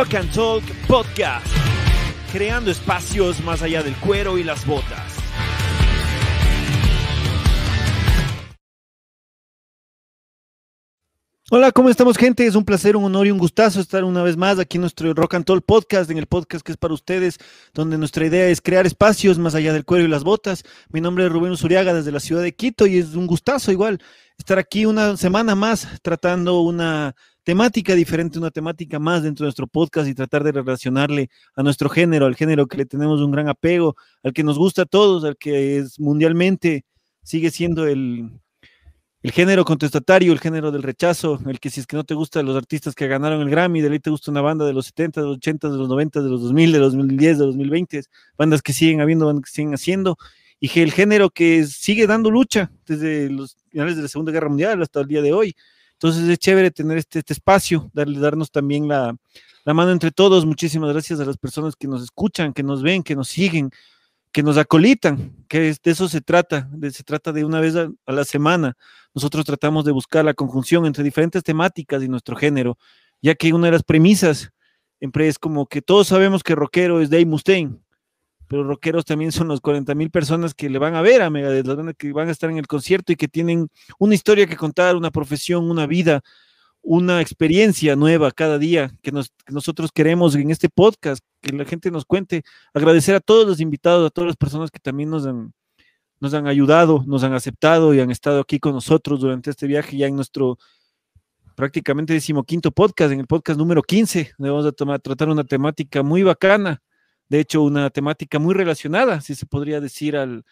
Rock and Talk Podcast, creando espacios más allá del cuero y las botas. Hola, ¿cómo estamos gente? Es un placer, un honor y un gustazo estar una vez más aquí en nuestro Rock and Talk Podcast, en el podcast que es para ustedes, donde nuestra idea es crear espacios más allá del cuero y las botas. Mi nombre es Rubén Usuriaga desde la ciudad de Quito y es un gustazo igual estar aquí una semana más tratando una temática diferente, una temática más dentro de nuestro podcast y tratar de relacionarle a nuestro género, al género que le tenemos un gran apego, al que nos gusta a todos, al que es mundialmente sigue siendo el, el género contestatario, el género del rechazo, el que si es que no te gustan los artistas que ganaron el Grammy, de ahí te gusta una banda de los 70, de los 80, de los 90, de los 2000, de los 2010, de los 2020, bandas que siguen habiendo, bandas que siguen haciendo, y que el género que sigue dando lucha desde los finales de la Segunda Guerra Mundial hasta el día de hoy. Entonces es chévere tener este, este espacio, darle, darnos también la, la mano entre todos. Muchísimas gracias a las personas que nos escuchan, que nos ven, que nos siguen, que nos acolitan, que de eso se trata, se trata de una vez a, a, la semana. Nosotros tratamos de buscar la conjunción entre diferentes temáticas y nuestro género, ya que una de las premisas siempre es como que todos sabemos que rockero es Dave Mustaine, pero rockeros también son los 40 mil personas que le van a ver a Megadeth, que van a estar en el concierto y que tienen una historia que contar, una profesión, una vida, una experiencia nueva cada día que, nos, que, nosotros queremos en este podcast, que la gente nos cuente. Agradecer a todos los invitados, a todas las personas que también nos han, ayudado, nos han aceptado y han estado aquí con nosotros durante este viaje ya en nuestro prácticamente decimoquinto podcast, en el podcast número 15, donde vamos a tratar una temática muy bacana, de hecho una temática muy relacionada, si se podría decir, al,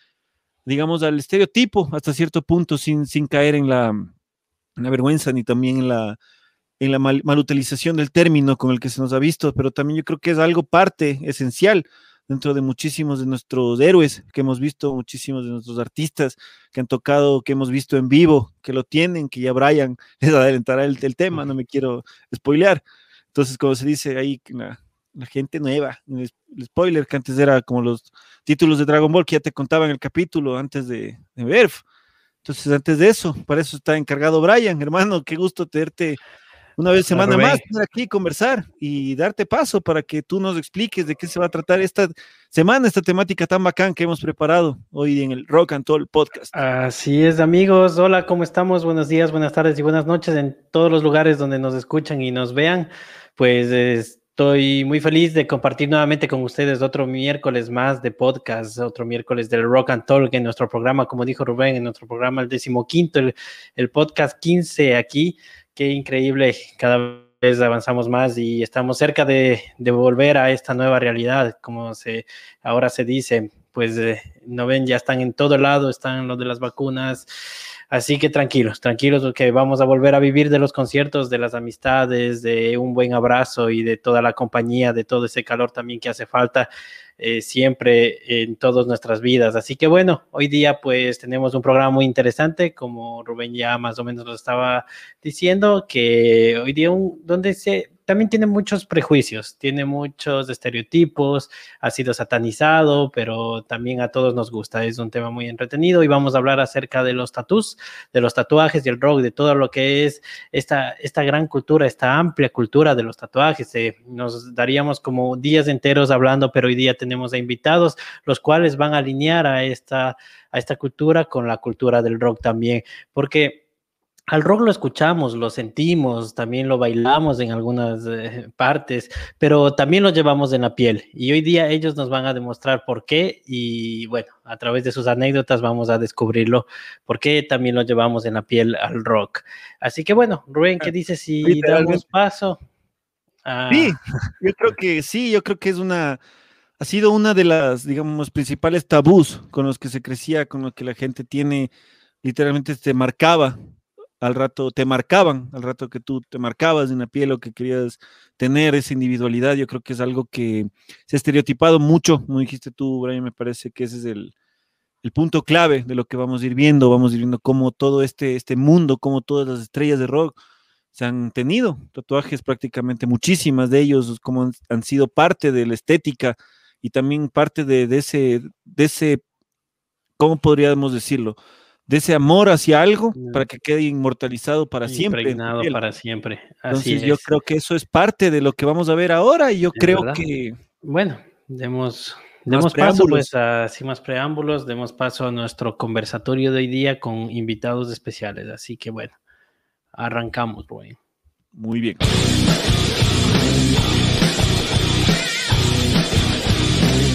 digamos, al estereotipo hasta cierto punto, sin, sin caer en la, en la vergüenza ni también en la, en la mal, malutilización del término con el que se nos ha visto, pero también yo creo que es algo parte esencial dentro de muchísimos de nuestros héroes que hemos visto, muchísimos de nuestros artistas que han tocado, que hemos visto en vivo, que lo tienen, que ya Brian les adelantará el, el tema, no me quiero spoilear. Entonces, como se dice ahí, la gente nueva, el, spoiler que antes era como los títulos de Dragon Ball que ya te contaba en el capítulo antes de, de ver. Entonces, antes de eso, para eso está encargado Brian, hermano, qué gusto tenerte una vez semana más aquí conversar y darte paso para que tú nos expliques de qué se va a tratar esta semana, esta temática tan bacán que hemos preparado hoy en el Rock and Roll Podcast. Así es, amigos. Hola, ¿cómo estamos? Buenos días, buenas tardes y buenas noches en todos los lugares donde nos escuchan y nos vean. Pues estoy muy feliz de compartir nuevamente con ustedes otro miércoles más de podcast, otro miércoles del Rock and Talk en nuestro programa, como dijo Rubén, en nuestro programa el decimoquinto, el, el podcast 15 aquí. Qué increíble, cada vez avanzamos más y estamos cerca de, volver a esta nueva realidad, como se ahora se dice, pues eh, no ven, ya están en todo lado, están los de las vacunas, así que tranquilos, tranquilos, porque vamos a volver a vivir de los conciertos, de las amistades, de un buen abrazo y de toda la compañía, de todo ese calor también que hace falta. Eh, siempre en todas nuestras vidas. Así que bueno, hoy día pues tenemos un programa muy interesante, como Rubén ya más o menos lo estaba diciendo, que hoy día un, donde se también tiene muchos prejuicios, tiene muchos estereotipos, ha sido satanizado, pero también a todos nos gusta, es un tema muy entretenido y vamos a hablar acerca de los tatús, de los tatuajes y el rock, de todo lo que es esta, esta gran cultura, esta amplia cultura de los tatuajes. Eh, nos daríamos como días enteros hablando, pero hoy día tenemos a invitados, los cuales van a alinear a esta, a esta cultura con la cultura del rock también, porque al rock lo escuchamos, lo sentimos, también lo bailamos en algunas eh, partes, pero también lo llevamos en la piel. Y hoy día ellos nos van a demostrar por qué y bueno, a través de sus anécdotas vamos a descubrirlo, por qué también lo llevamos en la piel al rock. Así que bueno, Rubén, ¿qué dices si damos paso? A... Sí, yo creo que sí, yo creo que es una, ha sido una de las, digamos, principales tabús con los que se crecía, con los que la gente tiene, literalmente te marcaba al rato te marcaban, al rato que tú te marcabas en la piel o que querías tener esa individualidad, yo creo que es algo que se ha estereotipado mucho, como dijiste tú, Brian, me parece que ese es el, punto clave de lo que vamos a ir viendo, vamos a ir viendo cómo todo este, este mundo, cómo todas las estrellas de rock se han tenido tatuajes prácticamente muchísimas de ellos, como han, sido parte de la estética y también parte de, ese, de ese, ¿cómo podríamos decirlo? De ese amor hacia algo para que quede inmortalizado para siempre. Impregnado para siempre. Así Entonces yo creo que eso es parte de lo que vamos a ver ahora y yo creo que... Bueno, demos, demos paso pues a, sin más preámbulos, demos paso a nuestro conversatorio de hoy día con invitados especiales. Así que bueno, arrancamos, Rubén. Muy bien.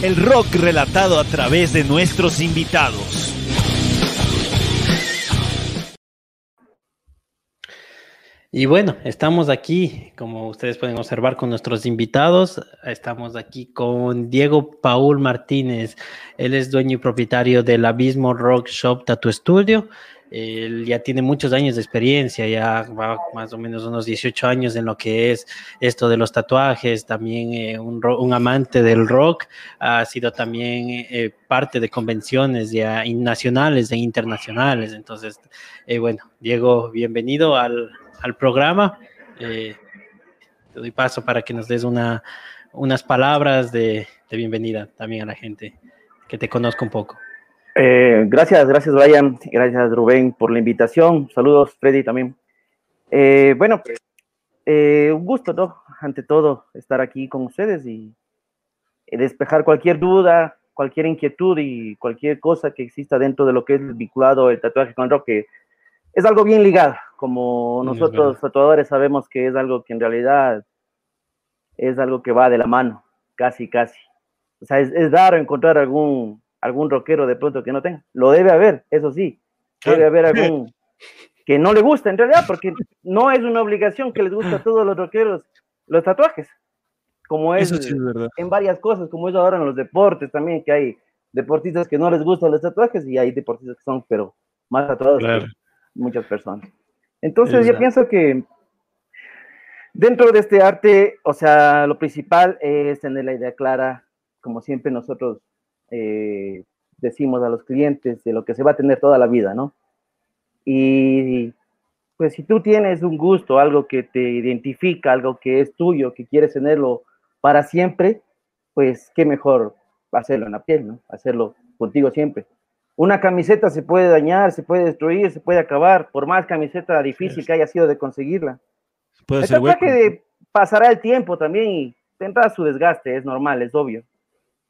El rock relatado a través de nuestros invitados. Y bueno, estamos aquí, como ustedes pueden observar, con nuestros invitados. Estamos aquí con Diego Paul Martínez. Él es dueño y propietario del Abismo Rock Shop Tattoo Studio. Él ya tiene muchos años de experiencia, ya va más o menos unos 18 años en lo que es esto de los tatuajes, también eh, un, amante del rock, ha sido también eh, parte de convenciones ya nacionales e internacionales. Entonces, eh, bueno, Diego, bienvenido al, al programa. Eh, te doy paso para que nos des una, unas palabras de, bienvenida también a la gente que te conozca un poco. Eh, gracias, gracias Brian, gracias Rubén por la invitación. Saludos Freddy también. Eh, bueno, un gusto, ¿no? Ante todo, estar aquí con ustedes y, despejar cualquier duda, cualquier inquietud y cualquier cosa que exista dentro de lo que es vinculado el tatuaje con rock, que es algo bien ligado, como nosotros tatuadores sabemos que es algo que en realidad es algo que va de la mano, casi, casi. O sea, es, es raro encontrar algún, algún rockero de pronto que no tenga. Lo debe haber, eso sí. Debe haber algún que no le gusta en realidad, porque no es una obligación que les guste a todos los rockeros los tatuajes, como es, en varias cosas, como es ahora en los deportes también, que hay deportistas que no les gustan los tatuajes y hay deportistas que son, pero más tatuados. Claro muchas personas. Entonces yo pienso que dentro de este arte, o sea, lo principal es tener la idea clara, como siempre nosotros eh, decimos a los clientes, de lo que se va a tener toda la vida, ¿no? Y pues si tú tienes un gusto, algo que te identifica, algo que es tuyo, que quieres tenerlo para siempre, pues qué mejor hacerlo en la piel, ¿no? Hacerlo contigo siempre. Una camiseta se puede dañar, se puede destruir, se puede acabar, por más camiseta difícil que haya sido de conseguirla. Puede ser que pasará el tiempo también y tendrá su desgaste, es normal, es obvio.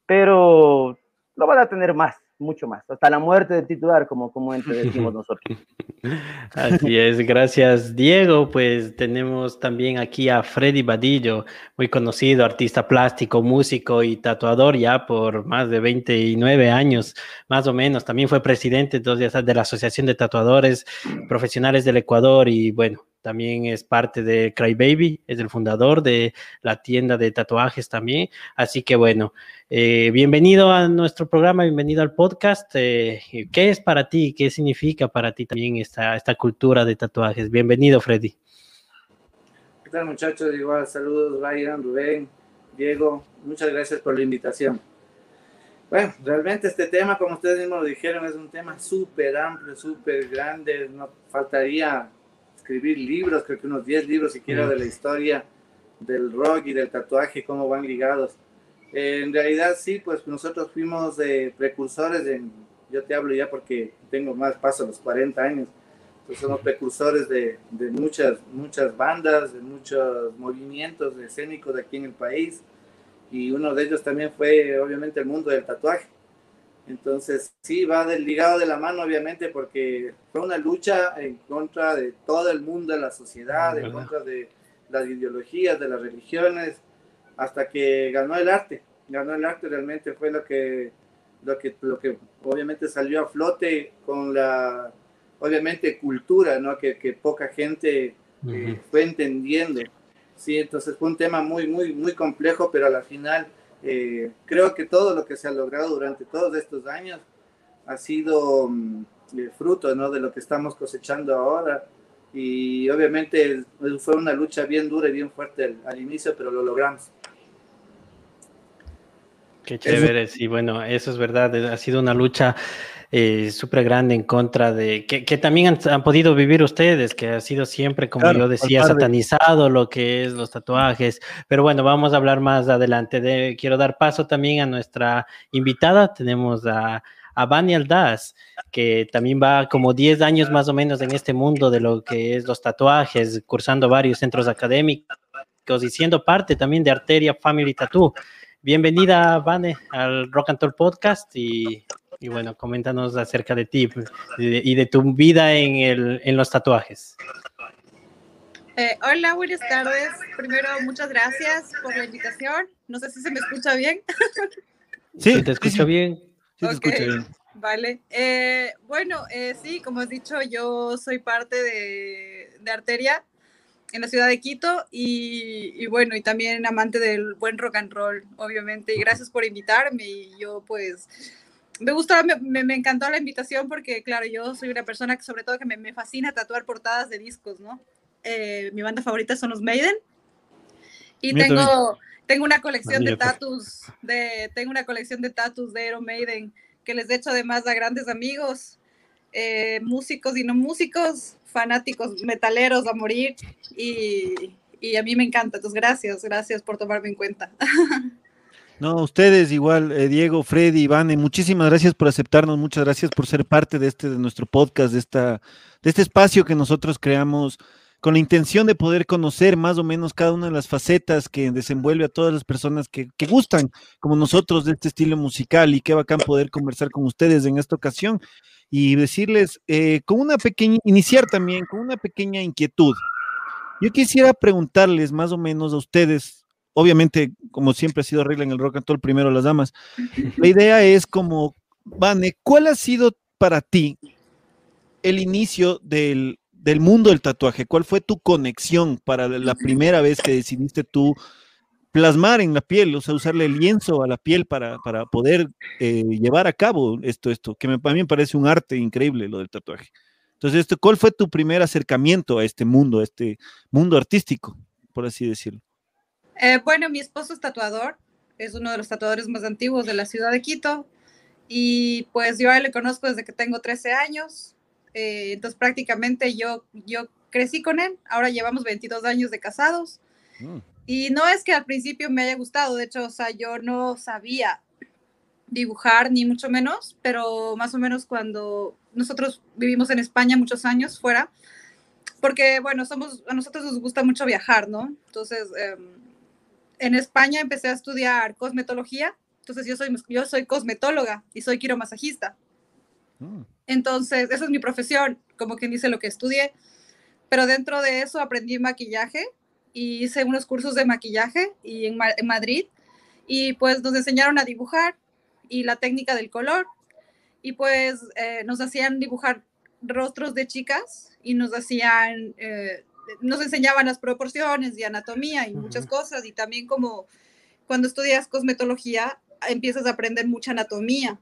Pero lo van a tener más mucho más, hasta la muerte del titular, como, decimos nosotros. Así es, gracias Diego. Pues tenemos también aquí a Freddy Badillo, muy conocido, artista plástico, músico y tatuador ya por más de 29 años, más o menos. También fue presidente entonces, de la Asociación de Tatuadores Profesionales del Ecuador y bueno, también es parte de Cry Baby, es el fundador de la tienda de tatuajes también. Así que bueno, eh, bienvenido a nuestro programa, bienvenido al podcast. Eh, ¿Qué es para ti? ¿Qué significa para ti también esta, esta cultura de tatuajes? Bienvenido, Freddy. ¿Qué tal, muchachos? Igual, saludos, Ryan, Rubén, Diego. Muchas gracias por la invitación. Bueno, realmente este tema, como ustedes mismos lo dijeron, es un tema súper amplio, súper grande. No faltaría escribir libros, creo que unos 10 libros siquiera de la historia del rock y del tatuaje, cómo van ligados. Eh, en realidad sí, pues nosotros fuimos de precursores, en, yo te hablo ya porque tengo más, paso los 40 años, pues somos precursores de, de, muchas, muchas bandas, de muchos movimientos escénicos de aquí en el país, y uno de ellos también fue obviamente el mundo del tatuaje. Entonces, sí, va del ligado de la mano, obviamente, porque fue una lucha en contra de todo el mundo de la sociedad, en contra de las ideologías, de las religiones, hasta que ganó el arte. Ganó el arte, realmente fue lo que, lo que, lo que obviamente salió a flote con la, obviamente, cultura, ¿no? Que, que poca gente eh, fue entendiendo. Sí, entonces fue un tema muy, muy, muy complejo, pero a la final eh, creo que todo lo que se ha logrado durante todos estos años ha sido mm, fruto ¿no? de lo que estamos cosechando ahora. Y obviamente fue una lucha bien dura y bien fuerte al, inicio, pero lo logramos. Qué chévere, sí, bueno, eso es verdad, ha sido una lucha eh, súper grande en contra de, que, también han, podido vivir ustedes, que ha sido siempre, como yo decía, satanizado lo que es los tatuajes. Pero bueno, vamos a hablar más adelante. De, quiero dar paso también a nuestra invitada. Tenemos a, a Bani Aldaz, que también va como 10 años más o menos en este mundo de lo que es los tatuajes, cursando varios centros académicos y siendo parte también de Arteria Family Tattoo. Bienvenida, Vane, al Rock and Roll Podcast y, y, bueno, coméntanos acerca de ti y de, tu vida en, el, en los tatuajes. Eh, hola, buenas tardes. Primero, muchas gracias por la invitación. No sé si se me escucha bien. Sí, te escucho bien. Sí, te escucho bien. Vale. Eh, bueno, eh, sí, como has dicho, yo soy parte de, de Arteria en la ciudad de Quito y, bueno, y también amante del buen rock and roll, obviamente. Y gracias por invitarme y yo pues me gustó, me, me, encantó la invitación porque claro, yo soy una persona que sobre todo que me, me fascina tatuar portadas de discos, ¿no? Eh, mi banda favorita son los Maiden y tengo, tengo una colección de tatus, de, tengo una colección de tatus de Iron Maiden que les he hecho además a grandes amigos, eh, músicos y no músicos, fanáticos metaleros a morir y, y, a mí me encanta. Entonces, gracias, gracias por tomarme en cuenta. No, ustedes igual, eh, Diego, Freddy, Ivane, muchísimas gracias por aceptarnos, muchas gracias por ser parte de este, de nuestro podcast, de, esta, de este espacio que nosotros creamos con la intención de poder conocer más o menos cada una de las facetas que desenvuelve a todas las personas que, que gustan, como nosotros, de este estilo musical y qué bacán poder conversar con ustedes en esta ocasión y decirles eh, con una pequeña, iniciar también con una pequeña inquietud. Yo quisiera preguntarles más o menos a ustedes, obviamente, como siempre ha sido regla en el rock and roll, primero las damas. La idea es como, Vane, ¿cuál ha sido para ti el inicio del, del mundo del tatuaje? ¿Cuál fue tu conexión para la primera vez que decidiste tú plasmar en la piel, o sea, usarle el lienzo a la piel para, para poder eh, llevar a cabo esto, esto, que me, a mí me parece un arte increíble lo del tatuaje. Entonces, esto, ¿cuál fue tu primer acercamiento a este mundo, a este mundo artístico, por así decirlo? Eh, bueno, mi esposo es tatuador, es uno de los tatuadores más antiguos de la ciudad de Quito, y pues yo a él le conozco desde que tengo 13 años, eh, entonces prácticamente yo, yo crecí con él, ahora llevamos 22 años de casados. Y no es que al principio me haya gustado, de hecho, o sea, yo no sabía dibujar ni mucho menos, pero más o menos cuando nosotros vivimos en España muchos años fuera, porque bueno, somos, a nosotros nos gusta mucho viajar, ¿no? Entonces, em, en España empecé a estudiar cosmetología, entonces yo soy, yo soy cosmetóloga y soy quiromasajista. Mm. Entonces, esa es mi profesión, como quien dice lo que estudié, pero dentro de eso aprendí maquillaje y hice unos cursos de maquillaje y en, Madrid y pues nos enseñaron a dibujar y la técnica del color y pues eh, nos hacían dibujar rostros de chicas y nos hacían, eh, nos enseñaban las proporciones y anatomía y muchas cosas y también como cuando estudias cosmetología empiezas a aprender mucha anatomía.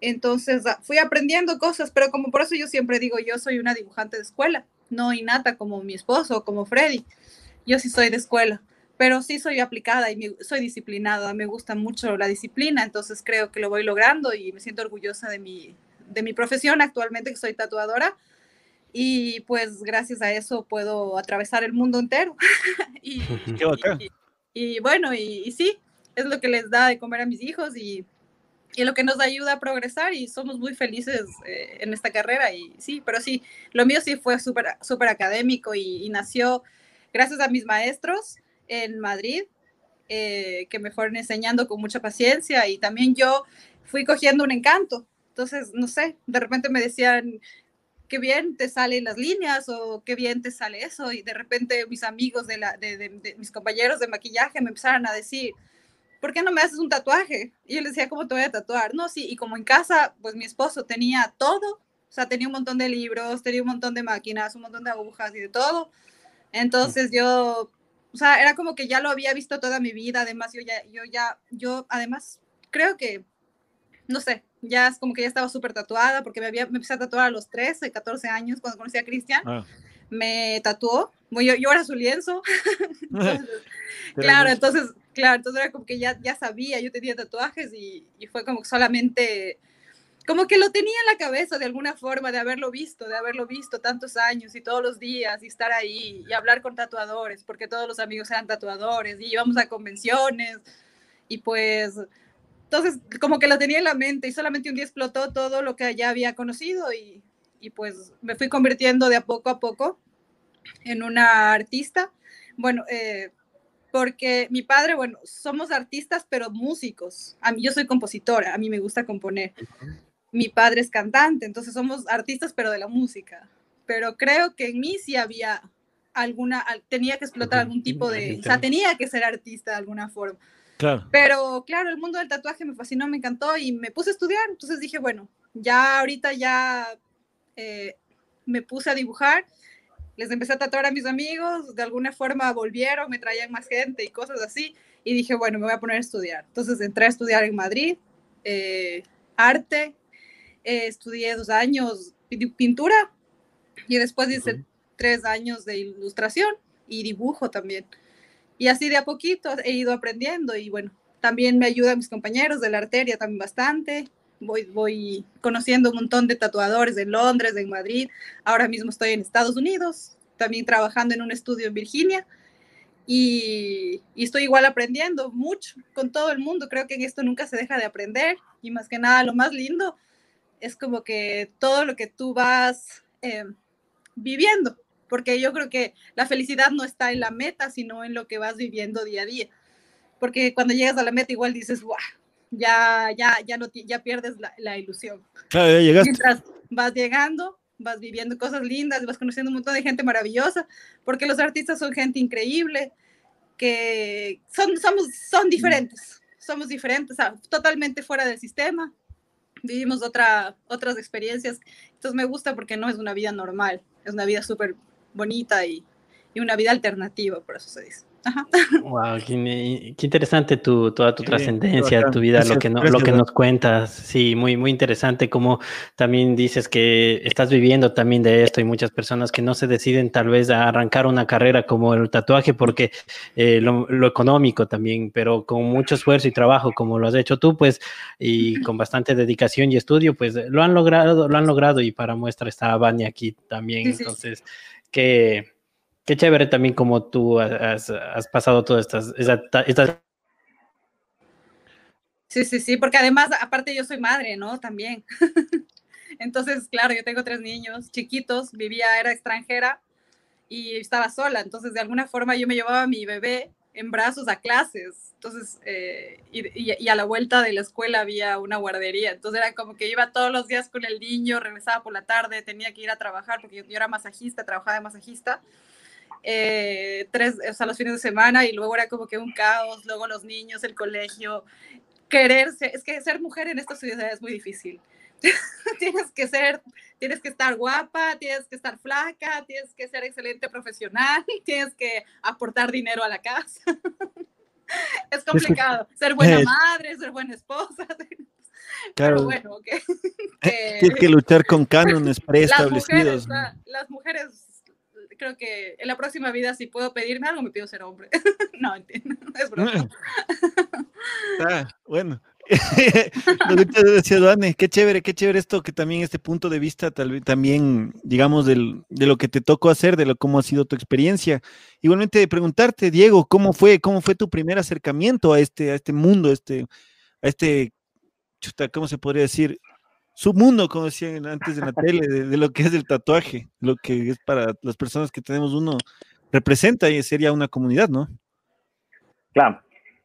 Entonces ah, fui aprendiendo cosas, pero como por eso yo siempre digo, yo soy una dibujante de escuela, no innata como mi esposo, como Freddy yo sí soy de escuela, pero sí soy aplicada y soy disciplinada, me gusta mucho la disciplina, entonces creo que lo voy logrando y me siento orgullosa de mi, de mi profesión actualmente, que soy tatuadora. Y pues gracias a eso puedo atravesar el mundo entero. y, y, bueno, y, sí, es lo que les da de comer a mis hijos y, y lo que nos ayuda a progresar y somos muy felices eh, en esta carrera. Y sí, pero sí, lo mío sí fue súper super académico y, nació gracias a mis maestros en Madrid, eh, que me fueron enseñando con mucha paciencia y también yo fui cogiendo un encanto. Entonces, no sé, de repente me decían, qué bien te salen las líneas o qué bien te sale eso. Y de repente mis amigos, de, mis compañeros de maquillaje me empezaron a decir, ¿por qué no me haces un tatuaje? Y yo les decía, ¿cómo te voy a tatuar? No, sí, y como en casa, pues mi esposo tenía todo, o sea, tenía un montón de libros, tenía un montón de máquinas, un montón de agujas y de todo. Entonces yo, o sea, era como que ya lo había visto toda mi vida, además yo ya, yo ya, yo además creo que, no sé, ya es como que ya estaba súper tatuada porque me, había, me empecé a tatuar a los 13, 14 años cuando conocí a Cristian. Ah. Me tatuó, yo, yo era su lienzo. claro, entonces, claro, entonces era como que ya, ya sabía, yo tenía tatuajes y, y fue como que solamente como que lo tenía en la cabeza de alguna forma, de haberlo visto, de haberlo visto tantos años y todos los días y estar ahí y hablar con tatuadores, porque todos los amigos eran tatuadores y íbamos a convenciones y pues entonces, como que lo tenía en la mente y solamente un día explotó todo lo que ya había conocido y, y pues me fui convirtiendo de a poco a poco en una artista. Bueno, eh, porque mi padre, bueno, somos artistas, pero músicos. A mí, yo soy compositora, a mí me gusta componer. Mi padre es cantante, entonces somos artistas, pero de la música. Pero creo que en mí sí había alguna, tenía que explotar algún tipo de, o sea, tenía que ser artista de alguna forma. Claro. Pero claro, el mundo del tatuaje me fascinó, me encantó y me puse a estudiar. Entonces dije, bueno, ya ahorita ya eh, me puse a dibujar les empecé a tatuar a mis amigos, de alguna forma volvieron, me traían más gente y cosas así, y dije, bueno, me voy a poner a estudiar. Entonces entré a estudiar en Madrid, eh, arte, eh, estudié dos años pintura y después hice tres años de ilustración y dibujo también. Y así de a poquito he ido aprendiendo y bueno, también me ayudan mis compañeros de la arteria también bastante voy, voy conociendo un montón de tatuadores en Londres, en Madrid. Ahora mismo estoy en Estados Unidos, también trabajando en un estudio en Virginia. Y, y, estoy igual aprendiendo mucho con todo el mundo. Creo que en esto nunca se deja de aprender y más que nada lo más lindo es como que todo lo que tú vas eh, viviendo, porque yo creo que la felicidad no está en la meta, sino en lo que vas viviendo día a día. Porque cuando llegas a la meta igual dices, wow, ya, ya, ya, no, ya pierdes la, ilusión. Claro, ya llegaste. Mientras vas llegando, vas viviendo cosas lindas, vas conociendo un montón de gente maravillosa, porque los artistas son gente increíble, que son, somos, son diferentes, somos diferentes, totalmente fuera del sistema, vivimos otra, otras experiencias, entonces me gusta porque no es una vida normal, es una vida súper bonita y, y una vida alternativa, por eso se dice. Wow, qué, interesante tu, toda tu trascendencia, tu vida, lo que, no, lo que nos cuentas. Sí, muy, muy interesante como también dices que estás viviendo también de esto. Y muchas personas que no se deciden tal vez a arrancar una carrera como el tatuaje porque eh, lo, económico también, pero con mucho esfuerzo y trabajo como lo has hecho tú, pues, y con bastante dedicación y estudio, pues lo han logrado, lo han logrado y para muestra está Vani aquí también. Entonces, que Qué chévere también como tú has, pasado todas estas, estas, Sí, sí, sí, porque además, aparte yo soy madre, ¿no? También. Entonces, claro, yo tengo tres niños chiquitos, vivía, era extranjera y estaba sola. Entonces, de alguna forma yo me llevaba a mi bebé en brazos a clases. Entonces, eh, y, a la vuelta de la escuela había una guardería. Entonces era como que iba todos los días con el niño, regresaba por la tarde, tenía que ir a trabajar porque yo, yo era masajista, trabajaba de masajista eh, tres, o sea, los fines de semana y luego era como que un caos, luego los niños, el colegio, quererse, es que ser mujer en esta ciudad es muy difícil. tienes que ser, tienes que estar guapa, tienes que estar flaca, tienes que ser excelente profesional, tienes que aportar dinero a la casa. es complicado ser buena madre, ser buena esposa. Claro. Pero bueno, que, tienes que luchar con cánones preestablecidos. las mujeres creo que en la próxima vida, si puedo pedirme algo, me pido ser hombre. no, entiendo, es broma. Ah, bueno. te decía Duane, qué chévere, qué chévere esto, que también este punto de vista, tal, también, digamos, del, de lo que te tocó hacer, de lo cómo ha sido tu experiencia. Igualmente, preguntarte, Diego, ¿cómo fue, cómo fue tu primer acercamiento a este, a este mundo, este, a este, ¿cómo se podría decir? Mundo, como decían antes en la tele, de, lo que es el tatuaje, lo que es para las personas que tenemos uno, representa y sería una comunidad, ¿no? Claro.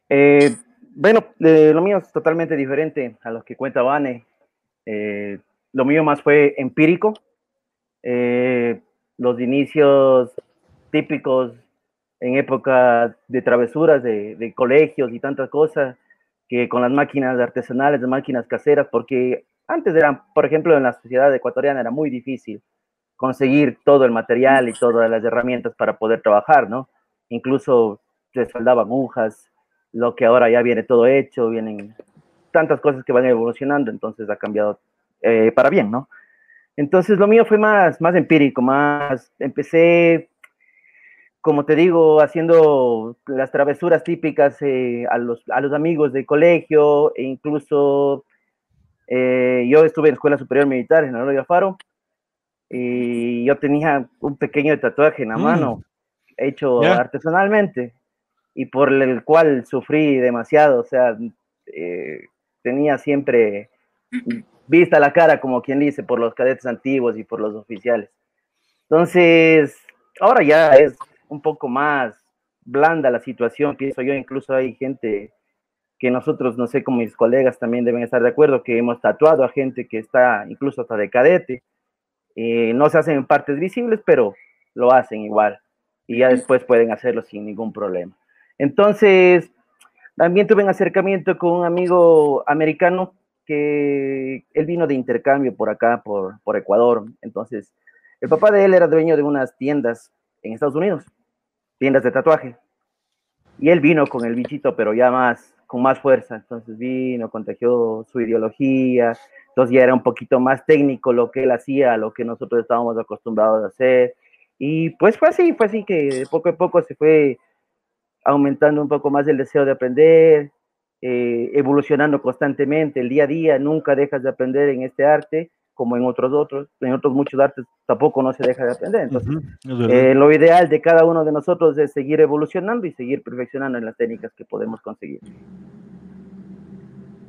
Eh, bueno, lo mío es totalmente diferente a lo que cuenta Vane. Eh, lo mío más fue empírico. Eh, los inicios típicos en época de travesuras de, de, colegios y tantas cosas, que con las máquinas artesanales, las máquinas caseras, porque antes era, por ejemplo, en la sociedad ecuatoriana era muy difícil conseguir todo el material y todas las herramientas para poder trabajar, ¿no? Incluso se soldaban agujas, lo que ahora ya viene todo hecho, vienen tantas cosas que van evolucionando, entonces ha cambiado eh, para bien, ¿no? Entonces lo mío fue más, más empírico, más, empecé, como te digo, haciendo las travesuras típicas eh, a, los, a los amigos de colegio e incluso eh, yo estuve en Escuela Superior Militar en Aloya Faro y yo tenía un pequeño tatuaje en la mm. mano hecho artesanalmente y por el cual sufrí demasiado, o sea, eh, tenía siempre vista la cara, como quien dice, por los cadetes antiguos y por los oficiales. Entonces, ahora ya es un poco más blanda la situación, pienso yo, incluso hay gente que nosotros, no sé, como mis colegas también deben estar de acuerdo, que hemos tatuado a gente que está incluso hasta de cadete, eh, no se hacen en partes visibles, pero lo hacen igual, y ya después pueden hacerlo sin ningún problema. Entonces, también tuve un acercamiento con un amigo americano que él vino de intercambio por acá, por, por Ecuador. Entonces, el papá de él era dueño de unas tiendas en Estados Unidos, tiendas de tatuaje. Y él vino con el bichito, pero ya más, con más fuerza. Entonces vino, contagió su ideología. Entonces ya era un poquito más técnico lo que él hacía, lo que nosotros estábamos acostumbrados a hacer. Y pues fue así, fue así que poco a poco se fue aumentando un poco más el deseo de aprender, eh, evolucionando constantemente, el día a día, nunca dejas de aprender en este arte, como en otros otros, en otros muchos artes tampoco no se deja de aprender. Entonces, eh, lo ideal de cada uno de nosotros es seguir evolucionando y seguir perfeccionando en las técnicas que podemos conseguir.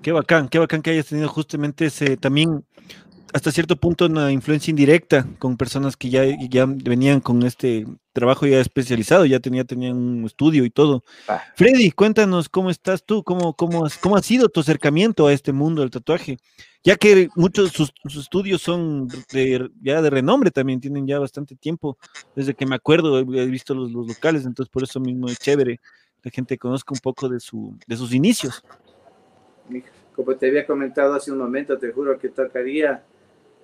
Qué bacán, qué bacán que hayas tenido justamente ese también hasta cierto punto una influencia indirecta con personas que ya, ya venían con este trabajo ya especializado, ya tenía, tenían un estudio y todo. Ah. Freddy, cuéntanos cómo estás tú, cómo, cómo, cómo ha sido tu acercamiento a este mundo del tatuaje, ya que muchos sus, sus estudios son de, ya de renombre también, tienen ya bastante tiempo, desde que me acuerdo, he visto los, los locales, entonces por eso mismo es chévere, la gente conozca un poco de, su, de sus inicios. Como te había comentado hace un momento, te juro que tocaría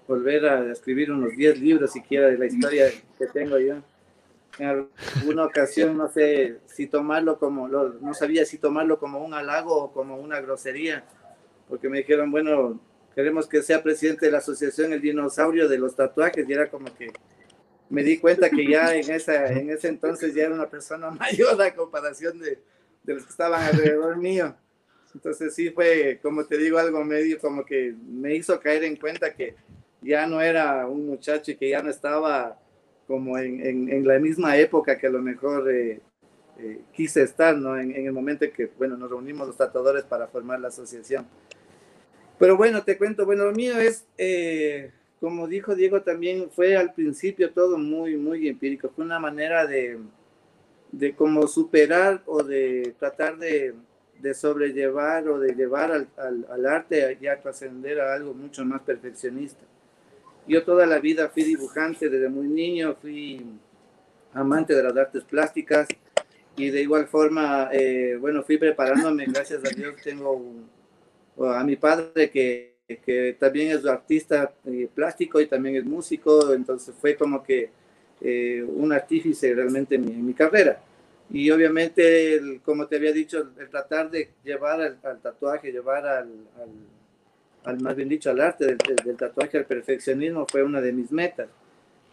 volver a escribir unos 10 libros siquiera de la historia que tengo yo. En alguna ocasión no sé si tomarlo como, no sabía si tomarlo como un halago o como una grosería, porque me dijeron, bueno, queremos que sea presidente de la asociación El Dinosaurio de los Tatuajes, y era como que me di cuenta que ya en, esa, en ese entonces ya era una persona mayor a comparación de, de los que estaban alrededor mío. Entonces sí fue, como te digo, algo medio como que me hizo caer en cuenta que ya no era un muchacho que ya no estaba como en, en, la misma época que a lo mejor eh, eh, quise estar, ¿no? En, el momento en que, bueno, nos reunimos los tatuadores para formar la asociación. Pero bueno, te cuento, bueno, lo mío es, eh, como dijo Diego también, fue al principio todo muy, muy empírico, fue una manera de, de como superar o de tratar de, de sobrellevar o de llevar al, al, al arte y a trascender a algo mucho más perfeccionista. Yo toda la vida fui dibujante desde muy niño, fui amante de las artes plásticas y de igual forma, eh, bueno, fui preparándome, gracias a Dios tengo a mi padre que, que también es artista eh, plástico y también es músico, entonces fue como que eh, un artífice realmente en mi, carrera. Y obviamente, como te había dicho, el tratar de llevar al, tatuaje, llevar al al más bien dicho, al arte del, tatuaje, al perfeccionismo, fue una de mis metas.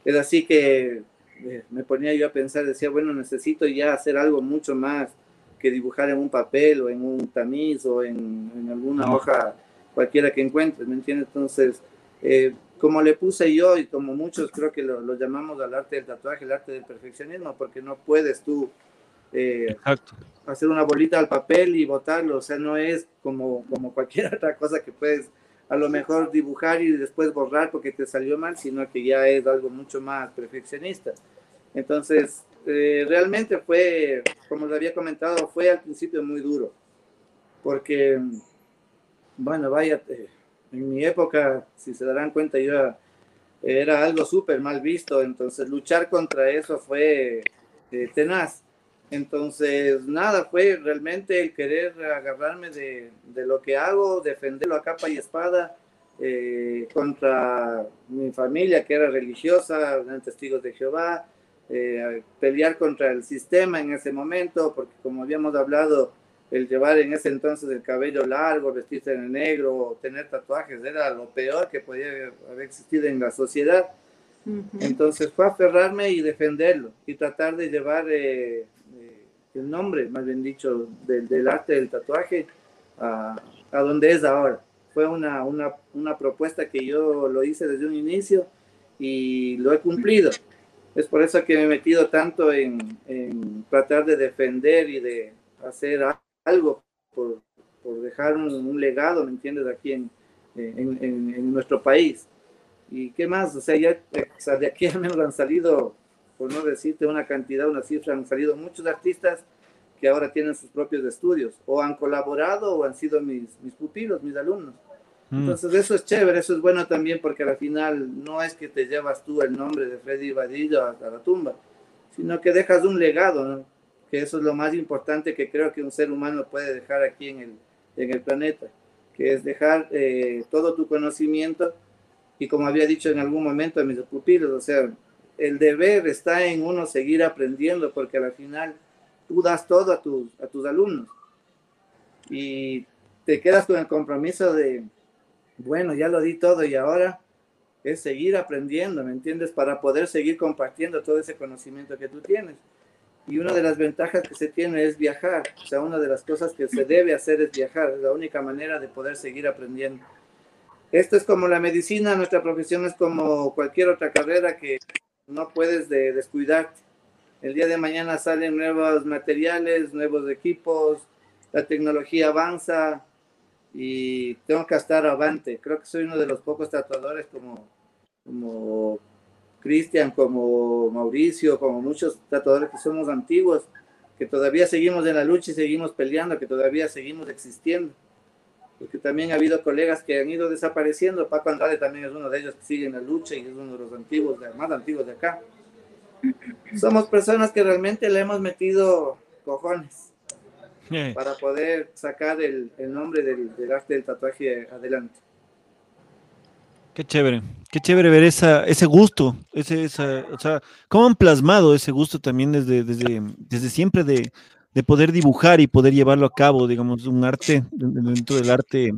Es así que eh, me ponía yo a pensar, decía, bueno, necesito ya hacer algo mucho más que dibujar en un papel o en un tamiz o en, alguna hoja cualquiera que encuentres, ¿me entiendes? Entonces, eh, como le puse yo y como muchos creo que lo, llamamos al arte del tatuaje, el arte del perfeccionismo, porque no puedes tú eh, hacer una bolita al papel y botarlo, o sea, no es como, como cualquier otra cosa que puedes a lo mejor dibujar y después borrar porque te salió mal, sino que ya es algo mucho más perfeccionista. Entonces, eh, realmente fue, como lo había comentado, fue al principio muy duro, porque, bueno, vaya, eh, en mi época, si se darán cuenta, yo era, algo súper mal visto, entonces luchar contra eso fue eh, tenaz. Entonces, nada, fue realmente el querer agarrarme de, lo que hago, defenderlo a capa y espada eh, contra mi familia que era religiosa, eran testigos de Jehová, eh, pelear contra el sistema en ese momento, porque como habíamos hablado, el llevar en ese entonces el cabello largo, vestirse en negro, tener tatuajes, era lo peor que podía haber existido en la sociedad. Entonces fue aferrarme y defenderlo y tratar de llevar eh, el nombre, más bien dicho, del, arte del tatuaje a, a, donde es ahora. Fue una, una, una, propuesta que yo lo hice desde un inicio y lo he cumplido. Es por eso que me he metido tanto en, en tratar de defender y de hacer algo por, por dejar un, legado, ¿me entiendes?, aquí en, en, nuestro país. ¿Y qué más? O sea, ya de aquí al menos han salido, por no decirte una cantidad, una cifra, han salido muchos artistas que ahora tienen sus propios estudios, o han colaborado o han sido mis, mis pupilos, mis alumnos. Mm. Entonces eso es chévere, eso es bueno también porque al final no es que te llevas tú el nombre de Freddy Vadillo a, la tumba, sino que dejas un legado, ¿no? que eso es lo más importante que creo que un ser humano puede dejar aquí en el, en el planeta, que es dejar eh, todo tu conocimiento y como había dicho en algún momento a mis pupilos, o sea, el deber está en uno seguir aprendiendo porque al final tú das todo a tus, a tus alumnos y te quedas con el compromiso de, bueno, ya lo di todo y ahora es seguir aprendiendo, ¿me entiendes? Para poder seguir compartiendo todo ese conocimiento que tú tienes. Y una de las ventajas que se tiene es viajar. O sea, una de las cosas que se debe hacer es viajar. Es la única manera de poder seguir aprendiendo. Esto es como la medicina, nuestra profesión es como cualquier otra carrera que no puedes de descuidarte. El día de mañana salen nuevos materiales, nuevos equipos, la tecnología avanza, y tengo que estar avante. Creo que soy uno de los pocos tatuadores como, como Cristian, como Mauricio, como muchos tatuadores que somos antiguos, que todavía seguimos en la lucha y seguimos peleando, que todavía seguimos existiendo. Porque también ha habido colegas que han ido desapareciendo. Paco Andrade también es uno de ellos que sigue en la lucha y es uno de los antiguos, más antiguos de acá. Somos personas que realmente le hemos metido cojones. para poder sacar el, nombre del, arte del tatuaje adelante. Qué chévere, qué chévere ver esa, ese gusto, ese, esa, o sea, cómo han plasmado ese gusto también desde, desde, desde siempre de, poder dibujar y poder llevarlo a cabo, digamos, un arte dentro del arte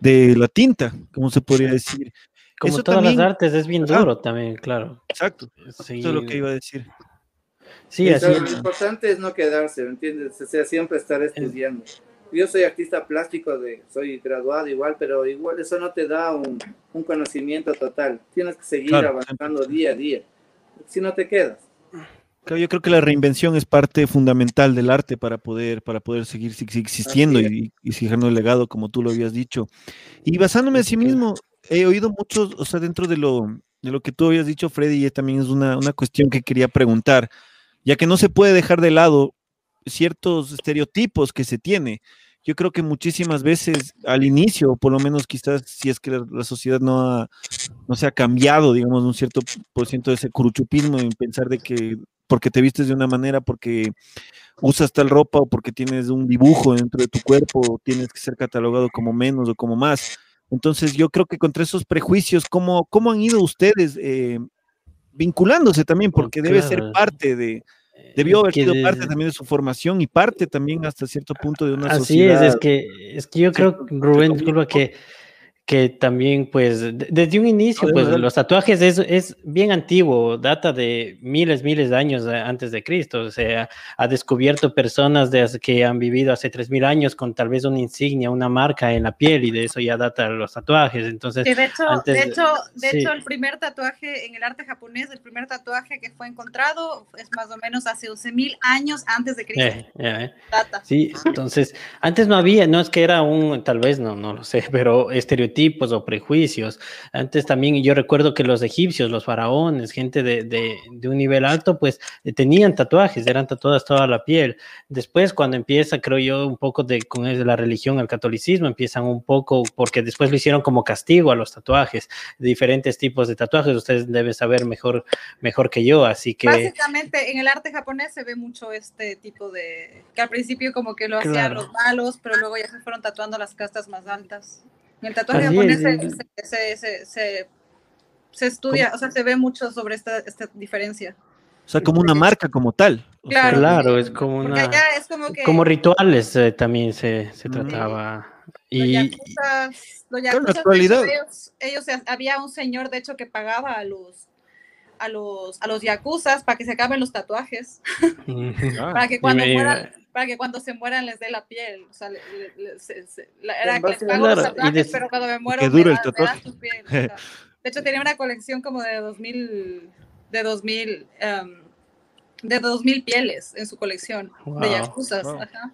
de la tinta, como se podría decir. Como todas las artes, es bien duro también, claro. Exacto, eso es lo que iba a decir. Sí, así Lo importante es no quedarse, ¿me entiendes? O sea, siempre estar estudiando. Yo soy artista plástico, de, soy graduado igual, pero igual eso no te da un, un conocimiento total. Tienes que seguir avanzando día a día, si no te quedas. Yo creo que la reinvención es parte fundamental del arte para poder, para poder seguir existiendo y, y siguiendo el legado, como tú lo habías dicho. Y basándome en sí mismo, he oído mucho, o sea, dentro de lo, de lo que tú habías dicho, Freddy, también es una, una cuestión que quería preguntar ya que no se puede dejar de lado ciertos estereotipos que se tiene. Yo creo que muchísimas veces al inicio, por lo menos quizás si es que la, sociedad no, no se ha cambiado, digamos, un cierto por ciento de ese curuchupismo en pensar de que porque te vistes de una manera, porque usas tal ropa o porque tienes un dibujo dentro de tu cuerpo, tienes que ser catalogado como menos o como más. Entonces yo creo que contra esos prejuicios, ¿cómo, cómo han ido ustedes eh, vinculándose también? Porque debe ser parte de, Debió haber sido parte también de su formación y parte también hasta cierto punto de una sociedad. Así es, es que, es que yo creo, Rubén, disculpa que que también, pues, desde un inicio, pues, los tatuajes es, es, bien antiguo, data de miles, miles de años eh, antes de Cristo, o sea, ha descubierto personas de, que han vivido hace tres mil años con tal vez una insignia, una marca en la piel, y de eso ya data los tatuajes, entonces... de hecho, de hecho, de hecho el primer tatuaje en el arte japonés, el primer tatuaje que fue encontrado es más o menos hace 11 mil años antes de Cristo. Eh, eh, data. Sí, entonces, antes no había, no es que era un, tal vez, no, no lo sé, pero estereotipo tipos o prejuicios. Antes también yo recuerdo que los egipcios, los faraones, gente de, de, un nivel alto, pues eh, tenían tatuajes, eran tatuadas toda la piel. Después cuando empieza, creo yo, un poco de con la religión, el catolicismo, empiezan un poco, porque después lo hicieron como castigo a los tatuajes, diferentes tipos de tatuajes, ustedes deben saber mejor, mejor que yo, así que... Básicamente en el arte japonés se ve mucho este tipo de, que al principio como que lo hacían los malos, pero luego ya se fueron tatuando las castas más altas. En el tatuaje japonés se, estudia, o sea, se ve mucho sobre esta, esta diferencia. O sea, como una marca como tal. Claro, claro es como una... Es como, que, como, rituales eh, también se, se trataba. Y, los yakuzas, ellos, ellos, había un señor, de hecho, que pagaba a los a los a los yakuzas para que se acaben los tatuajes. para que cuando fueran para que cuando se mueran les dé la piel. O sea, le, era que les pago los tatuajes, pero cuando me muero, que dure el tatuaje. Su piel, de hecho, tenía una colección como de 2000, de 2000, um, de 2000 pieles en su colección de Yakuza.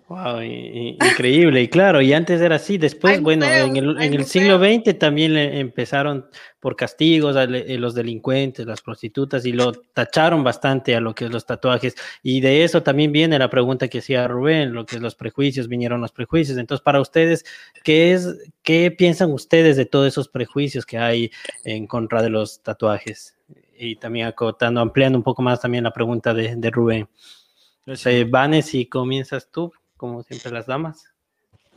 Wow. increíble. Y claro, y antes era así. Después, bueno, en el, en el siglo XX también empezaron por castigos a eh, los delincuentes, las prostitutas, y lo tacharon bastante a lo que es los tatuajes. Y de eso también viene la pregunta que hacía Rubén, lo que es los prejuicios, vinieron los prejuicios. Entonces, para ustedes, ¿qué es, qué piensan ustedes de todos esos prejuicios que hay en contra de los tatuajes? Y también acotando, ampliando un poco más también la pregunta de, de Rubén. Eh, Vanes, si comienzas tú, como siempre las damas.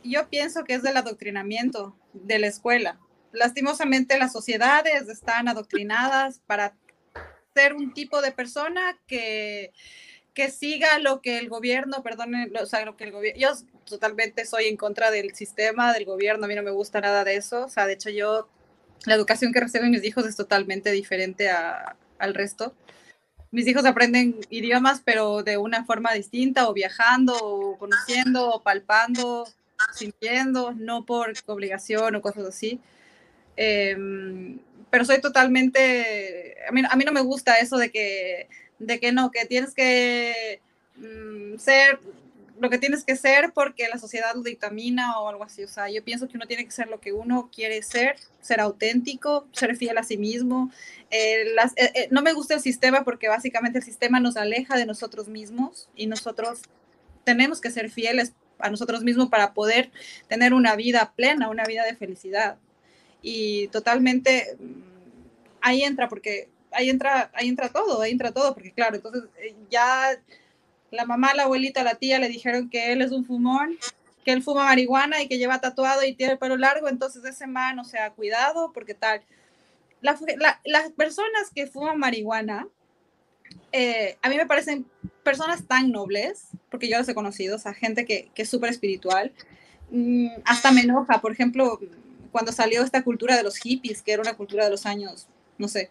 Yo pienso que es del adoctrinamiento de la escuela. Lastimosamente las sociedades están adoctrinadas para ser un tipo de persona que, que siga lo que el gobierno, perdón, o sea, lo que el gobierno, yo totalmente soy en contra del sistema, del gobierno, a mí no me gusta nada de eso, o sea, de hecho yo la educación que reciben mis hijos es totalmente diferente al resto. Mis hijos aprenden idiomas, pero de una forma distinta, o viajando, o conociendo, o palpando, sintiendo, no por obligación o cosas así. Em, pero soy totalmente, a mí, a mí no me gusta eso de que, de que no, que tienes que mm, ser lo que tienes que ser porque la sociedad lo dictamina o algo así. O sea, yo pienso que uno tiene que ser lo que uno quiere ser, ser auténtico, ser fiel a sí mismo. Eh, eh, eh, no me gusta el sistema porque básicamente el sistema nos aleja de nosotros mismos y nosotros tenemos que ser fieles a nosotros mismos para poder tener una vida plena, una vida de felicidad. Y totalmente mm, ahí entra porque ahí entra, ahí entra todo, ahí entra todo, porque claro, entonces ya la mamá, la abuelita, la tía le dijeron que él es un fumón, que él fuma marihuana y que lleva tatuado y tiene el pelo largo, entonces ese man, o sea, cuidado, porque tal. las personas que fuman marihuana, eh, a mí me parecen personas tan nobles, porque yo los he conocido, o sea, gente que, que es súper espiritual, mm, hasta me enoja, por ejemplo, cuando salió esta cultura de los hippies, que era una cultura de los años, no sé,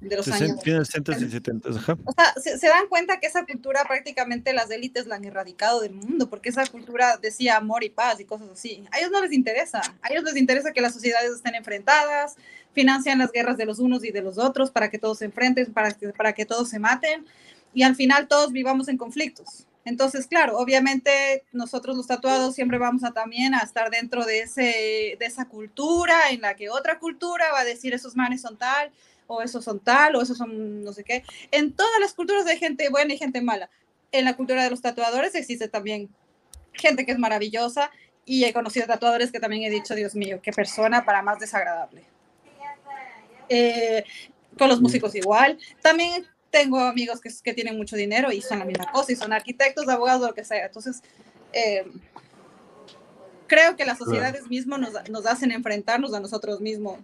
de los años. y 70, O sea, se, dan cuenta que esa cultura prácticamente las élites la han erradicado del mundo, porque esa cultura decía amor y paz y cosas así. A ellos no les interesa. A ellos les interesa que las sociedades estén enfrentadas, financian las guerras de los unos y de los otros para que todos se enfrenten, para que, para que todos se maten y al final todos vivamos en conflictos. Entonces, claro, obviamente nosotros los tatuados siempre vamos a también a estar dentro de, ese, de esa cultura en la que otra cultura va a decir esos manes son tal, o esos son tal, o esos son no sé qué. En todas las culturas hay gente buena y gente mala. En la cultura de los tatuadores existe también gente que es maravillosa y he conocido tatuadores que también he dicho, Dios mío, qué persona para más desagradable. Eh, con los músicos igual. También tengo amigos que, que, tienen mucho dinero y son la misma cosa, y son arquitectos, abogados, lo que sea. Entonces, eh, creo que las sociedades mismas nos, nos hacen enfrentarnos a nosotros mismos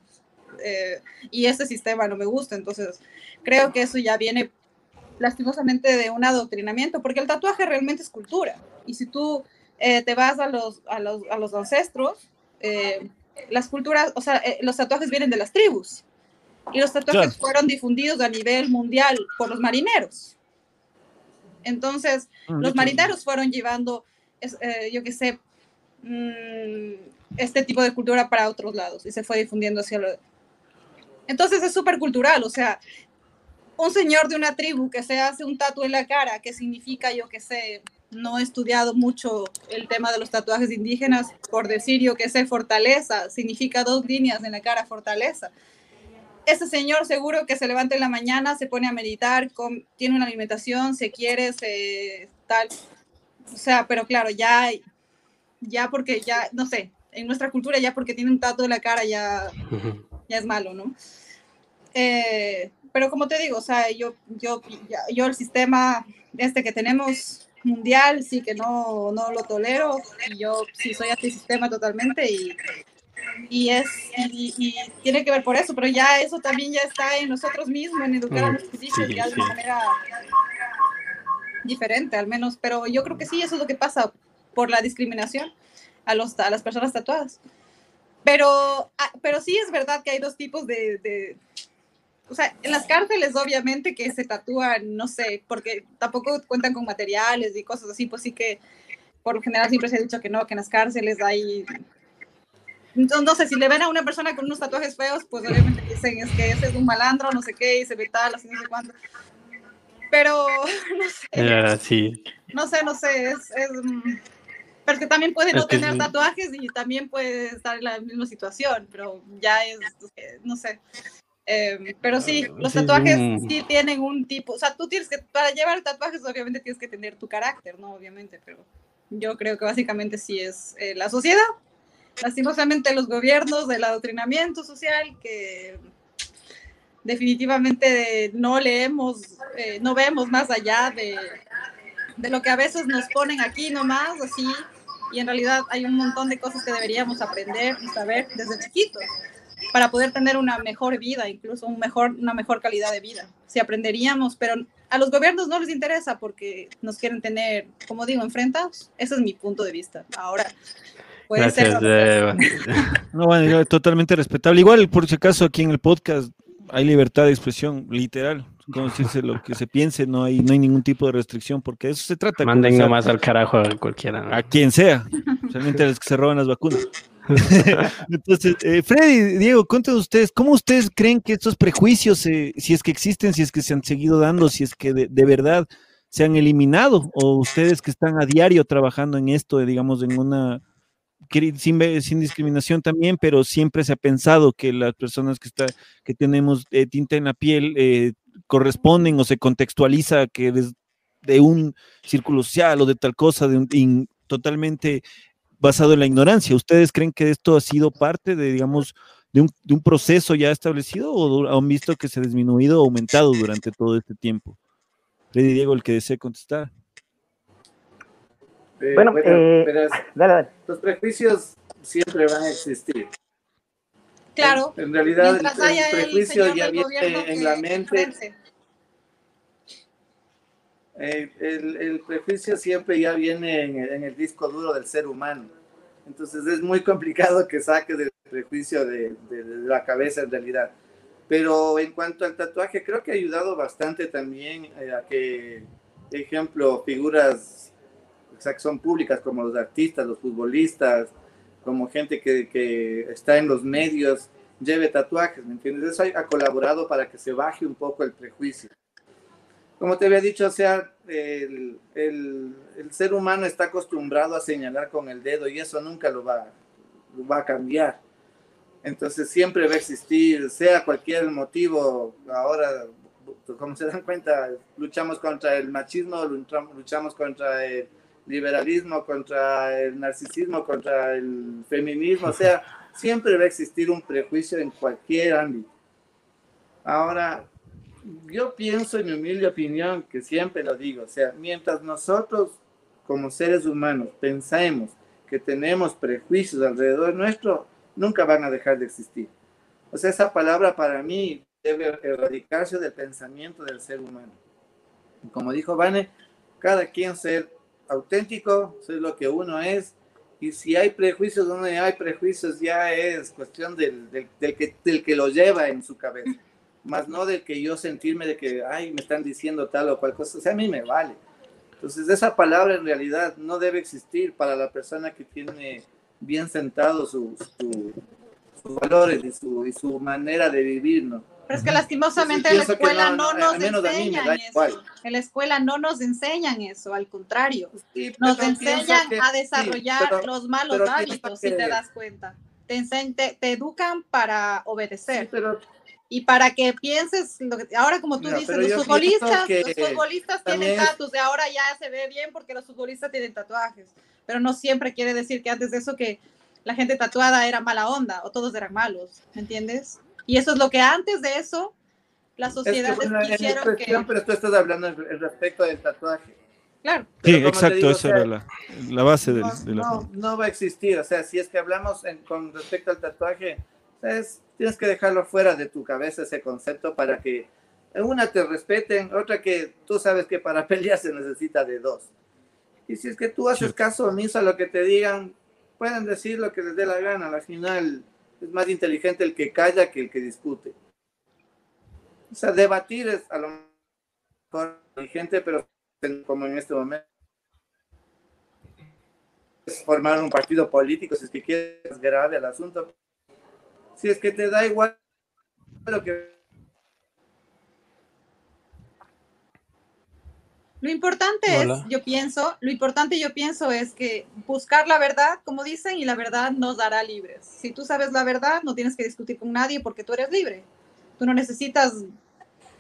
eh, y este sistema no me gusta. Entonces, creo que eso ya viene lastimosamente de un adoctrinamiento, porque el tatuaje realmente es cultura. Y si tú eh, te vas a los, a los, a los ancestros, eh, las culturas, o sea, los tatuajes vienen de las tribus. Y los tatuajes fueron difundidos a nivel mundial por los marineros. Entonces, ah, los marineros fueron llevando, yo qué sé, mm, este tipo de cultura para otros lados y se fue difundiendo hacia, lo, entonces es súper cultural, o sea, un señor de una tribu que se hace un tatu en la cara, que significa, yo que sé, no he estudiado mucho el tema de los tatuajes indígenas, por decir yo que sé, fortaleza, significa dos líneas en la cara, fortaleza. Ese señor seguro que se levanta en la mañana, se pone a meditar, tiene una alimentación, se quiere, se tal. O sea, pero claro, ya, ya porque ya, no sé, en nuestra cultura ya porque tiene un tatu en la cara ya, ya es malo, ¿no? Eh, pero como te digo, o sea, yo, yo, yo el sistema este que tenemos mundial sí que no, no lo tolero y yo sí soy sistema totalmente y, y es y, tiene que ver por eso, pero ya eso también ya está en nosotros mismos, en educar a nuestros hijos ya de una manera diferente al menos, pero yo creo que sí, eso es lo que pasa por la discriminación a, los, a las personas tatuadas. Pero, ah, pero sí es verdad que hay dos tipos de, de, o sea, en las cárceles obviamente que se tatúan, no sé, porque tampoco cuentan con materiales y cosas así, pues sí que por lo general siempre se ha dicho que no, que en las cárceles hay... Entonces, no sé, si le ven a una persona con unos tatuajes feos, pues obviamente dicen es que ese es un malandro, no sé qué, y se ve tal, así no sé cuánto. pero no sé. Ah, sí. No sé, no sé, es, es pero que también puede no Es que tener sí. tatuajes y también puede estar en la misma situación, pero ya es, no sé. Eh, pero sí, los Sí, es tatuajes un- sí tienen un tipo, o sea, tú tienes que, para llevar tatuajes obviamente tienes que tener tu carácter, ¿no? Obviamente, pero yo creo que básicamente sí es eh, la sociedad, lastimosamente los gobiernos del adoctrinamiento social que definitivamente no leemos, eh, no vemos más allá de, de lo que a veces nos ponen aquí nomás, así, y en realidad hay un montón de cosas que deberíamos aprender y saber desde chiquitos para poder tener una mejor vida, incluso un mejor, una mejor calidad de vida. Si aprenderíamos, pero a los gobiernos no les interesa porque nos quieren tener, como digo, enfrentados. Ese es mi punto de vista. Ahora, puede ser... Gracias. No, bueno, yo- totalmente respetable. Igual, por si acaso, aquí en el podcast hay libertad de expresión, literal. Como lo que se piense, no hay, no hay ningún tipo de restricción, porque de eso se trata. Manden nomás al carajo a cualquiera. ¿no? a quien sea, realmente a los que se roban las vacunas. Entonces, eh, Freddy, Diego, cuéntenos ustedes, ¿cómo ustedes creen que estos prejuicios, si es que existen, si es que se han seguido dando, si es que de, verdad se han eliminado, o ustedes que están a diario trabajando en esto, eh, digamos, en una, sin, sin discriminación también, pero siempre se ha pensado que las personas que, está, que tenemos eh, tinta en la piel eh, corresponden o se contextualiza que de un círculo social o de tal cosa, de un, in- totalmente basado en la ignorancia. ¿Ustedes creen que esto ha sido parte de, digamos, de un, de un proceso ya establecido o han visto que se ha disminuido o aumentado durante todo este tiempo? Freddy Diego, el que desee contestar. Eh, Bueno, eh, verás, Dale, dale. los prejuicios siempre van a existir. Claro, En realidad, el, el prejuicio ya viene en la mente. Eh, el, prejuicio siempre ya viene en, el- disco duro del ser humano. Entonces es muy complicado que saque del prejuicio de, la cabeza en realidad. Pero en cuanto al tatuaje, creo que ha ayudado bastante también eh, a que, ejemplo, figuras que son públicas como los artistas, los futbolistas, como gente que, que está en los medios, lleve tatuajes, ¿me entiendes? Eso ha colaborado para que se baje un poco el prejuicio como te había dicho, o sea, el, el, el, ser humano está acostumbrado a señalar con el dedo y eso nunca lo va, lo va a cambiar. Entonces siempre va a existir, sea cualquier motivo, ahora, como se dan cuenta, luchamos contra el machismo, luchamos contra el liberalismo, contra el narcisismo, contra el feminismo, o sea, siempre va a existir un prejuicio en cualquier ámbito. Ahora, yo pienso en mi humilde opinión, que siempre lo digo, o sea, mientras nosotros como seres humanos pensemos que tenemos prejuicios alrededor nuestro, nunca van a dejar de existir. O sea, esa palabra para mí debe erradicarse del pensamiento del ser humano. Como dijo Vane, cada quien ser auténtico, ser lo que uno es, y si hay prejuicios donde hay prejuicios, ya es cuestión del, del, del, que, del que lo lleva en su cabeza más no de que yo sentirme de que, ay, me están diciendo tal o cual cosa, o sea, a mí me vale. Entonces, esa palabra en realidad no debe existir para la persona que tiene bien sentado sus su, su valores y su, y su manera de vivir, ¿no? Pero es que lastimosamente en la escuela no, no, nos enseñan eso. En la escuela no nos enseñan eso, al contrario. Sí, nos enseñan que, a desarrollar sí, pero, los malos hábitos, que, si te das cuenta. Te, te, te educan para obedecer. Sí, pero y para que pienses, lo que, ahora como tú Mira, dices, los futbolistas, los futbolistas tienen tatuajes, de ahora ya se ve bien porque los futbolistas tienen tatuajes, pero no siempre quiere decir que antes de eso que la gente tatuada era mala onda o todos eran malos, ¿me entiendes? Y eso es lo que antes de eso las sociedades es que, bueno, quisieron que... Pero tú estás hablando en respecto del tatuaje. Claro. Sí, exacto, digo, esa o sea, era la, la base del, no, de la... No, no, va a existir, o sea, si es que hablamos en, con respecto al tatuaje, es, tienes que dejarlo fuera de tu cabeza ese concepto para que una te respeten, otra que tú sabes que para pelear se necesita de dos. Y si es que tú haces caso omiso a lo que te digan, pueden decir lo que les dé la gana, al final es más inteligente el que calla que el que discute. O sea, debatir es a lo mejor inteligente, pero como en este momento es formar un partido político, si es que quieres grave el asunto, si es que te da igual lo que Lo importante Hola. es, yo pienso, lo importante yo pienso es que buscar la verdad, como dicen, y la verdad nos dará libres. Si tú sabes la verdad, no tienes que discutir con nadie porque tú eres libre. Tú no necesitas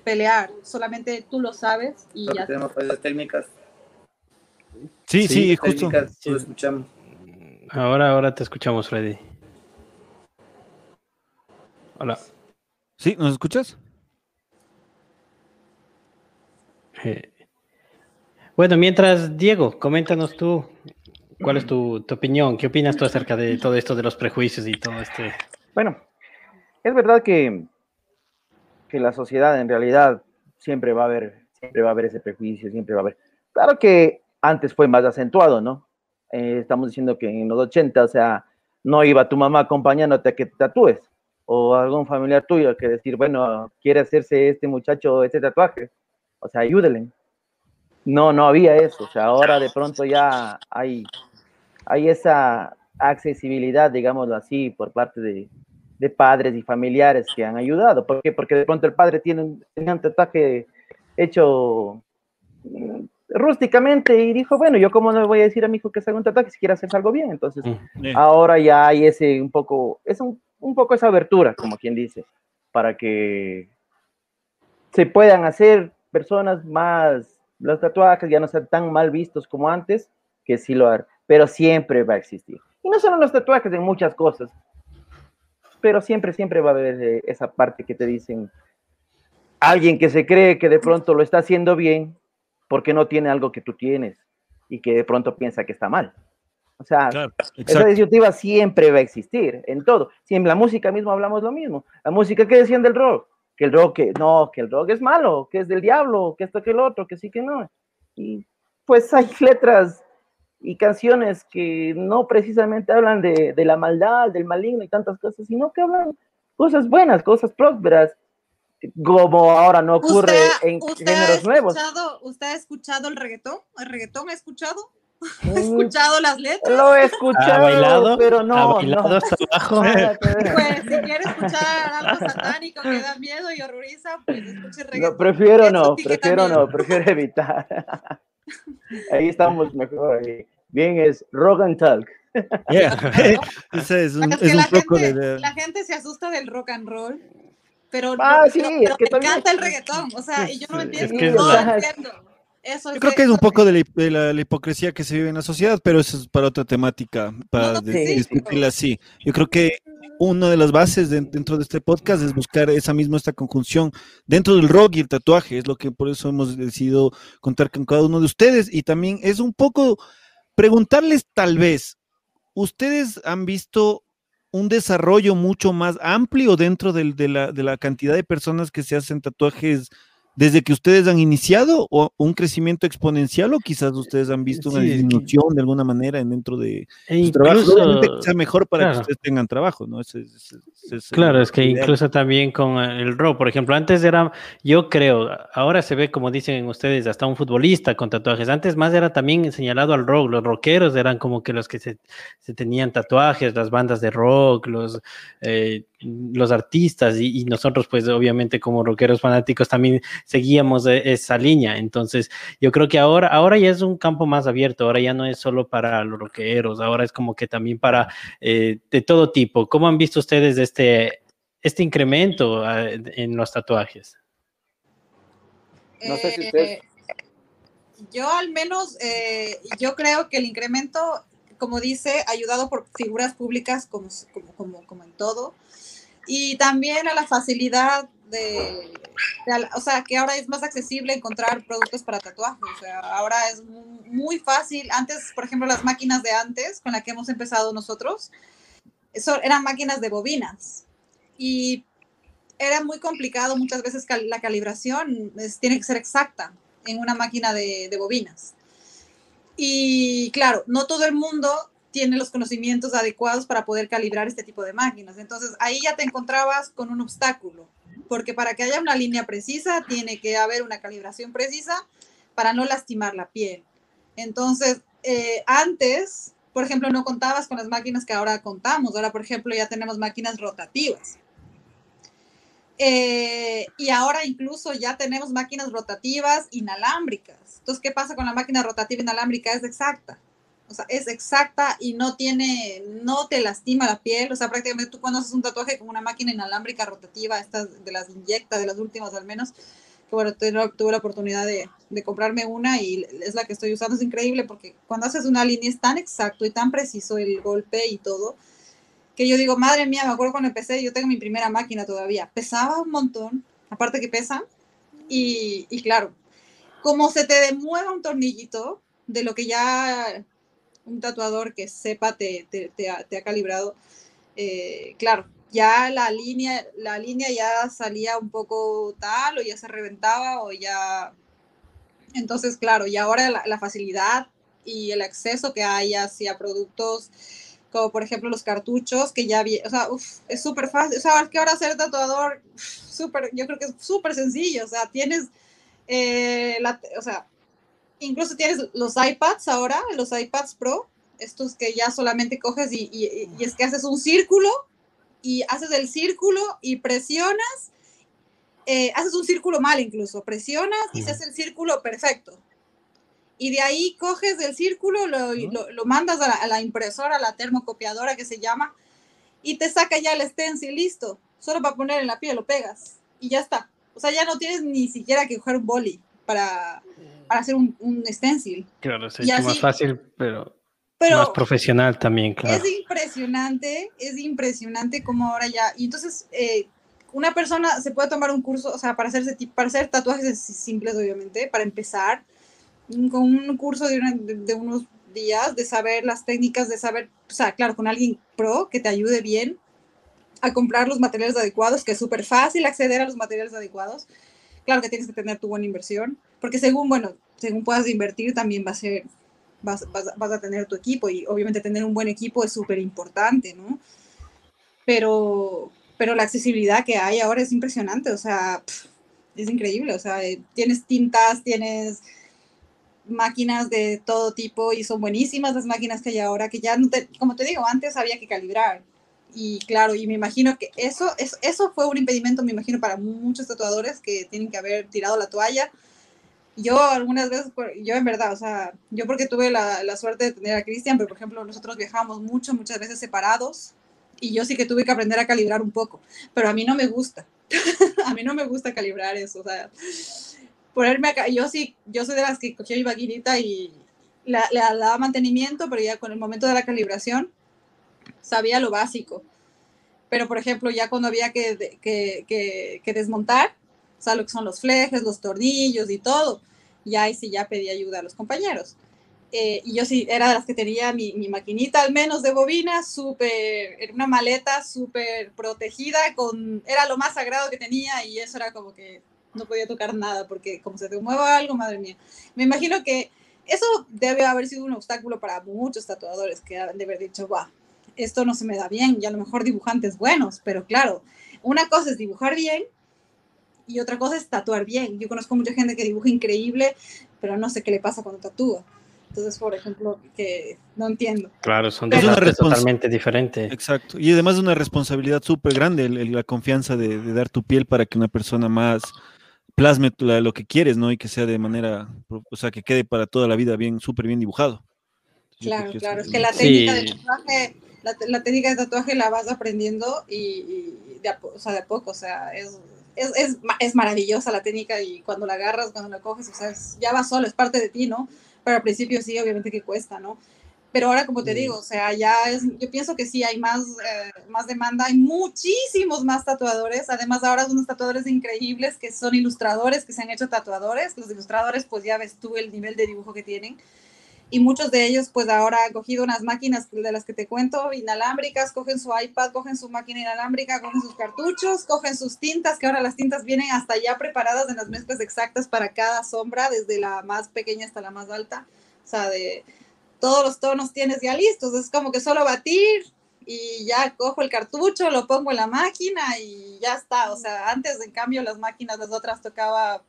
pelear, solamente tú lo sabes y ya. tenemos fallas técnicas. Sí, sí, Sí, justo. técnicas, Sí. lo escuchamos. Ahora, ahora te escuchamos, Freddy. Hola. ¿Sí? ¿Nos escuchas? Eh, Bueno, mientras, Diego, coméntanos tú, ¿cuál es tu, tu opinión? ¿Qué opinas tú acerca de todo esto de los prejuicios y todo este? Bueno, es verdad que, que la sociedad en realidad siempre va a haber, siempre va a haber ese prejuicio, siempre va a haber. Claro que antes fue más acentuado, ¿no? Eh, estamos diciendo que en los 80, o sea, no iba tu mamá acompañándote a que te tatúes, o algún familiar tuyo que decir, bueno, quiere hacerse este muchacho este tatuaje, o sea, ayúdenle. No, no había eso, o sea, ahora de pronto ya hay, hay esa accesibilidad, digámoslo así, por parte de, de padres y familiares que han ayudado. ¿Por qué? Porque de pronto el padre tiene un, tenía un tatuaje hecho mm, rústicamente y dijo, bueno, yo cómo no le voy a decir a mi hijo que se haga un tatuaje si quiere hacerse algo bien. Entonces, Mm. Eh, ahora ya hay ese un poco, es un, un poco esa abertura, como quien dice, para que se puedan hacer personas más, los tatuajes ya no sean tan mal vistos como antes, que sí lo harán, pero siempre va a existir. Y no solo los tatuajes, en muchas cosas, pero siempre, siempre va a haber eh, esa parte que te dicen, alguien que se cree que de pronto lo está haciendo bien, porque no tiene algo que tú tienes, y que de pronto piensa que está mal. O sea, claro, esa disyuntiva siempre va a existir, en todo. Si en la música mismo hablamos lo mismo. La música, ¿qué decían del rock? Que el rock, que no, que el rock es malo, que es del diablo, que esto, que el otro, que sí, que no. Y pues hay letras y canciones que no precisamente hablan de, de la maldad, del maligno y tantas cosas, sino que hablan cosas buenas, cosas prósperas, como ahora no ocurre ¿Usted, en usted ha géneros nuevos. escuchado, ¿Usted ha escuchado el reggaetón? ¿El reggaetón ha escuchado? ¿Ha Mm, escuchado las letras? Lo he escuchado, bailado? pero ¿Ha no, bailado no. hasta abajo? Pues si quiere escuchar algo satánico que da miedo y horroriza, pues escuche reggaetón. No, prefiero no, prefiero también. no, prefiero evitar. Ahí estamos mejor. ahí. Bien, es rock and talk. Yeah. Ese es un, Es un la poco gente, de... la gente se asusta del rock and roll, pero, Ah, no- sí, pero- es pero que me también- encanta el reggaetón, o sea, y yo no entiendo, es que es no la- entiendo. Eso Yo creo que es un poco de la, de la- la hipocresía que se vive en la sociedad, pero eso es para otra temática, para No, sí. discutirla así. Yo creo que una de las bases de- dentro de este podcast es buscar esa misma, esta conjunción dentro del rock y el tatuaje, es lo que por eso hemos decidido contar con cada uno de ustedes y también es un poco preguntarles tal vez, ¿ustedes han visto un desarrollo mucho más amplio dentro del- de, la, de la cantidad de personas que se hacen tatuajes desde que ustedes han iniciado o un crecimiento exponencial o quizás ustedes han visto una Sí, disminución de alguna manera en dentro de E sus trabajos? incluso, Obviamente que sea mejor para claro. que ustedes tengan trabajo, ¿no? Ese- ese- ese es Claro, es que ideal. incluso también con eh, el rock, por ejemplo, antes era, yo creo, ahora se ve como dicen ustedes, hasta un futbolista con tatuajes. Antes más era también señalado al rock, los rockeros eran como que los que se, se tenían tatuajes, las bandas de rock, los, eh, los artistas y, y nosotros pues obviamente como rockeros fanáticos también seguíamos e- esa línea. Entonces yo creo que ahora, ahora ya es un campo más abierto, ahora ya no es solo para los rockeros, ahora es como que también para eh, de todo tipo. ¿Cómo han visto ustedes este, este incremento ah, en los tatuajes? No sé si Eh, ustedes- Yo al menos, eh, yo creo que el incremento, como dice, ayudado por figuras públicas como, como, como, como en todo, y también a la facilidad de, de o sea, que ahora es más accesible encontrar productos para tatuajes, o sea, ahora es mu- muy fácil, antes, por ejemplo, las máquinas de antes, con las que hemos empezado nosotros, eso eran máquinas de bobinas, y era muy complicado muchas veces cal- la calibración es- tiene que ser exacta en una máquina de, de bobinas. Y claro, no todo el mundo tiene los conocimientos adecuados para poder calibrar este tipo de máquinas. Entonces ahí ya te encontrabas con un obstáculo, porque para que haya una línea precisa tiene que haber una calibración precisa para no lastimar la piel. Entonces, eh, antes, por ejemplo, no contabas con las máquinas que ahora contamos. Ahora, por ejemplo, ya tenemos máquinas rotativas. Eh, y ahora incluso ya tenemos máquinas rotativas inalámbricas. Entonces, ¿qué pasa con la máquina rotativa inalámbrica? Es exacta. O sea, es exacta y no tiene, no te lastima la piel. O sea, prácticamente tú cuando haces un tatuaje con una máquina inalámbrica rotativa, estas de las inyecta, de las últimas al menos, que bueno, tuve la oportunidad de, de, comprarme una y es la que estoy usando. Es increíble porque cuando haces una línea es tan exacto y tan preciso el golpe y todo, que yo digo, madre mía, me acuerdo cuando empecé, yo tengo mi primera máquina todavía, pesaba un montón, aparte que pesa, y, y claro, como se te demueva un tornillito de lo que ya un tatuador que sepa te, te, te, ha, te ha, calibrado, eh, claro, ya la línea, la línea ya salía un poco tal, o ya se reventaba, o ya... Entonces, claro, y ahora la, la facilidad y el acceso que hay hacia productos como por ejemplo los cartuchos, que ya vi, o sea, uf, es súper fácil, o sea, que ahora ser tatuador, súper, yo creo que es súper sencillo, o sea, tienes, eh, la, o sea, incluso tienes los iPads ahora, los iPads Pro, estos que ya solamente coges y, y, y es que haces un círculo y haces el círculo y presionas, eh, haces un círculo mal incluso, presionas y se hace el círculo perfecto y de ahí coges el círculo, lo, lo, lo mandas a la, a la, impresora, a la termocopiadora que se llama, y te saca ya el stencil listo. Solo para poner en la piel lo pegas y ya está. O sea, ya no tienes ni siquiera que coger un boli para, para hacer un, un stencil. Claro, es más fácil, pero, pero, más profesional también, claro. Es impresionante, es impresionante como ahora ya. Y entonces, eh, una persona se puede tomar un curso, o sea, para, hacerse, para hacer tatuajes simples, obviamente, para empezar con un curso de, unos días, de saber las técnicas, de saber, o sea, claro, con alguien pro que te ayude bien a comprar los materiales adecuados, que es súper fácil acceder a los materiales adecuados. Claro que tienes que tener tu buena inversión, porque según, bueno, según puedas invertir, también va a ser, vas, vas, vas a tener tu equipo y obviamente tener un buen equipo es súper importante, ¿no? Pero, pero la accesibilidad que hay ahora es impresionante, o sea, es increíble, o sea, eh, tienes tintas, tienes máquinas de todo tipo y son buenísimas las máquinas que hay ahora, que ya, no te, como te digo, antes había que calibrar. Y claro, y me imagino que eso, eso, eso fue un impedimento, me imagino, para muchos tatuadores que tienen que haber tirado la toalla. Yo algunas veces, yo en verdad, o sea, yo porque tuve la, la suerte de tener a Cristian, pero por ejemplo nosotros viajamos mucho, muchas veces separados, y yo sí que tuve que aprender a calibrar un poco, pero a mí no me gusta, a mí no me gusta calibrar eso, o sea, ponerme acá. Yo sí, yo soy de las que cogía mi maquinita y le, le daba mantenimiento, pero ya con el momento de la calibración sabía lo básico. Pero, por ejemplo, ya cuando había que, que, que, que desmontar, o sea, lo que son los flejes, los tornillos y todo, ya ahí sí ya pedí ayuda a los compañeros. Eh, y yo sí era de las que tenía mi, mi maquinita al menos de bobina, súper, era una maleta súper protegida, con, era lo más sagrado que tenía y eso era como que no podía tocar nada porque como se te mueva algo, madre mía. Me imagino que eso debe haber sido un obstáculo para muchos tatuadores que han de haber dicho, guau, esto no se me da bien y a lo mejor dibujantes buenos, pero claro, una cosa es dibujar bien y otra cosa es tatuar bien. Yo conozco mucha gente que dibuja increíble, pero no sé qué le pasa cuando tatúa. Entonces, por ejemplo, que no entiendo. Claro, son es una totalmente diferentes. Exacto. Y además es una responsabilidad súper grande el, el, la confianza de, de, dar tu piel para que una persona más plasme lo que quieres, ¿no? Y que sea de manera, o sea, que quede para toda la vida bien, súper bien dibujado. Claro, claro, es, es que la técnica sí. de tatuaje, la, la, técnica de tatuaje la vas aprendiendo y, y de, a, o sea, de a poco, o sea, es, es, es, es, maravillosa la técnica y cuando la agarras, cuando la coges, o sea, ya va solo, es parte de ti, ¿no? Pero al principio sí, obviamente que cuesta, ¿no? Pero ahora como te digo, o sea, ya es, yo pienso que sí hay más, eh, más demanda, hay muchísimos más tatuadores, además ahora son unos tatuadores increíbles que son ilustradores, que se han hecho tatuadores, los ilustradores pues ya ves tú el nivel de dibujo que tienen, y muchos de ellos pues ahora han cogido unas máquinas de las que te cuento, inalámbricas, cogen su iPad, cogen su máquina inalámbrica, cogen sus cartuchos, cogen sus tintas, que ahora las tintas vienen hasta ya preparadas en las mezclas exactas para cada sombra, desde la más pequeña hasta la más alta, o sea, de todos los tonos tienes ya listos, es como que solo batir y ya cojo el cartucho, lo pongo en la máquina y ya está. O sea, antes en cambio las máquinas, las otras tocaba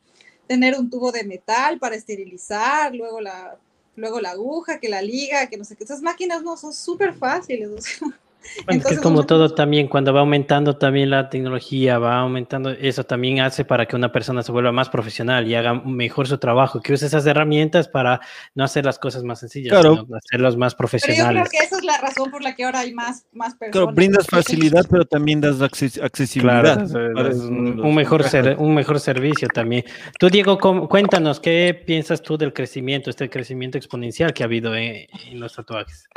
tener un tubo de metal para esterilizar, luego la, luego la aguja, que la liga, que no sé qué. Esas máquinas no son súper fáciles. O sea, Bueno, es que es como todo también, cuando va aumentando también la tecnología, va aumentando, eso también hace para que una persona se vuelva más profesional y haga mejor su trabajo, que use esas herramientas para no hacer las cosas más sencillas, Claro. sino hacerlos más Pero yo creo profesionales. que esa es la razón por la que ahora hay más, más personas. Claro, brindas facilidad, pero también das acces- accesibilidad. Claro, es- es Para un, mejor ser, un mejor servicio también. Tú, Diego, cuéntanos, ¿qué piensas tú del crecimiento, este crecimiento exponencial que ha habido en, en los tatuajes?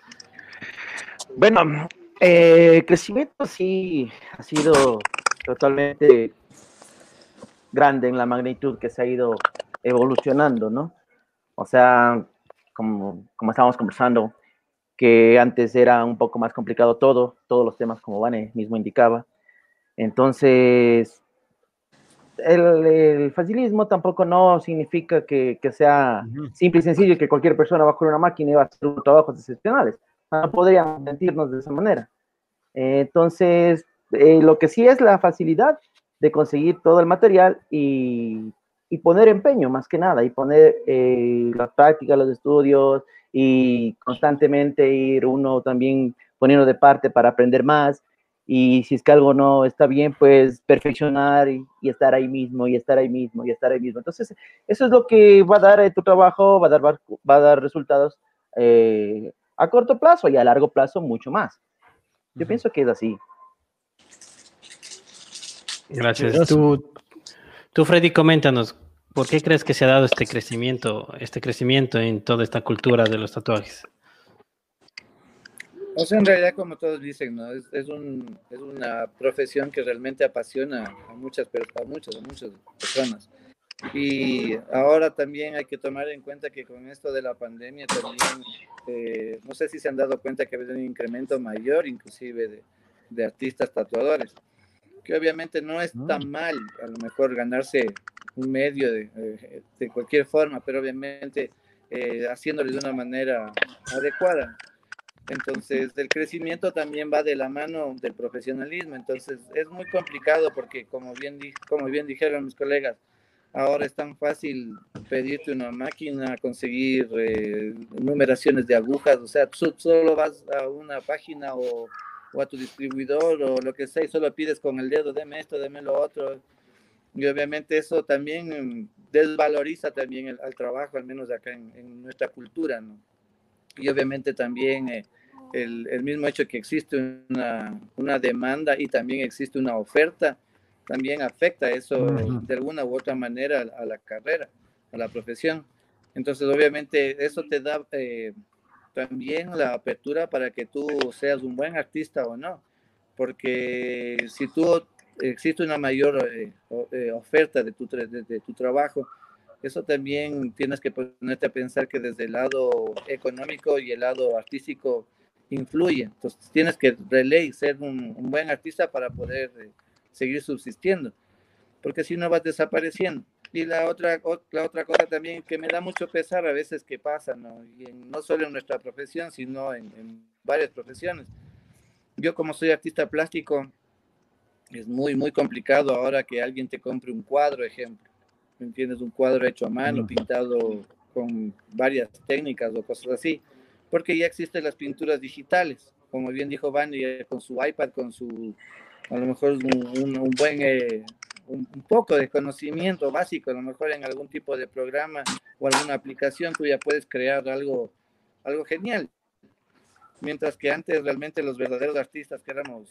Bueno, eh, el crecimiento sí ha sido totalmente grande en la magnitud que se ha ido evolucionando, ¿no? O sea, como, como estábamos conversando, que antes era un poco más complicado todo, todos los temas como Vane mismo indicaba. Entonces, el, el facilismo tampoco no significa que, que sea simple y sencillo que cualquier persona va a una máquina y va a hacer unos trabajos excepcionales. No podríamos mentirnos de esa manera. Eh, entonces, eh, lo que sí es la facilidad de conseguir todo el material y, y poner empeño más que nada, y poner eh, la práctica, los estudios y constantemente ir uno también poniendo de parte para aprender más. Y si es que algo no está bien, pues perfeccionar y, estar ahí mismo, y estar ahí mismo, y estar ahí mismo. Entonces, eso es lo que va a dar eh, tu trabajo, va a dar, va a dar resultados a corto plazo y a largo plazo mucho más. Yo pienso que es así. Gracias. Gracias. Tú, tú, Freddy, coméntanos, ¿por qué crees que se ha dado este crecimiento, este crecimiento en toda esta cultura de los tatuajes? O sea, en realidad, como todos dicen, ¿no? Es, es, un, es una profesión que realmente apasiona a muchas, a muchas, a muchas personas. Y ahora también hay que tomar en cuenta que con esto de la pandemia también, eh, no sé si se han dado cuenta que ha habido un incremento mayor inclusive de, de artistas tatuadores, que obviamente no es tan mal a lo mejor ganarse un medio de, eh, de cualquier forma, pero obviamente eh, haciéndolo de una manera adecuada. Entonces, el crecimiento también va de la mano del profesionalismo. Entonces, es muy complicado porque, como bien, como bien dijeron mis colegas, ahora es tan fácil pedirte una máquina, conseguir eh, numeraciones de agujas. O sea, tú solo vas a una página o, o a tu distribuidor o lo que sea y solo pides con el dedo, deme esto, deme lo otro. Y obviamente eso también mm, desvaloriza también el, al trabajo, al menos acá en, en nuestra cultura, ¿no? y obviamente también eh, el, el, mismo hecho que existe una, una, demanda y también existe una oferta, también afecta eso uh -huh. de alguna u otra manera a, a, la carrera, a la profesión. Entonces, obviamente, eso te da eh, también la apertura para que tú seas un buen artista o no, porque si tú existe una mayor eh, oferta de tu, de, de tu trabajo, eso también tienes que ponerte a pensar que desde el lado económico y el lado artístico influye. Entonces tienes que relay, ser un, un buen artista para poder eh, seguir subsistiendo, porque si no vas desapareciendo. Y la otra, la otra cosa también que me da mucho pesar a veces que pasa, ¿no? Y en, no solo en nuestra profesión, sino en, en varias profesiones. Yo como soy artista plástico, es muy, muy complicado ahora que alguien te compre un cuadro, ejemplo ¿me entiendes? Un cuadro hecho a mano, pintado con varias técnicas o cosas así, porque ya existen las pinturas digitales, como bien dijo Vani, con su iPad, con su, a lo mejor eh, un, un, poco de conocimiento básico, a lo mejor en algún tipo de programa o alguna aplicación, tú ya puedes crear algo, algo genial. Mientras que antes realmente los verdaderos artistas que éramos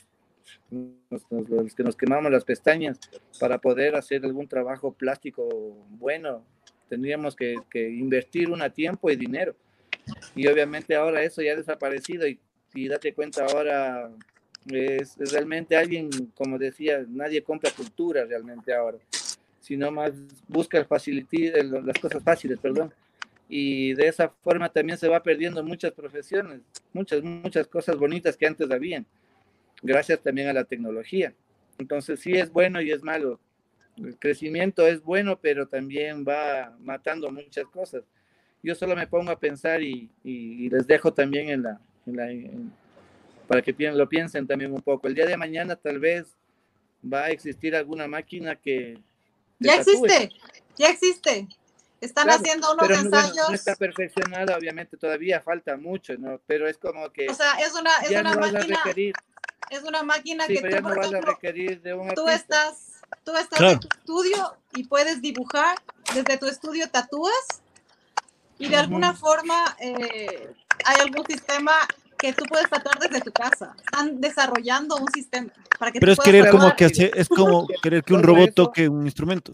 los, que nos quemamos las pestañas para poder hacer algún trabajo plástico bueno, tendríamos que, invertir un tiempo y dinero. Y obviamente ahora eso ya ha desaparecido y date cuenta ahora es, realmente alguien, como decía, nadie compra cultura realmente ahora, sino más busca las cosas fáciles, perdón. Y de esa forma también se va perdiendo muchas profesiones, muchas, muchas cosas bonitas que antes habían gracias también a la tecnología. Entonces sí es bueno y es malo. El crecimiento es bueno, pero también va matando muchas cosas. Yo solo me pongo a pensar y, y, les dejo también en la, para que lo piensen también un poco. El día de mañana tal vez va a existir alguna máquina que... Ya existe, ya existe. Están Claro, haciendo unos pero ensayos. no está perfeccionada, obviamente todavía falta mucho, ¿no? Pero es como que o sea, es una, es ya una no vas a máquina, requerir, es una máquina sí, que pero ya tú, no por vas a ejemplo, requerir de un tú artista. estás, tú estás Claro. en tu estudio y puedes dibujar, desde tu estudio tatúas y de alguna forma eh, hay algún sistema que tú puedes tatuar desde tu casa. Están desarrollando un sistema para que Pero tú es querer tatuar. como que hace, es como querer que un robot eso- toque un instrumento.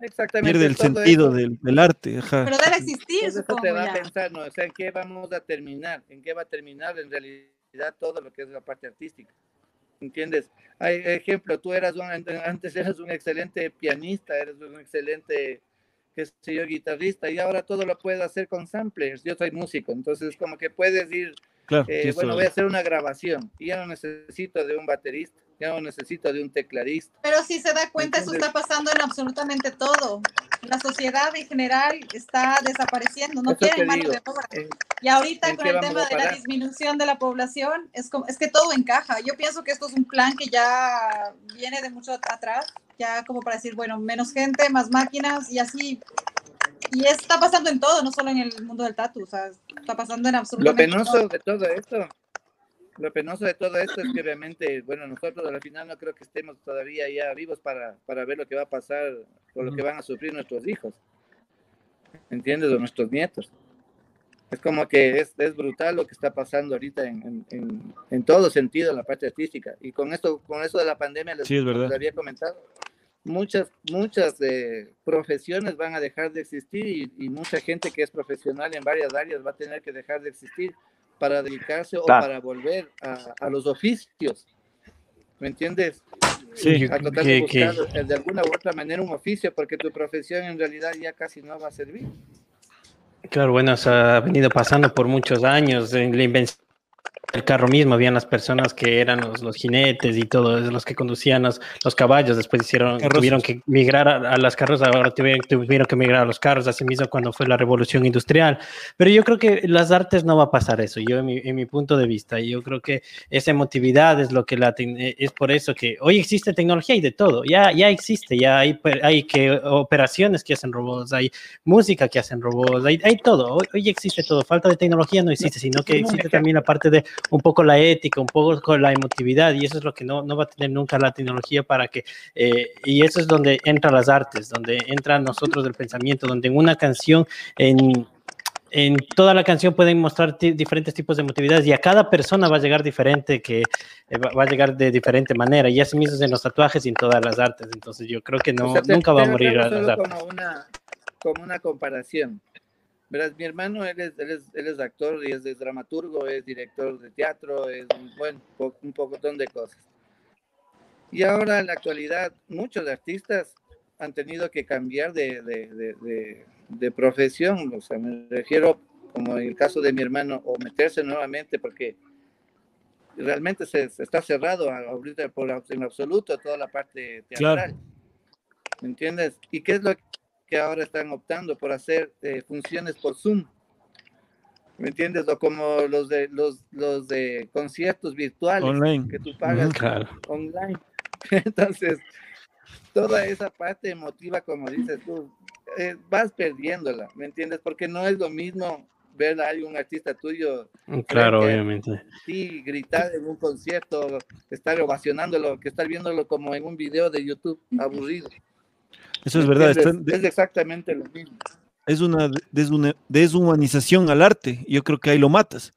Exactamente. Pierde el sentido del, del arte. Ajá. Pero debe existir, Todo eso te va a ya. pensar, ¿no? O sea, ¿en qué vamos a terminar? ¿En qué va a terminar en realidad todo lo que es la parte artística? ¿Entiendes? Hay ejemplo, tú eras un, antes eras un excelente pianista, eres un excelente, qué sé yo, guitarrista, y ahora todo lo puedes hacer con samplers. Yo soy músico, entonces como que puedes ir, Claro. eh, bueno, voy a hacer una grabación, y ya no necesito de un baterista, ya no necesito de un tecladista. Pero si se da cuenta, eso está pasando en absolutamente todo. La sociedad en general está desapareciendo, no quieren mano digo. de obra. En- Y ahorita ¿En con el tema a de la disminución de la población, es, como, es que todo encaja. Yo pienso que esto es un plan que ya viene de mucho atrás, ya como para decir, bueno, menos gente, más máquinas y así. Y está pasando en todo, no solo en el mundo del tatu, o sea, está pasando en Lo absolutamente penoso todo. de todo esto, lo penoso de todo esto es que obviamente, bueno, nosotros al final no creo que estemos todavía ya vivos para, para ver lo que va a pasar o lo que van a sufrir nuestros hijos. ¿Entiendes? O nuestros nietos. Es como que es, es brutal lo que está pasando ahorita en, en, en, en todo sentido en la parte artística. Y con esto, con eso de la pandemia, les, Sí, es verdad. les había comentado, muchas, muchas eh, profesiones van a dejar de existir y, y mucha gente que es profesional en varias áreas va a tener que dejar de existir para dedicarse o Claro. para volver a, a los oficios. ¿Me entiendes? Sí. A tratar de buscar que- eh, de alguna u otra manera un oficio, porque tu profesión en realidad ya casi no va a servir. Claro, bueno, eso ha venido pasando por muchos años. En la invención del carro mismo, habían las personas que eran los, los jinetes y todos los que conducían los, los caballos. Después hicieron, tuvieron que migrar a, a las carrozas, ahora tuvieron, tuvieron que migrar a los carros, así mismo cuando fue la revolución industrial. Pero yo creo que las artes no va a pasar eso, yo en mi, en mi punto de vista. Yo creo que esa emotividad es lo que la eh, es por eso que hoy existe tecnología y de todo, ya, ya existe, ya hay, hay que operaciones que hacen robots, hay música que hacen robots, hay, hay todo, hoy, hoy existe todo, falta de tecnología no existe, sino que existe también la parte de un poco la ética, un poco la emotividad, y eso es lo que no, no va a tener nunca la tecnología para que, eh, y eso es donde entran las artes, donde entran nosotros del pensamiento, donde en una canción, en, en toda la canción pueden mostrar diferentes tipos de emotividades y a cada persona va a llegar diferente, que eh, va, a llegar de diferente manera, y así mismo en los tatuajes y en todas las artes, entonces yo creo que no, O sea, te- nunca va a morir a las artes. como una, como una comparación. Verás, mi hermano, él es, él, es, él es actor y es, es dramaturgo, es director de teatro, es un, bueno, po- un pocotón de cosas. Y ahora en la actualidad muchos artistas han tenido que cambiar de, de, de, de, profesión, o sea, me refiero como en el caso de mi hermano, o meterse nuevamente porque realmente se, se está cerrado a- ahorita por, en absoluto toda la parte Claro. teatral. ¿Me entiendes? ¿Y qué es lo que ahora están optando por hacer eh, funciones por Zoom? ¿Me entiendes? O como los de los, los de conciertos virtuales Online. que tú pagas. Claro. online. Entonces, toda esa parte emotiva, como dices tú, eh, vas perdiéndola, ¿me entiendes? Porque no es lo mismo ver a algún artista tuyo Claro, que- obviamente. sí, gritar en un concierto, estar ovacionándolo, que estar viéndolo como en un video de YouTube aburrido. Eso es ¿me verdad. Es exactamente lo mismo. es una deshumanización al arte. Yo creo que ahí lo matas.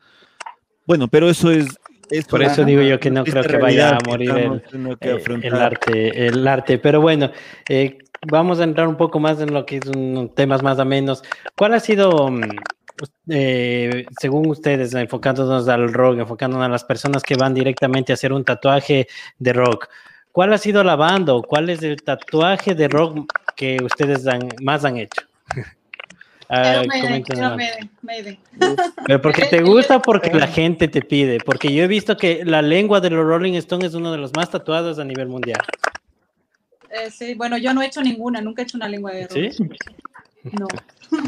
Bueno, pero eso es. es Por eso digo yo que no creo que vaya a morir el, eh, el arte, el arte. Pero bueno, eh, vamos a entrar un poco más en lo que es un, temas más o menos. ¿Cuál ha sido, mm, eh, según ustedes, enfocándonos al rock, enfocándonos a las personas que van directamente a hacer un tatuaje de rock? ¿Cuál ha sido la banda o cuál es el tatuaje de rock que ustedes han- más han hecho? Ah. ¿Pero porque te gusta o porque la gente te pide? Porque yo he visto que la lengua de los Rolling Stones es uno de los más tatuados a nivel mundial. Eh, sí, bueno, yo no he hecho ninguna, nunca he hecho una lengua de rock. ¿Sí? No.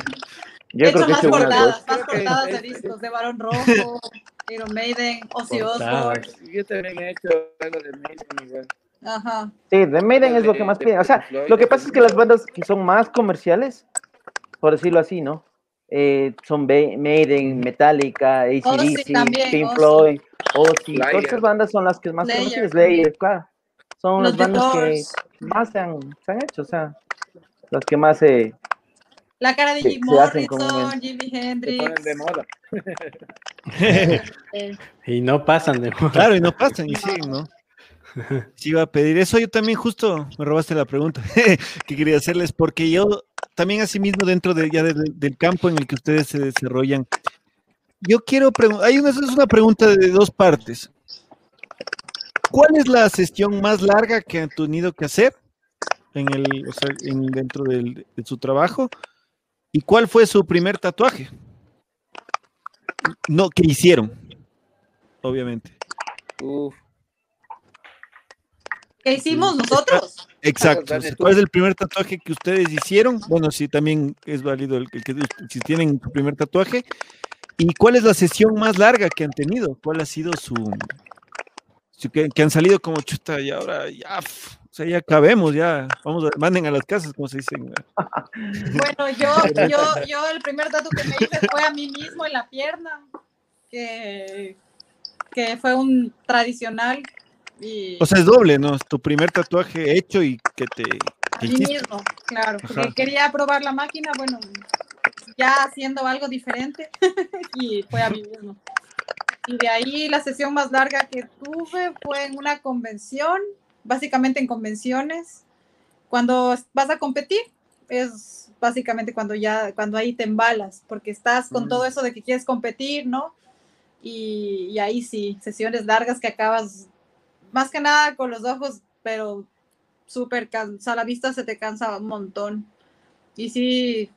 Yo he creo hecho que más portadas, más portadas de discos de Barón Rojo, Iron Maiden, Ozzy. Osbourne. Yo también he hecho algo de Maiden igual. Ajá. Sí, de Maiden es lo que más de piden. O sea, lo que pasa es que las bandas que son más comerciales por decirlo así, ¿no? Eh, son Maiden, Metallica, ACDC, Pink Floyd, Ozzy, todas esas bandas son las que más conocidas, Slayer, claro. Son las bandas que más se han, se han, hecho, o sea, las que más se... La cara de Jim Morrison, Jimi Hendrix. de moda. y no pasan de moda. Claro, y no pasan, y siguen, ¿no? Sí, iba a pedir eso. Yo también justo me robaste la pregunta que quería hacerles, porque yo también asimismo dentro de, ya del campo en el que ustedes se desarrollan, yo quiero preguntar, hay una, es una pregunta de dos partes. ¿Cuál es la sesión más larga que han tenido que hacer en el, o sea, en, dentro de su trabajo? ¿Y cuál fue su primer tatuaje? No, que hicieron, obviamente. Uf. ¿Qué hicimos nosotros? Exacto. ¿Cuál es el primer tatuaje que ustedes hicieron? Bueno, si también es válido el que si tienen su primer tatuaje. ¿Y cuál es la sesión más larga que han tenido? ¿Cuál ha sido su, que, han salido como chuta y ahora ya, o sea, ya acabemos, ya, vamos, a, manden a las casas, como se dice. Bueno, yo, yo, yo el primer tatu que me hice fue a mí mismo en la pierna, que, que fue un tradicional o sea, es doble, ¿no? Es tu primer tatuaje hecho y que te... a mí mismo, claro. Porque quería probar la máquina, bueno, ya haciendo algo diferente y fue a mí mismo. Y de ahí la sesión más larga que tuve fue en una convención, básicamente en convenciones. Cuando vas a competir, es básicamente cuando ya, cuando ahí te embalas, porque estás con mm. todo eso de que quieres competir, ¿no? Y, y, ahí sí, sesiones largas que acabas más que nada con los ojos, pero súper cansada, la vista se te cansa un montón. Y sí,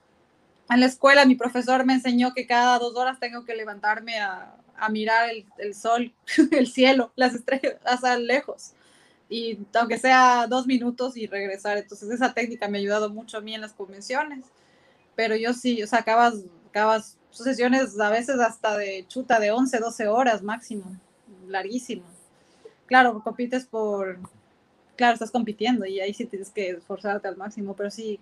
en la escuela mi profesor me enseñó que cada dos horas tengo que levantarme a, mirar el, el, sol, el cielo, las estrellas, hasta lejos. Y aunque sea dos minutos y regresar. Entonces esa técnica me ha ayudado mucho a mí en las convenciones. Pero yo sí, o sea, acabas, acabas sesiones a veces hasta de chuta de 11, 12 horas máximo, larguísimo claro, compites por, claro, estás compitiendo y ahí sí tienes que esforzarte al máximo, pero sí,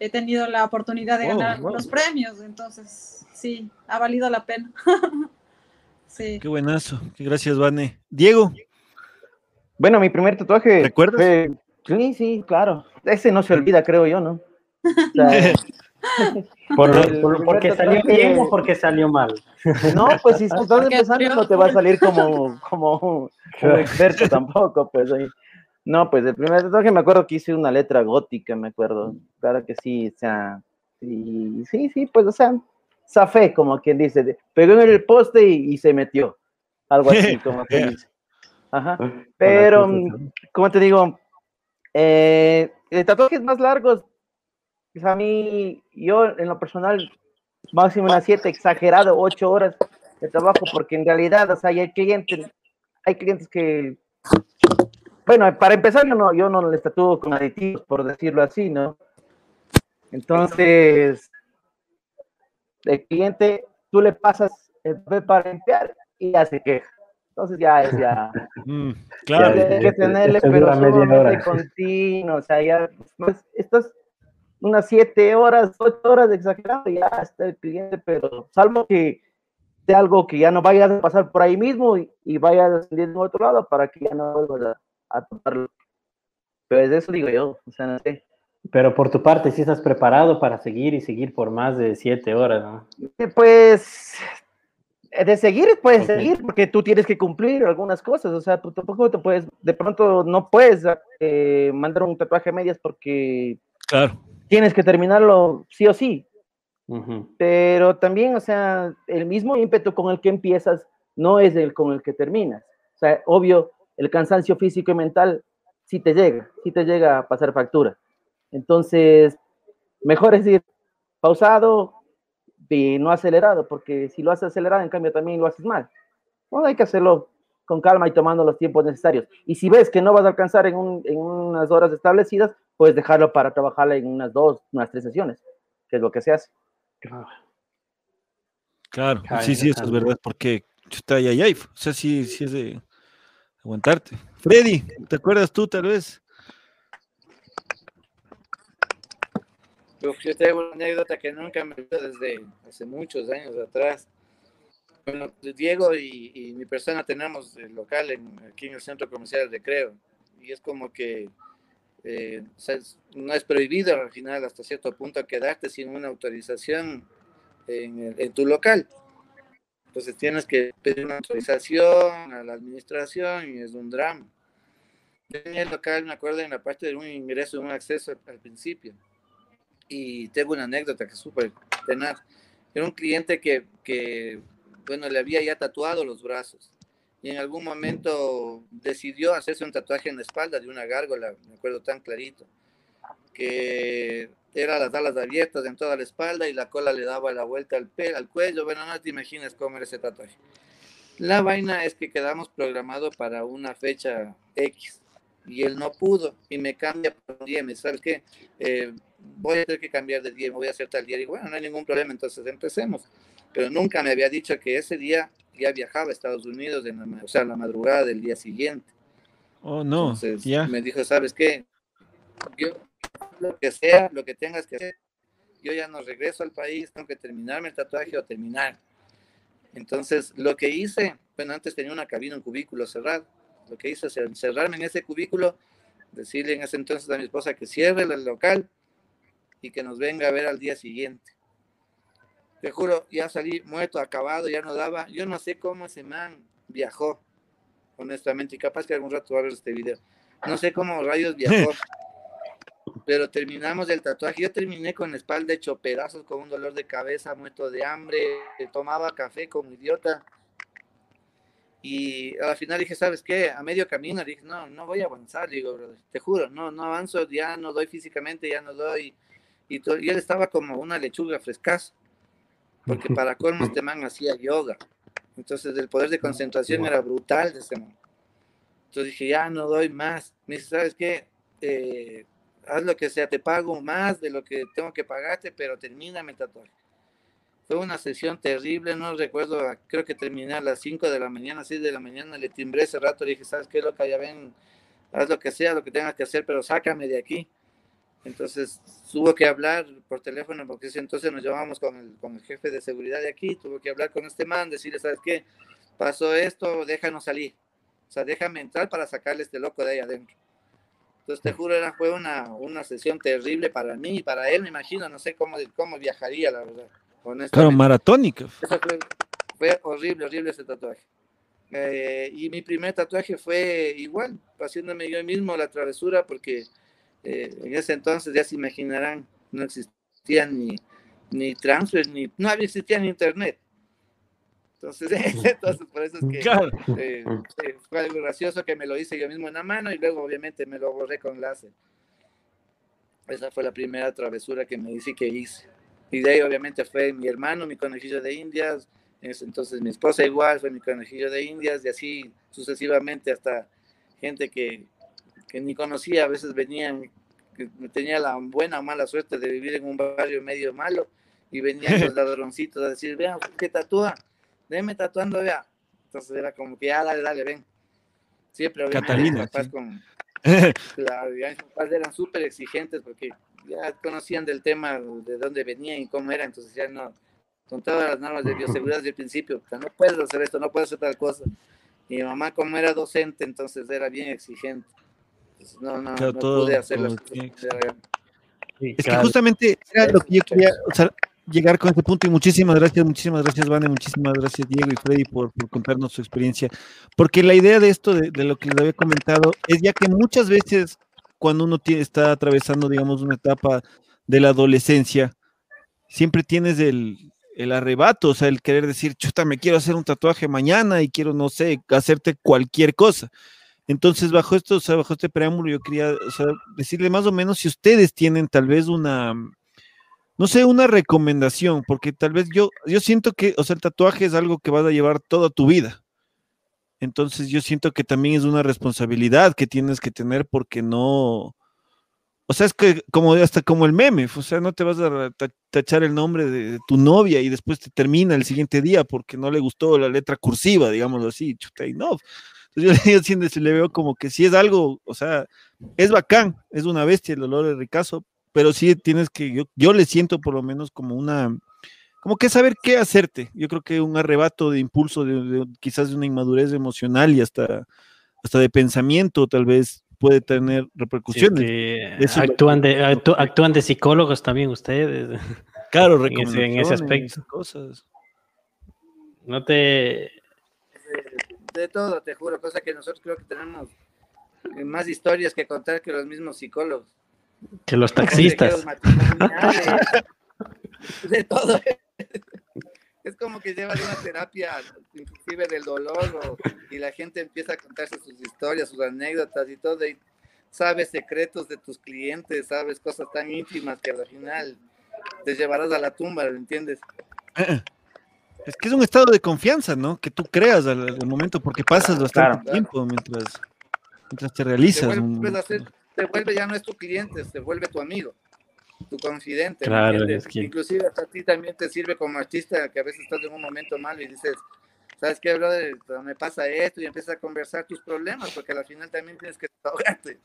he tenido la oportunidad de ganar los premios, entonces sí, ha valido la pena. sí. Qué buenazo, qué gracias, Vane. Diego. Bueno, mi primer tatuaje. ¿Recuerdas? sí, sí, claro. Ese no se olvida, creo yo, ¿no? Por, porque salió bien o porque salió mal. No, pues si estás empezando no te va a salir como, como, experto tampoco, pues No, pues el primer tatuaje me acuerdo que hice una letra gótica, me acuerdo. Claro que sí, o sea, sí, sí, sí, pues o sea, zafé, como quien dice, pegó en el poste y, se metió. Algo así, como que dice. Ajá. Pero, como te digo, eh, tatuajes más largos pues, a mí, yo en lo personal, máximo unas siete, exagerado, ocho horas de trabajo, porque en realidad, o sea, hay clientes, hay clientes que, bueno, para empezar, yo no, yo no les tatúo con aditivos, por decirlo así, ¿no? Entonces, el cliente, tú le pasas el papel para limpiar y ya se queja. Entonces ya es ya. Mm, claro. Hay que tenerle, pero solamente continuo. O sea, ya. Pues, estos unas siete horas, ocho horas de exagerado, ya está el cliente, pero salvo que sea algo que ya no vayas a pasar por ahí mismo y, y vayas a otro lado para que ya no vuelvas a, a tocarlo. Pero de eso digo yo, o sea, no sé. Pero por tu parte, si estás preparado para seguir y seguir por más de siete horas, ¿no? Eh, pues eh, de seguir puedes seguir porque tú tienes que cumplir algunas cosas, o sea, tú tampoco te puedes, de pronto no puedes eh, mandar un tatuaje a medias porque claro tienes que terminarlo sí o sí. Pero también, o sea, el mismo ímpetu con el que empiezas no es el con el que terminas. O sea, obvio, el cansancio físico y mental sí te llega, sí te llega a pasar factura. Entonces, mejor es ir pausado y no acelerado, porque si lo haces acelerado, en cambio, también lo haces mal. No hay que hacerlo con calma y tomando los tiempos necesarios. Y si ves que no vas a alcanzar en, en unas horas establecidas, puedes dejarlo para trabajarla en unas dos, unas tres sesiones, que es lo que se hace. Claro, sí, sí, eso es verdad, porque está ahí, ahí, o sea, sí, sí es de aguantarte. Freddy, ¿te acuerdas tú tal vez? yo tengo una anécdota que nunca me olvido desde hace muchos años atrás. Bueno, Diego y, mi persona tenemos el local en, aquí en el Centro Comercial de Recreo y es como que eh, no es prohibido al final hasta cierto punto quedarte sin una autorización en, en tu local. Entonces tienes que pedir una autorización a la administración y es un drama. En el local, me acuerdo, en la parte de un ingreso, de un acceso al principio. Y tengo una anécdota que es súper tenaz. Era un cliente que, que, bueno, le había ya tatuado los brazos. Y en algún momento decidió hacerse un tatuaje en la espalda de una gárgola, me acuerdo tan clarito, que era las alas abiertas en toda la espalda y la cola le daba la vuelta al, pelo, al cuello. Bueno, no te imaginas cómo era ese tatuaje. La vaina es que quedamos programados para una fecha X y él no pudo y me cambia por un día. Me sabes qué, eh, voy a tener que cambiar de día, me voy a hacer tal día. Y bueno, no hay ningún problema, entonces empecemos. Pero nunca me había dicho que ese día ya viajaba a Estados Unidos, en o sea, la madrugada del día siguiente. Oh, no. Entonces me dijo, ¿sabes qué? Yo lo que sea, lo que tengas que hacer. Yo ya no regreso al país, tengo que terminarme el tatuaje o terminar. Entonces, lo que hice, bueno, antes tenía una cabina, un cubículo cerrado. Lo que hice es encerrarme en ese cubículo, decirle en ese entonces a mi esposa que cierre el local y que nos venga a ver al día siguiente. Te juro, ya salí muerto, acabado, ya no daba. Yo no sé cómo ese man viajó, honestamente, y capaz que algún rato va a ver este video. No sé cómo rayos viajó. pero terminamos el tatuaje. Yo terminé con la espalda hecho pedazos, con un dolor de cabeza, muerto de hambre, tomaba café como idiota. Y al final dije, ¿sabes qué? A medio camino dije, no, no voy a avanzar, digo, te juro, no, no avanzo, ya no doy físicamente, ya no doy. Y, y él estaba como una lechuga frescaz, porque para colmo este man hacía yoga. Entonces el poder de concentración era brutal de ese man. Entonces dije, ya no doy más. Me dice, ¿sabes qué? Eh, haz lo que sea, te pago más de lo que tengo que pagarte, pero termíname el tatuaje. Fue una sesión terrible, no recuerdo, creo que terminé a las 5 de la mañana, 6 de la mañana, le timbré ese rato, le dije, ¿sabes qué, loca? Ya ven, haz lo que sea, lo que tengas que hacer, pero sácame de aquí. Entonces tuvo que hablar por teléfono, porque entonces nos llevamos con el, con el jefe de seguridad de aquí, tuvo que hablar con este man, decirle, ¿sabes qué? Pasó esto, déjanos salir. O sea, déjame entrar para sacarle este loco de ahí adentro. Entonces, te juro, era, fue una, una sesión terrible para mí y para él, me imagino, no sé cómo, cómo viajaría, la verdad. Claro, maratónica. Fue, horrible, horrible ese tatuaje. Eh, y mi primer tatuaje fue igual, haciéndome yo mismo la travesura, porque eh, en ese entonces ya se imaginarán, no existía ni, ni transfer, ni, no había existía ni internet. Entonces, entonces por eso es que eh, eh, fue algo gracioso que me lo hice yo mismo en la mano y luego obviamente me lo borré con láser. Esa fue la primera travesura que me hice que hice. Y de ahí obviamente fue mi hermano, mi conejillo de indias, entonces mi esposa igual fue mi conejillo de indias y así sucesivamente hasta gente que, que ni conocía, a veces venían, que tenía la buena o mala suerte de vivir en un barrio medio malo y venían los ladroncitos a decir, vean, ¿qué tatúa? déme tatuando, vea. Entonces era como que, ya, dale, dale, ven. Siempre, Catalina. con, claro, mis papás eran súper exigentes porque ya conocían del tema, de dónde venía y cómo era, entonces ya no, con todas las normas de bioseguridad desde el principio, no puedes hacer esto, no puedes hacer tal cosa. Mi mamá, como era docente, entonces era bien exigente. No, no, no pude hacer las cosas. Es que justamente era lo que yo quería, o sea, llegar con este punto y muchísimas gracias, muchísimas gracias, Vane, muchísimas gracias, Diego y Freddy, por, contarnos su experiencia. Porque la idea de esto, de, lo que les había comentado, es ya que muchas veces cuando uno tiene, está atravesando, digamos, una etapa de la adolescencia, siempre tienes el, el arrebato, o sea, el querer decir, chuta, me quiero hacer un tatuaje mañana y quiero, no sé, hacerte cualquier cosa. Entonces, bajo esto, o sea, bajo este preámbulo, yo quería decirle más o menos si ustedes tienen tal vez una, no sé, una recomendación, porque tal vez yo, yo siento que, o sea, el tatuaje es algo que vas a llevar toda tu vida. Entonces yo siento que también es una responsabilidad que tienes que tener porque no, o sea, es que como hasta como el meme, o sea, no te vas a tachar el nombre de, tu novia y después te termina el siguiente día porque no le gustó la letra cursiva, digámoslo así, chuta, no. Entonces yo, yo le veo como que si es algo, o sea, es bacán, es una bestia el olor de ricazo, pero sí tienes que, yo, yo le siento por lo menos como una, como que saber qué hacerte. Yo creo que un arrebato de impulso, de, quizás de una inmadurez emocional y hasta, hasta de pensamiento, tal vez puede tener repercusiones. actúan, de, actúan de psicólogos también ustedes. Claro, en ese, en ese aspecto. Cosas. No te... De, todo, te juro, cosa que nosotros creo que tenemos más historias que contar que los mismos psicólogos. Que los taxistas. De todo. Es como que llevas una terapia, inclusive del dolor, y la gente empieza a contarse sus historias, sus anécdotas y todo, y sabes secretos de tus clientes, sabes cosas tan íntimas que al final te llevarás a la tumba, ¿lo entiendes? Es que es un estado de confianza, ¿no? Que tú creas al, momento, porque pasas bastante tiempo mientras, mientras te realizas. Te vuelve, ya no es tu cliente, se vuelve tu amigo, tu confidente. Claro, es que... Inclusive a ti también te sirve como artista, que a veces estás en un momento malo y dices, ¿sabes qué, brother? Me pasa esto y empiezas a conversar tus problemas, porque al final también tienes que desahogarte.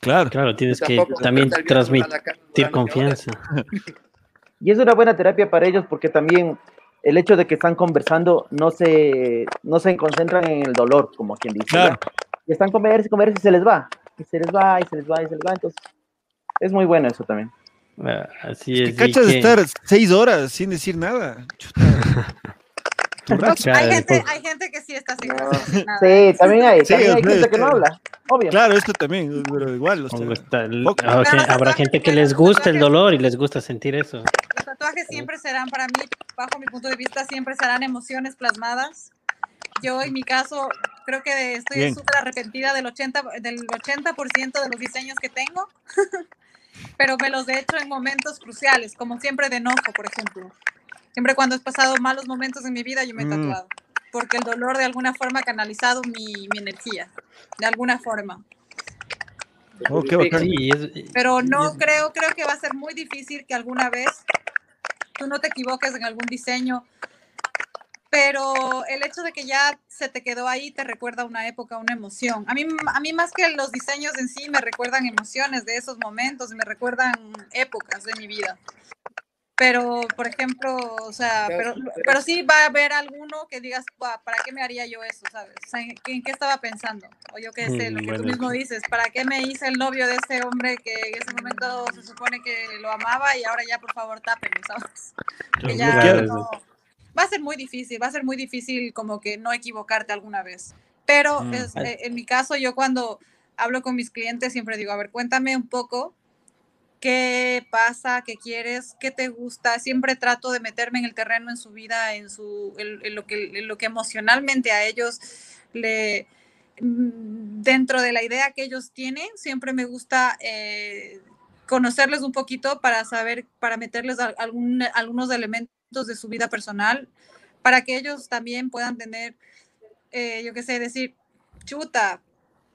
Claro, claro, tienes que también transmitir confianza. Y es una buena terapia para ellos porque también el hecho de que están conversando no se, no se concentran en el dolor, como quien dice. Claro. Y están conversando y conversando y se les va. Y se les va, y se les va, y se les va. Entonces, es muy bueno eso también. Ah, así es. cachas de estar seis horas sin decir nada. hay, gente, hay gente que sí está sin nada. Sí, también hay, también hay gente que no habla. Obvio. Claro, esto también, pero igual. habrá gente que les gusta el dolor y les gusta sentir eso. Los tatuajes siempre serán, para mí, bajo mi punto de vista, siempre serán emociones plasmadas. Yo, en mi caso, creo que estoy súper arrepentida del 80%, del 80 de los diseños que tengo, pero me los he hecho en momentos cruciales, como siempre de enojo, por ejemplo. Siempre cuando he pasado malos momentos en mi vida, yo me he mm. tatuado. Porque el dolor de alguna forma ha canalizado mi, mi energía. De alguna forma. Oh, Pero no creo, creo que va a ser muy difícil que alguna vez tú no te equivoques en algún diseño. Pero el hecho de que ya se te quedó ahí te recuerda una época, una emoción. A mí, a mí más que los diseños en sí me recuerdan emociones de esos momentos, me recuerdan épocas de mi vida pero por ejemplo, o sea, pero, pero sí va a haber alguno que digas, ¿para qué me haría yo eso? ¿Sabes? ¿en, qué estaba pensando? O yo qué sé, lo que tú mismo dices, ¿para qué me hice el novio de ese hombre que en ese momento se supone que lo amaba y ahora ya por favor tápenme, ¿sabes? Que ya no, va a ser muy difícil, va a ser muy difícil como que no equivocarte alguna vez. Pero mm. es, eh, en mi caso, yo cuando hablo con mis clientes siempre digo, a ver, cuéntame un poco qué pasa, qué quieres, qué te gusta. Siempre trato de meterme en el terreno, en su vida, en, su, lo, que, lo que emocionalmente a ellos le... Mm, dentro de la idea que ellos tienen, siempre me gusta eh, conocerles un poquito para saber, para meterles algún, algunos elementos de su vida personal, para que ellos también puedan tener, eh, yo qué sé, decir, chuta,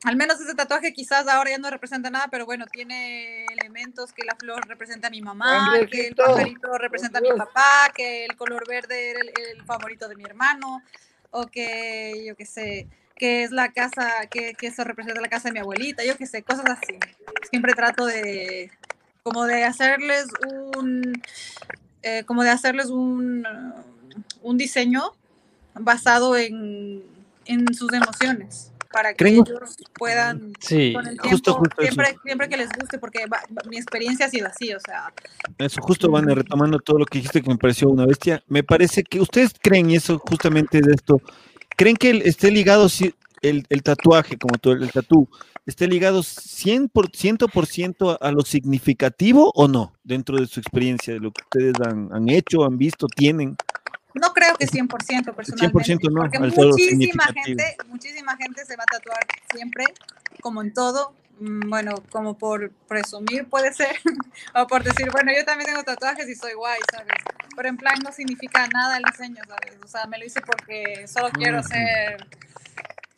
al menos ese tatuaje quizás ahora ya no representa nada, pero bueno, tiene elementos que la flor representa a mi mamá, que el pajarito representa a mi papá, que el color verde era el, favorito de mi hermano, o que yo qué sé, que es la casa, que, que, eso representa la casa de mi abuelita, yo qué sé, cosas así. Siempre trato de, como de hacerles un, eh, como de hacerles un, un diseño basado en, en sus emociones para que ellos puedan sí, con el tiempo, siempre, siempre que les guste, porque mi experiencia ha sido así, o sea. Eso, justo van retomando todo lo que dijiste que me pareció una bestia. Me parece que ustedes creen eso justamente de esto. ¿Creen que esté ligado el, el tatuaje, como todo el, tatú, esté ligado 100%, por ciento a lo significativo o no dentro de su experiencia, de lo que ustedes han, han hecho, han visto, tienen? No creo que 100% personalmente. 100% no, porque muchísima gente, muchísima gente se va a tatuar siempre, como en todo. Mm, bueno, como por presumir puede ser, o por decir, bueno, yo también tengo tatuajes y soy guay, ¿sabes? Pero en plan no significa nada el diseño, ¿sabes? O sea, me lo hice porque solo quiero ser,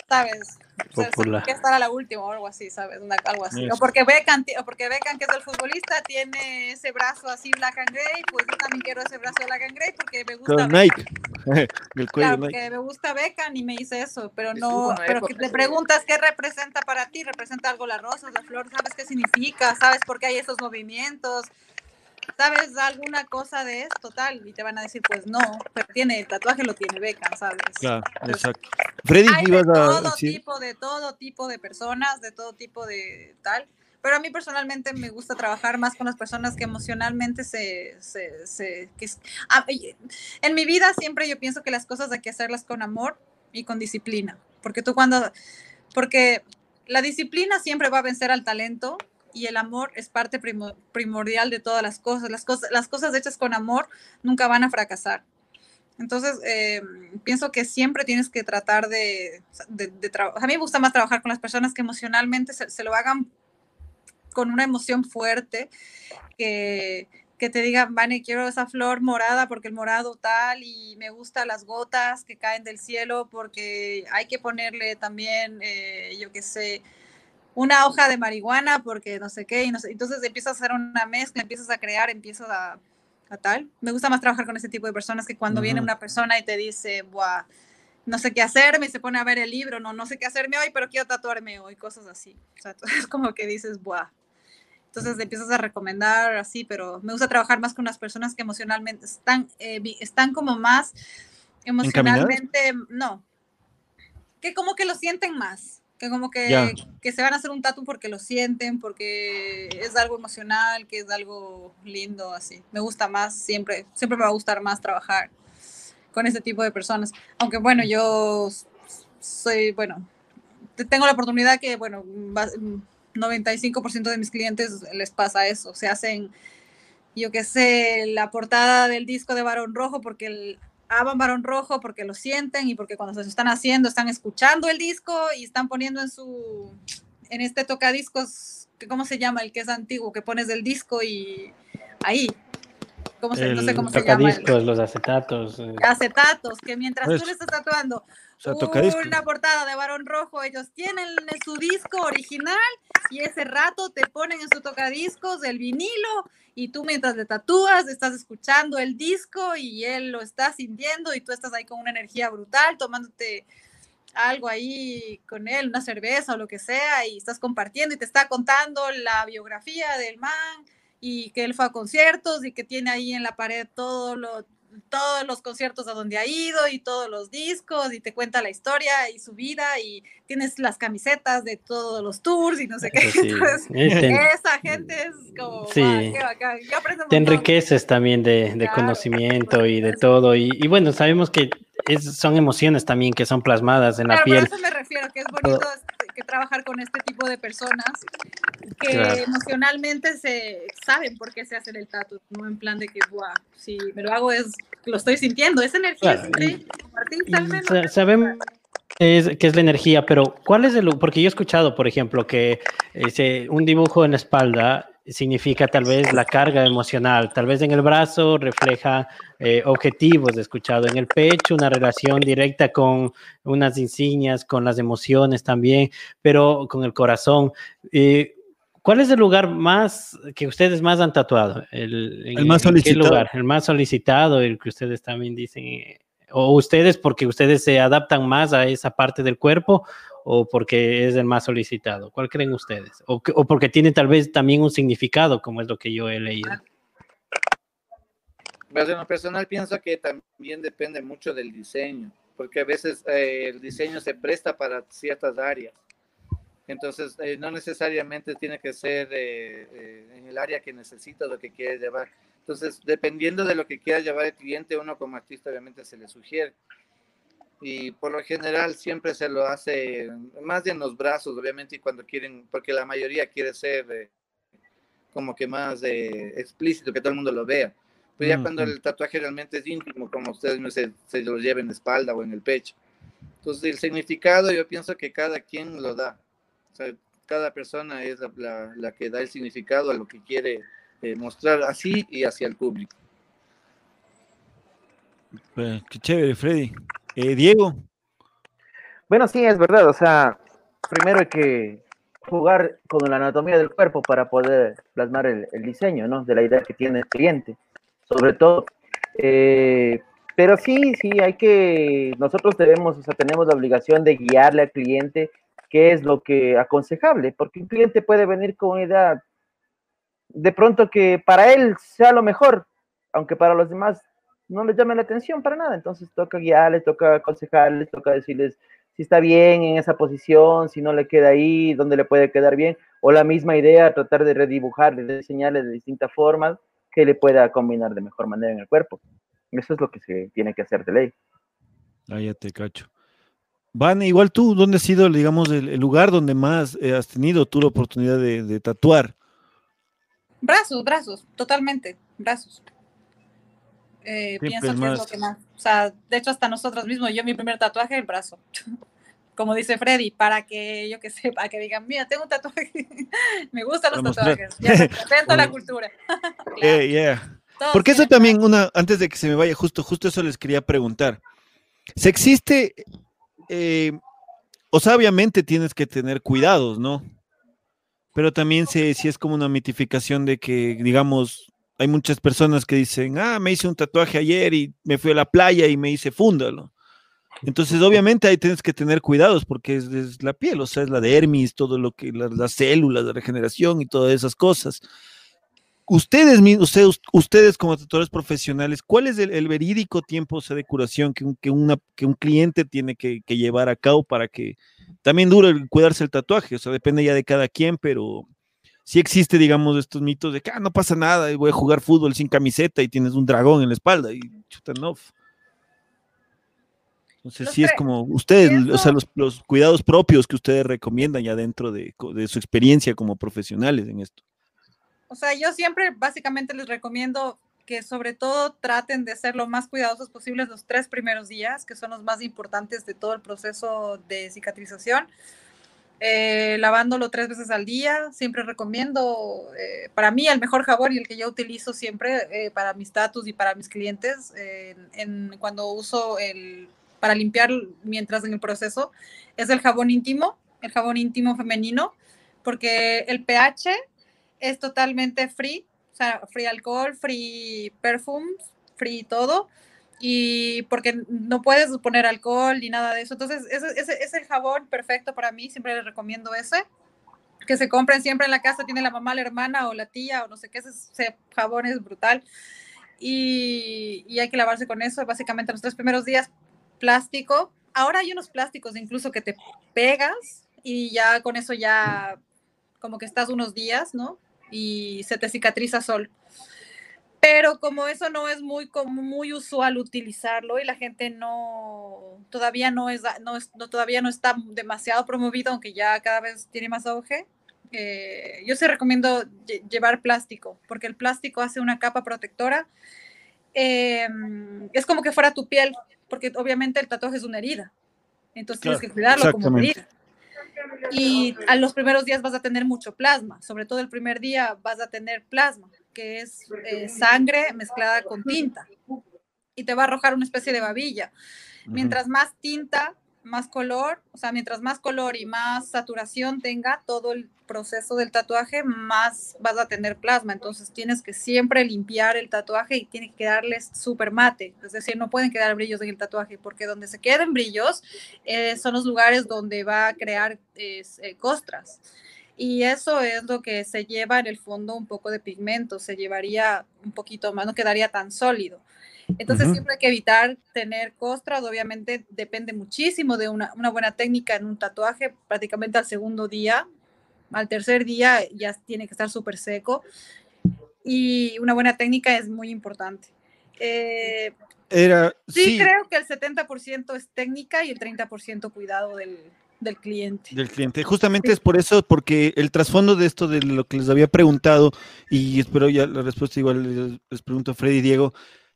¿sabes? Popular. que estar a la última o algo así, ¿sabes? algo así. O porque Beckham, o porque Beckham, que es el futbolista, tiene ese brazo así black and gray, pues yo también quiero ese brazo black and gray porque me gusta. Nike. el cuello claro, porque me gusta Beckham y me dice eso, pero no, pero que te preguntas qué representa para ti, representa algo la rosa, la flor, ¿sabes qué significa? ¿Sabes por qué hay esos movimientos? ¿Sabes alguna cosa de esto tal? Y te van a decir, pues no, pero tiene, el tatuaje lo tiene Beckham, ¿sabes? Claro, exacto. Freddy, hay de todo tipo, de todo tipo de personas, de todo tipo de tal. Pero a mí personalmente me gusta trabajar más con las personas que emocionalmente se... se, se que, en mi vida siempre yo pienso que las cosas hay que hacerlas con amor y con disciplina. Porque tú cuando... Porque la disciplina siempre va a vencer al talento y el amor es parte primordial de todas las cosas. Las, cosas. las cosas hechas con amor nunca van a fracasar. Entonces, eh, pienso que siempre tienes que tratar de, de, trabajar. A mí me gusta más trabajar con las personas que emocionalmente se, lo hagan con una emoción fuerte, que, que te digan, Vane, quiero esa flor morada porque el morado tal, y me gustan las gotas que caen del cielo porque hay que ponerle también, eh, yo qué sé, una hoja de marihuana porque no sé qué, y no sé, entonces empiezas a hacer una mezcla, empiezas a crear, empiezas a, a tal. Me gusta más trabajar con ese tipo de personas que cuando viene una persona y te dice, Buah, no sé qué hacerme, y se pone a ver el libro, no, no sé qué hacerme hoy, pero quiero tatuarme hoy, cosas así. O sea, es como que dices, Buah. Entonces empiezas a recomendar así, pero me gusta trabajar más con las personas que emocionalmente están, eh, están como más emocionalmente, no, que como que lo sienten más que como que, que, se van a hacer un tatu porque lo sienten, porque es algo emocional, que es algo lindo, así. Me gusta más, siempre, siempre me va a gustar más trabajar con ese tipo de personas. Aunque bueno, yo soy, bueno, tengo la oportunidad que, bueno, 95% de mis clientes les pasa eso, se hacen, yo qué sé, la portada del disco de Barón Rojo porque el aman Barón Rojo porque lo sienten y porque cuando se están haciendo están escuchando el disco y están poniendo en su, en este tocadiscos, ¿cómo se llama? El que es antiguo, que pones el disco y ahí. ¿Cómo se, no sé cómo se llama. los acetatos. Eh. Acetatos, que mientras tú le estás tatuando una portada de Barón Rojo, ellos tienen su disco original y ese rato te ponen en su tocadiscos el vinilo y tú mientras le tatúas estás escuchando el disco y él lo está sintiendo y tú estás ahí con una energía brutal tomándote algo ahí con él, una cerveza o lo que sea y estás compartiendo y te está contando la biografía del man y que él fue a conciertos y que tiene ahí en la pared todo lo todos los conciertos a donde ha ido y todos los discos y te cuenta la historia y su vida y tienes las camisetas de todos los tours y no sé qué. esa gente es como, sí. te enriqueces también de, conocimiento y de todo. Y, bueno, sabemos que son emociones también que son plasmadas en la piel. A eso me refiero, que es bonito que trabajar con este tipo de personas que emocionalmente se saben por qué se hacen el tatu, no en plan de que, Buah, si me lo hago es, lo estoy sintiendo, esa energía es sabemos que es la energía, pero ¿cuál es el, porque yo he escuchado, por ejemplo, que ese, un dibujo en la espalda significa tal vez la carga emocional, tal vez en el brazo refleja eh, objetivos, he escuchado, en el pecho una relación directa con unas insignias, con las emociones también, pero con el corazón. Eh, ¿Cuál es el lugar más que ustedes más han tatuado? El, más solicitado. lugar? El más solicitado, el que ustedes también dicen, o ustedes porque ustedes se adaptan más a esa parte del cuerpo o porque es el más solicitado? ¿Cuál creen ustedes? O, porque tiene tal vez también un significado, como es lo que yo he leído. Pues en lo personal pienso que también depende mucho del diseño, porque a veces eh, el diseño se presta para ciertas áreas. Entonces, eh, no necesariamente tiene que ser eh, en el área que necesita lo que quiere llevar. Entonces, dependiendo de lo que quiera llevar el cliente, uno como artista obviamente se le sugiere y por lo general siempre se lo hace más en los brazos, obviamente, y cuando quieren, porque la mayoría quiere ser eh, como que más eh, explícito, que todo el mundo lo vea. Pero ya cuando el tatuaje realmente es íntimo, como ustedes se, se lo lleven en la espalda o en el pecho. Entonces, el significado yo pienso que cada quien lo da. O sea, cada persona es la, la, que da el significado a lo que quiere eh, mostrar así y hacia el público. Pues, qué chévere, Freddy. Eh, Diego. Bueno, sí, es verdad. O sea, primero hay que jugar con la anatomía del cuerpo para poder plasmar el, diseño, ¿no? De la idea que tiene el cliente, sobre todo. Eh, pero sí, sí, hay que, nosotros debemos, o sea, tenemos la obligación de guiarle al cliente qué es lo que aconsejable, porque un cliente puede venir con una idea de pronto que para él sea lo mejor, aunque para los demás no les llame la atención para nada. Entonces toca guiarles, toca aconsejarles, toca decirles si está bien en esa posición, si no le queda ahí, dónde le puede quedar bien, o la misma idea, tratar de redibujar, de diseñarle de distintas formas que le pueda combinar de mejor manera en el cuerpo. Eso es lo que se tiene que hacer de ley. Ah, cacho. Van, igual tú, ¿dónde ha sido, digamos, el, lugar donde más eh, has tenido tú la oportunidad de tatuar? Brazos, brazos, totalmente, brazos. Eh, pienso que es lo que más. O sea, de hecho, hasta nosotros mismos, yo mi primer tatuaje, el brazo. Como dice Freddy, para que yo que sepa, que digan, mira, tengo un tatuaje. Me gustan los tatuajes. Ya represento la cultura. Eh, Porque eso también, una, antes de que se me vaya, justo, justo eso les quería preguntar. Si existe, eh, o sea, obviamente tienes que tener cuidados, ¿no? Pero también si, si es como una mitificación de que, digamos, hay muchas personas que dicen, ah, me hice un tatuaje ayer y me fui a la playa y me hice fúndalo. Entonces, obviamente ahí tienes que tener cuidados porque es, la piel, o sea, es la dermis, todo lo que, las células de regeneración y todas esas cosas. Ustedes, ustedes, ustedes como tatuadores profesionales, ¿cuál es el, verídico tiempo de curación que un, que, una, que un cliente tiene que, que, llevar a cabo para que también dure cuidarse el tatuaje? O sea, depende ya de cada quien, pero si existe, digamos, estos mitos de que ah, no pasa nada, y voy a jugar fútbol sin camiseta y tienes un dragón en la espalda y chuta, no. Entonces, sí es como ustedes, o sea, los, cuidados propios que ustedes recomiendan ya dentro de, de su experiencia como profesionales en esto. O sea, yo siempre básicamente les recomiendo que sobre todo traten de ser lo más cuidadosos posibles los tres primeros días, que son los más importantes de todo el proceso de cicatrización. Eh, lavándolo tres veces al día. Siempre recomiendo, eh, para mí, el mejor jabón y el que yo utilizo siempre eh, para mis status y para mis clientes, en, cuando uso el, para limpiar mientras en el proceso, es el jabón íntimo, el jabón íntimo femenino, porque el pH es totalmente free, free alcohol, free perfumes, free todo y porque no puedes poner alcohol ni nada de eso. Entonces, ese, es el jabón perfecto para mí, siempre les recomiendo ese. Que se compren siempre en la casa, tiene la mamá, la hermana o la tía o no sé qué, ese, jabón es brutal. Y, y, hay que lavarse con eso, básicamente los tres primeros días, plástico. Ahora hay unos plásticos incluso que te pegas y ya con eso ya como que estás unos días, ¿no? Y se te cicatriza sol pero como eso no es muy muy usual utilizarlo y la gente no todavía no es, no, todavía no está demasiado promovido aunque ya cada vez tiene más auge eh, yo sí recomiendo llevar plástico porque el plástico hace una capa protectora em, es como que fuera tu piel porque obviamente el tatuaje es una herida. Entonces tienes que cuidarlo como herida y a los primeros días vas a tener mucho plasma sobre todo el primer día vas a tener plasma que es eh, sangre mezclada con tinta y te va a arrojar una especie de babilla. Mientras más tinta, más color, o sea, mientras más color y más saturación tenga todo el proceso del tatuaje, más vas a tener plasma. Entonces tienes que siempre limpiar el tatuaje y tiene que darles súper mate. Es decir, no pueden quedar brillos en el tatuaje porque donde se queden brillos eh, son los lugares donde va a crear eh, costras y eso es lo que se lleva en el fondo un poco de pigmento, se llevaría un poquito más, no quedaría tan sólido. Entonces siempre hay que evitar tener costras, obviamente depende muchísimo de una, una, buena técnica en un tatuaje, prácticamente al segundo día, al tercer día ya tiene que estar súper seco y una buena técnica es muy importante. Eh, Era, sí, sí, creo que el 70% es técnica y el 30% cuidado del, del cliente. Del cliente. Justamente es por eso, porque el trasfondo de esto, de lo que les había preguntado, y espero ya la respuesta igual les, pregunto a Freddy y Diego,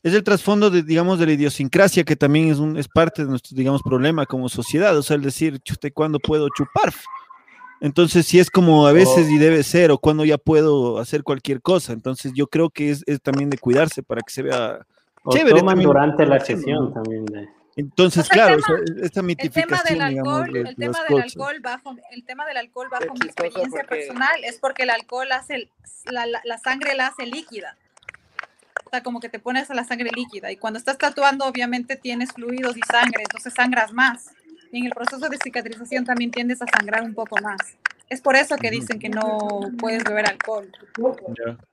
es el trasfondo de, digamos, de la idiosincrasia, que también es, un, es parte de nuestro, digamos, problema como sociedad, o sea, el decir, chute, ¿cuándo puedo chupar? Entonces, si es como a veces y debe ser, o cuando ya puedo hacer cualquier cosa. Entonces, yo creo que es, también de cuidarse para que se vea chévere. Toman durante la sesión también. De Entonces, O sea, claro, tema- o sea, esta El tema mitificación, del digamos, alcohol, de- el tema del alcohol bajo, el tema del alcohol bajo mi experiencia porque- personal es porque el alcohol hace el- la, la- la sangre la hace líquida. O sea, como que te pones a la sangre líquida y cuando estás tatuando obviamente tienes fluidos y sangre, entonces sangras más. Y en el proceso de cicatrización también tiendes a sangrar un poco más. Es por eso que dicen que no puedes beber alcohol.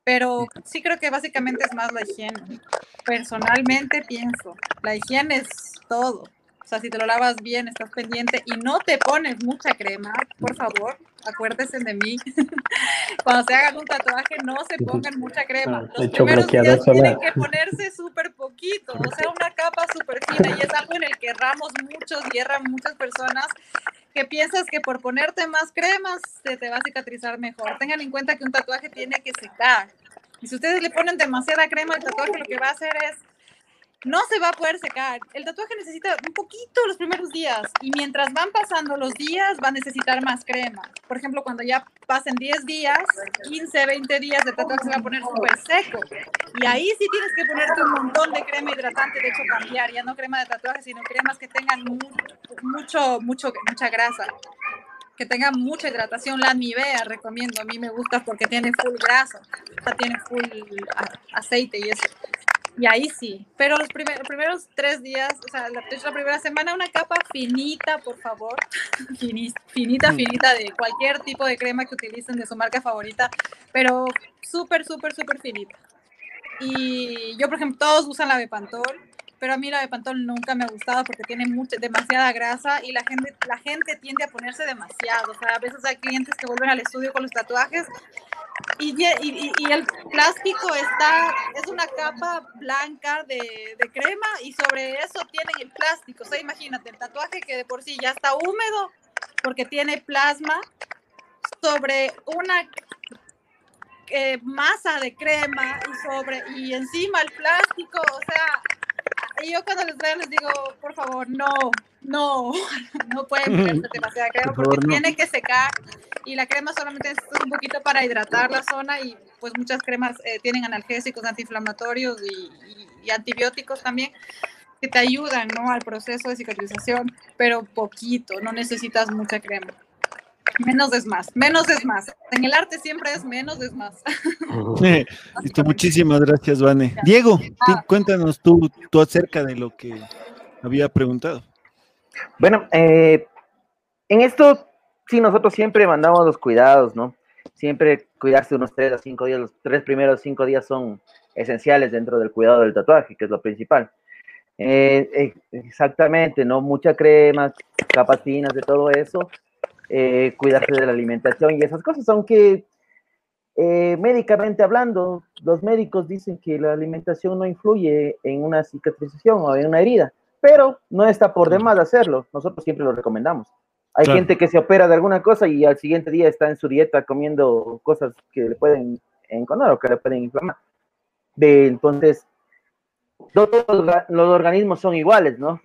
Pero sí creo que básicamente es más la higiene. Personalmente pienso, la higiene es todo. O sea, si te lo lavas bien, estás pendiente y no te pones mucha crema, por favor, acuérdense de mí. Cuando se hagan un tatuaje, no se pongan mucha crema. Ah, Los hecho primeros días tienen solar. que ponerse súper poquito, o sea, una capa súper fina. Y es algo en el que erramos muchos y erran muchas personas que piensas que por ponerte más cremas se te va a cicatrizar mejor. Tengan en cuenta que un tatuaje tiene que secar. Y si ustedes le ponen demasiada crema al tatuaje, lo que va a hacer es no se va a poder secar. El tatuaje necesita un poquito los primeros días y mientras van pasando los días va a necesitar más crema. Por ejemplo, cuando ya pasen 10 días, 15, 20 días, el tatuaje se va a poner súper seco. Y ahí sí tienes que ponerte un montón de crema hidratante, de hecho cambiar, ya no crema de tatuaje, sino cremas que tengan mu- mucho, mucho, mucha grasa. Que tengan mucha hidratación, la Nivea recomiendo, a mí me gusta porque tiene full grasa, tiene full aceite y eso. Y ahí sí, pero los, primer- los primeros tres días, o sea, la, la primera semana, una capa finita, por favor, finita, finita, de cualquier tipo de crema que utilicen de su marca favorita, pero súper, súper, súper finita. Y yo, por ejemplo, todos usan la Bepantol, pero a mí la Bepantol nunca me ha gustado porque tiene mucha, demasiada grasa y la gente, la gente tiende a ponerse demasiado. O sea, a veces hay clientes que vuelven al estudio con los tatuajes y, y, y- el plástico está, es una capa blanca de, de crema y sobre eso tienen el plástico. O sea, imagínate, el tatuaje que de por sí ya está húmedo porque tiene plasma sobre una eh, masa de crema y sobre y encima el plástico, o sea, y yo cuando les traigo les digo, por favor, no, no, no pueden ponerse demasiada crema Por porque favor, no. tiene que secar y la crema solamente necesita un poquito para hidratar la zona y pues muchas cremas eh, tienen analgésicos, antiinflamatorios y, y- y antibióticos también que te ayudan ¿no? al proceso de cicatrización, pero poquito, no necesitas mucha crema. Menos es más, menos es más. En el arte siempre es menos es más. Listo, muchísimas gracias, Vane. Diego, Ah. cuéntanos tú, tú acerca de lo que había preguntado. Bueno, eh, en esto, sí, nosotros siempre mandamos los cuidados, ¿no? Siempre cuidarse unos tres a cinco días. Los tres primeros cinco días son esenciales dentro del cuidado del tatuaje, que es lo principal. Eh, eh, exactamente, ¿no? Mucha crema, capas finas de todo eso. Eh, cuidarse de la alimentación y esas cosas, aunque eh, médicamente hablando, los médicos dicen que la alimentación no influye en una cicatrización o en una herida pero no está por demás hacerlo. Nosotros siempre lo recomendamos. Hay Claro. gente que se opera de alguna cosa y al siguiente día está en su dieta comiendo cosas que le pueden enconar o que le pueden inflamar. De, entonces, todos los organismos son iguales, ¿no?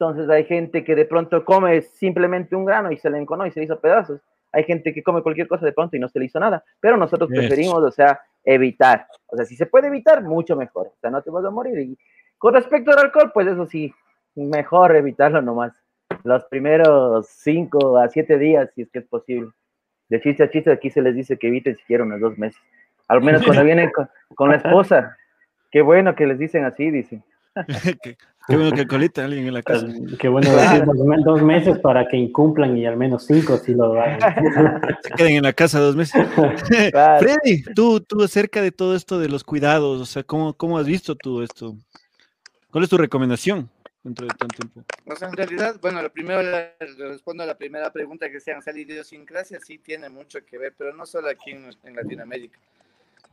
Entonces hay gente que de pronto come simplemente un grano y se le enconó y se le hizo pedazos. Hay gente que come cualquier cosa de pronto y no se le hizo nada. Pero nosotros preferimos, o sea, evitar. O sea, si se puede evitar, mucho mejor. O sea, no te vas a morir. Y con respecto al alcohol, pues eso sí, mejor evitarlo nomás. Los primeros cinco a siete días, si es que es posible. De chiste a chiste, aquí se les dice que eviten siquiera unos dos meses. Al menos cuando vienen con, con la esposa. Qué bueno que les dicen así, dicen. qué, bueno que colita alguien en la casa. Qué bueno decir dos, me- dos meses para que incumplan y al menos cinco si lo hagan. Se queden en la casa dos meses. Claro. Freddy, tú, tú acerca de todo esto de los cuidados, o sea, ¿cómo, cómo has visto tú esto? ¿Cuál es tu recomendación dentro de tanto tiempo? O sea, en realidad, bueno, lo primero le respondo a la primera pregunta que sean la idiosincrasia sí tiene mucho que ver, pero no solo aquí en, en Latinoamérica.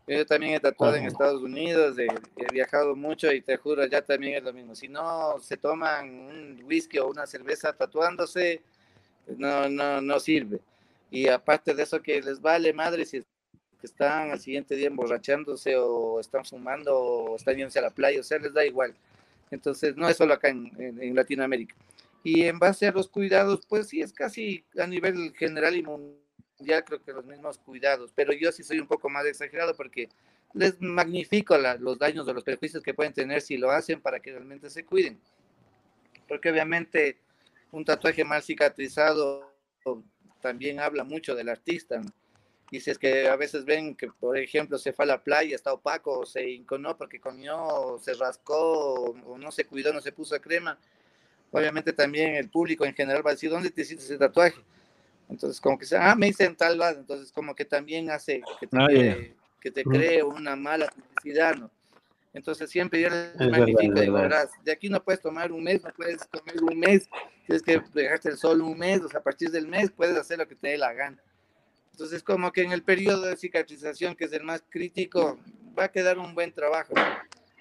Yo también he tatuado en. Estados Unidos, he, he viajado mucho y te juro, ya también es lo mismo. Si no se toman un whisky o una cerveza tatuándose, no, no, no sirve. Y aparte de eso que les vale madre si están al siguiente día emborrachándose o están fumando o están yéndose a la playa, o sea, les da igual. Entonces, no es solo acá en, en- en Latinoamérica. Y en base a los cuidados, pues sí, es casi a nivel general y mundial, creo que los mismos cuidados, pero yo sí soy un poco más exagerado porque les magnifico la- los daños o los perjuicios que pueden tener si lo hacen para que realmente se cuiden. porque obviamente un tatuaje mal cicatrizado también habla mucho del artista. Y si es que a veces ven que, por ejemplo, se fue a la playa, está opaco, se inconó porque comió, se rascó, o no se cuidó, no se puso crema, obviamente también el público en general va a decir, ¿dónde te hiciste ese tatuaje? Entonces, como que, ah, me hice en tal lado, entonces como que también hace que te, ah, que te cree una mala publicidad, ¿no? Entonces siempre yo les magnifico, de verdad, de aquí no puedes tomar un mes, no puedes comer un mes, tienes que dejarte el sol un mes, o sea, a partir del mes puedes hacer lo que te dé la gana. Entonces, como que en el periodo de cicatrización, que es el más crítico, va a quedar un buen trabajo.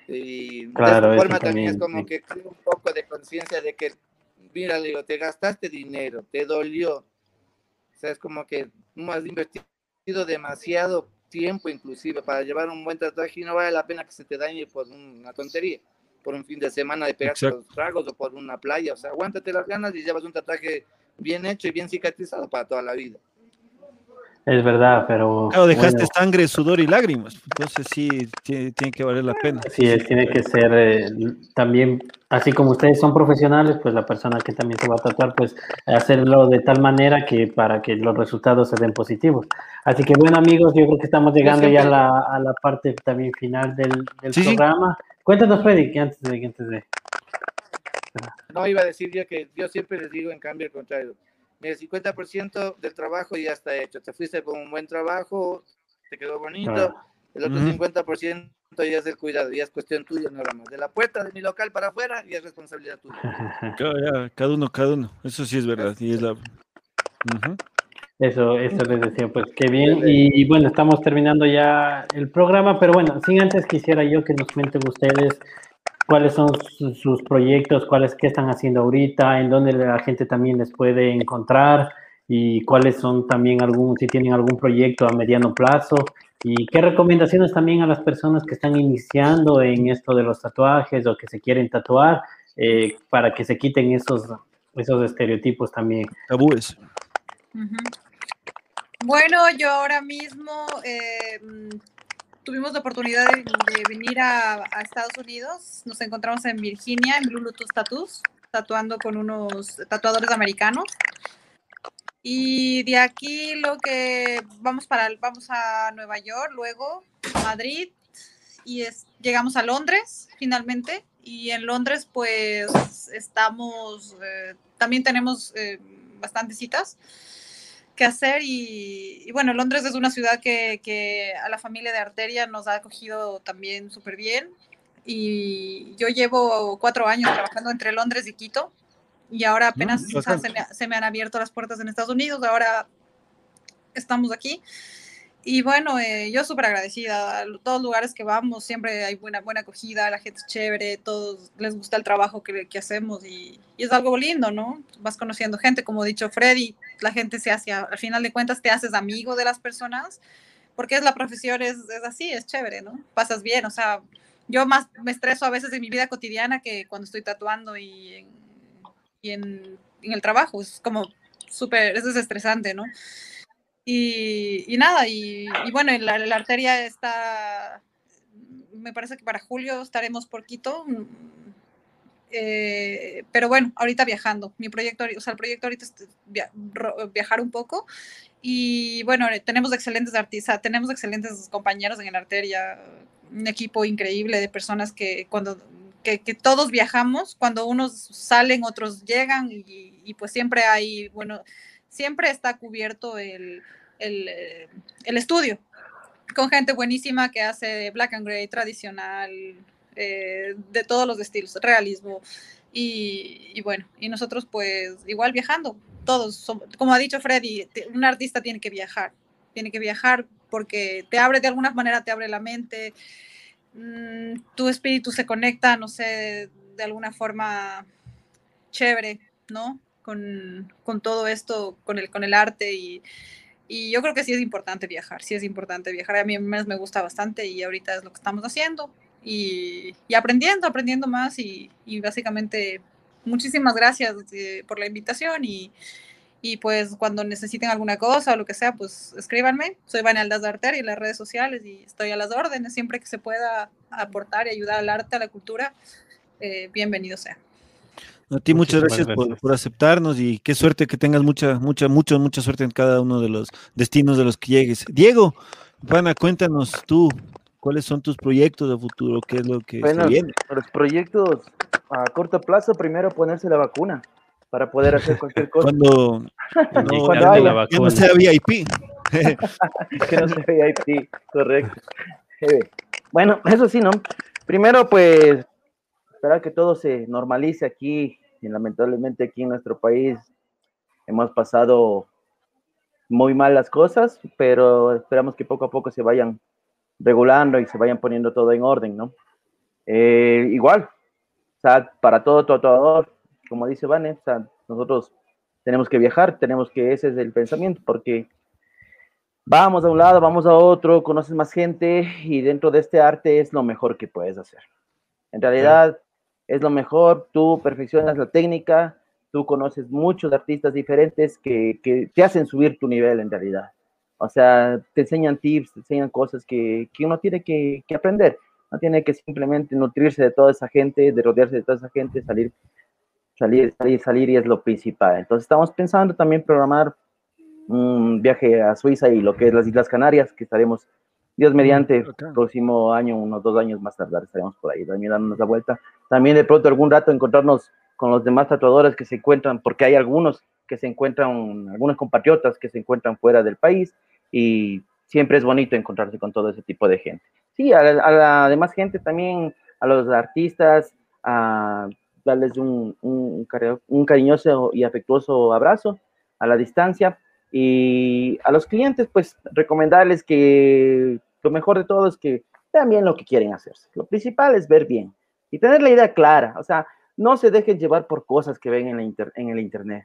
Y de esta forma también, es como que un poco de conciencia de que, mira, digo, te gastaste dinero, te dolió. O sea, es como que no has invertido demasiado tiempo inclusive para llevar un buen tatuaje y no vale la pena que se te dañe por una tontería, por un fin de semana de pegar los tragos o por una playa. O sea, aguántate las ganas y llevas un tatuaje bien hecho y bien cicatrizado para toda la vida. Es verdad, pero. Claro, dejaste sangre, sudor y lágrimas. Entonces sí, tiene, que valer la pena. Sí, tiene que ser eh, también, así como ustedes son profesionales, pues la persona que también se va a tatuar, pues hacerlo de tal manera que para que los resultados se den positivos. Así que bueno, amigos, yo creo que estamos llegando ya a la, a la parte también final del, del programa. Cuéntanos, Freddy, que antes de, antes de. No, iba a decir yo que yo siempre les digo en cambio el contrario el 50% del trabajo ya está hecho. Te fuiste con un buen trabajo, te quedó bonito. El otro 50% ya es el cuidado, ya es cuestión tuya nada más. De la puerta de mi local para afuera, ya es responsabilidad tuya. cada uno, cada uno. Eso sí es verdad. Y es la... Eso, eso les decía, pues qué bien. Y, bueno, estamos terminando ya el programa, pero bueno, sin antes quisiera yo que nos cuenten ustedes cuáles son sus, proyectos, cuáles qué están haciendo ahorita, en dónde la gente también les puede encontrar y cuáles son también algún, si tienen algún proyecto a mediano plazo y qué recomendaciones también a las personas que están iniciando en esto de los tatuajes o que se quieren tatuar eh, para que se quiten esos, esos estereotipos también. Tabúes. Bueno, yo ahora mismo eh, tuvimos la oportunidad de, venir a, Estados Unidos. Nos encontramos en Virginia, en Bluetooth Tattoos, tatuando con unos tatuadores americanos. Y de aquí lo que vamos para vamos a Nueva York, luego a Madrid y es, llegamos a Londres finalmente. Y en Londres pues estamos, eh, también tenemos eh, bastantes citas que hacer y, bueno, Londres es una ciudad que, a la familia de Arteria nos ha acogido también súper bien y yo llevo cuatro años trabajando entre Londres y Quito y ahora apenas se, me, han abierto las puertas en Estados Unidos, ahora estamos aquí y bueno, eh, yo súper agradecida. A todos lugares que vamos siempre hay buena, buena acogida, la gente es chévere, todos les gusta el trabajo que, que hacemos y, y, es algo lindo, ¿no? Vas conociendo gente, como ha dicho Freddy, la gente se hace, al final de cuentas te haces amigo de las personas, porque es la profesión, es, es así, es chévere, ¿no? Pasas bien, o sea, yo más me estreso a veces en mi vida cotidiana que cuando estoy tatuando y en, y en, en el trabajo, es como súper, es desestresante, ¿no? Y, nada, y, bueno, la, la, arteria está, me parece que para julio estaremos por Quito. Mm, eh, pero bueno, ahorita viajando. Mi proyecto, o sea, el proyecto ahorita es viajar un poco. Y bueno, tenemos excelentes artistas, tenemos excelentes compañeros en la arteria, un equipo increíble de personas que cuando que, todos viajamos, cuando unos salen, otros llegan y, y pues siempre hay, bueno, siempre está cubierto el, eh, el, estudio con gente buenísima que hace black and gray tradicional, eh, de todos los estilos, realismo. Y, bueno, y nosotros pues igual viajando, todos, como ha dicho Freddy, un artista tiene que viajar, tiene que viajar porque te abre de alguna manera, te abre la mente, mm, tu espíritu se conecta, no sé, de alguna forma chévere, ¿no? Con, con, todo esto, con el, con el arte y, y, yo creo que sí es importante viajar, sí es importante viajar. A mí me gusta bastante y ahorita es lo que estamos haciendo y, y aprendiendo, aprendiendo más y, y básicamente muchísimas gracias eh, por la invitación y, y, pues cuando necesiten alguna cosa o lo que sea, pues escríbanme. Soy Vanelda Darter y en las redes sociales y estoy a las órdenes siempre que se pueda aportar y ayudar al arte, a la cultura. Eh, bienvenido sea. A ti muchas gracias, Por, aceptarnos y qué suerte que tengas mucha, mucha, mucha, mucha suerte en cada uno de los destinos de los que llegues. Diego, Pana, cuéntanos tú, ¿cuáles son tus proyectos de futuro? ¿Qué es lo que bueno, viene? Los proyectos a corto plazo, primero ponerse la vacuna para poder hacer cualquier cosa. Cuando, cuando haya, la que no sea VIP. que no sea VIP, correcto. Bueno, eso sí, ¿no? Primero, pues, esperar que todo se normalice aquí. Y lamentablemente aquí en nuestro país hemos pasado muy mal las cosas, pero esperamos que poco a poco se vayan regulando y se vayan poniendo todo en orden, ¿no? Eh, igual, o sea, para todo tatuador, como dice Vane, o sea, nosotros tenemos que viajar, tenemos que, ese es el pensamiento, porque vamos a un lado, vamos a otro, conoces más gente y dentro de este arte es lo mejor que puedes hacer. En realidad es lo mejor, tú perfeccionas la técnica, tú conoces muchos artistas diferentes que, que te hacen subir tu nivel en realidad. O sea, te enseñan tips, te enseñan cosas que, que uno tiene que, que, aprender. No tiene que simplemente nutrirse de toda esa gente, de rodearse de toda esa gente, salir, salir, salir, salir y es lo principal. Entonces estamos pensando también programar un viaje a Suiza y lo que es las Islas Canarias, que estaremos, Dios mm, mediante, el próximo año, unos dos años más tardar, estaremos por ahí también dándonos la vuelta. También de pronto algún rato encontrarnos con los demás tatuadores que se encuentran, porque hay algunos que se encuentran, algunos compatriotas que se encuentran fuera del país y siempre es bonito encontrarse con todo ese tipo de gente. Sí, a la, demás gente también, a los artistas, darles un, un, un cariñoso y afectuoso abrazo a la distancia y a los clientes, pues recomendarles que lo mejor de todo es que vean bien lo que quieren hacerse. Lo principal es ver bien y tener la idea clara. O sea, no se dejen llevar por cosas que ven en, la en el Internet.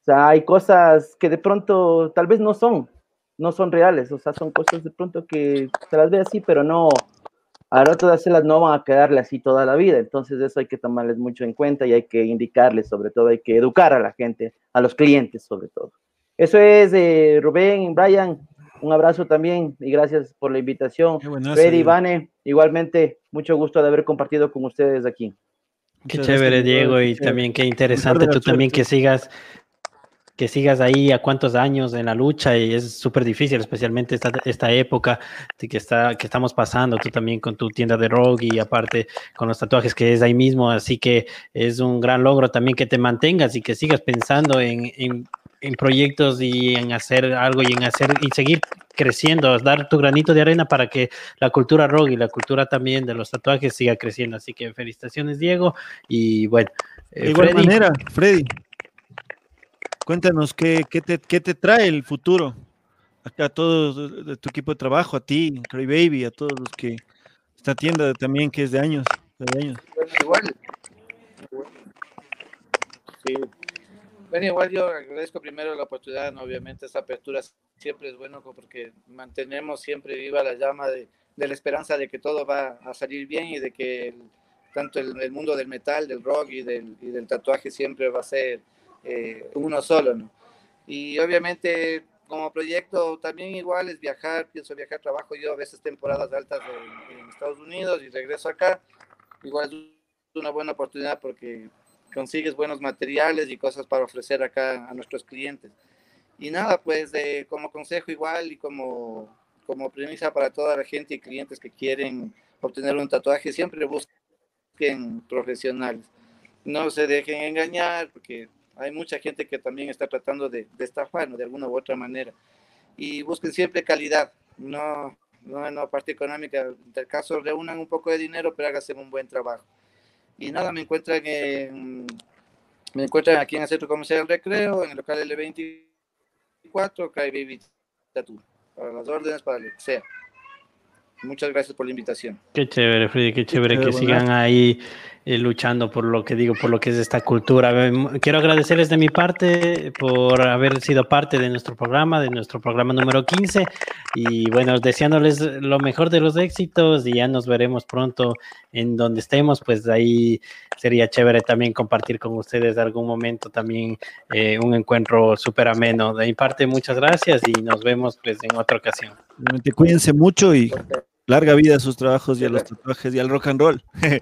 O sea, hay cosas que de pronto tal vez no son, no son reales. O sea, son cosas de pronto que se las ve así, pero no, a la de hacerlas no van a quedarle así toda la vida. Entonces eso hay que tomarles mucho en cuenta y hay que indicarles, sobre todo, hay que educar a la gente, a los clientes sobre todo. Eso es, eh, Rubén, Brian, un abrazo también y gracias por la invitación. Freddy, Vane, igualmente, mucho gusto de haber compartido con ustedes aquí. Qué chévere, Diego, y también qué interesante tú también que sigas que sigas ahí a cuántos años en la lucha y es súper difícil, especialmente esta, esta época que, está, que estamos pasando, tú también con tu tienda de rock y aparte con los tatuajes que es ahí mismo, así que es un gran logro también que te mantengas y que sigas pensando en, en en proyectos y en hacer algo y en hacer y seguir creciendo, dar tu granito de arena para que la cultura rock y la cultura también de los tatuajes siga creciendo. Así que felicitaciones, Diego. Y bueno, eh, de igual manera, Freddy, cuéntanos qué, qué, te, qué te trae el futuro. Acá a todos de tu equipo de trabajo, a ti, Cray Baby, a todos los que esta tienda también que es de años, de años. igual. Sí, bueno, igual yo agradezco primero la oportunidad, obviamente esta apertura siempre es bueno porque mantenemos siempre viva la llama de, la esperanza de que todo va a salir bien y de que tanto el, mundo del metal, del rock y del, tatuaje siempre va a ser eh, uno solo, ¿no? Y obviamente como proyecto también igual es viajar, pienso viajar, trabajo yo a veces temporadas altas en, en Estados Unidos y regreso acá. Igual es una buena oportunidad porque consigues buenos materiales y cosas para ofrecer acá a nuestros clientes. Y nada, pues como consejo igual y como, como premisa para toda la gente y clientes que quieren obtener un tatuaje, siempre busquen profesionales. No se dejen engañar porque hay mucha gente que también está tratando de, de de alguna u otra manera. Y busquen siempre calidad, no, no en la parte económica. En el caso, reúnan un poco de dinero, pero háganse un buen trabajo. Y nada, me encuentran, en, me encuentran aquí en el Centro Comercial Recreo, en el local L24, Cry Baby Tattoo, para las órdenes, para lo que sea. Muchas gracias por la invitación. Qué chévere, Freddy, qué chévere que sigan ahí eh, luchando por lo que digo, por lo que es esta cultura. Quiero agradecerles de mi parte por haber sido parte de nuestro programa, de nuestro programa número 15. Y bueno, deseándoles lo mejor de los éxitos y ya nos veremos pronto en donde estemos. Pues ahí sería chévere también compartir con ustedes algún momento también eh, un encuentro súper ameno. De mi parte, muchas gracias y nos vemos pues en otra ocasión. Cuídense mucho y larga vida a sus trabajos y a los tatuajes y al rock and roll.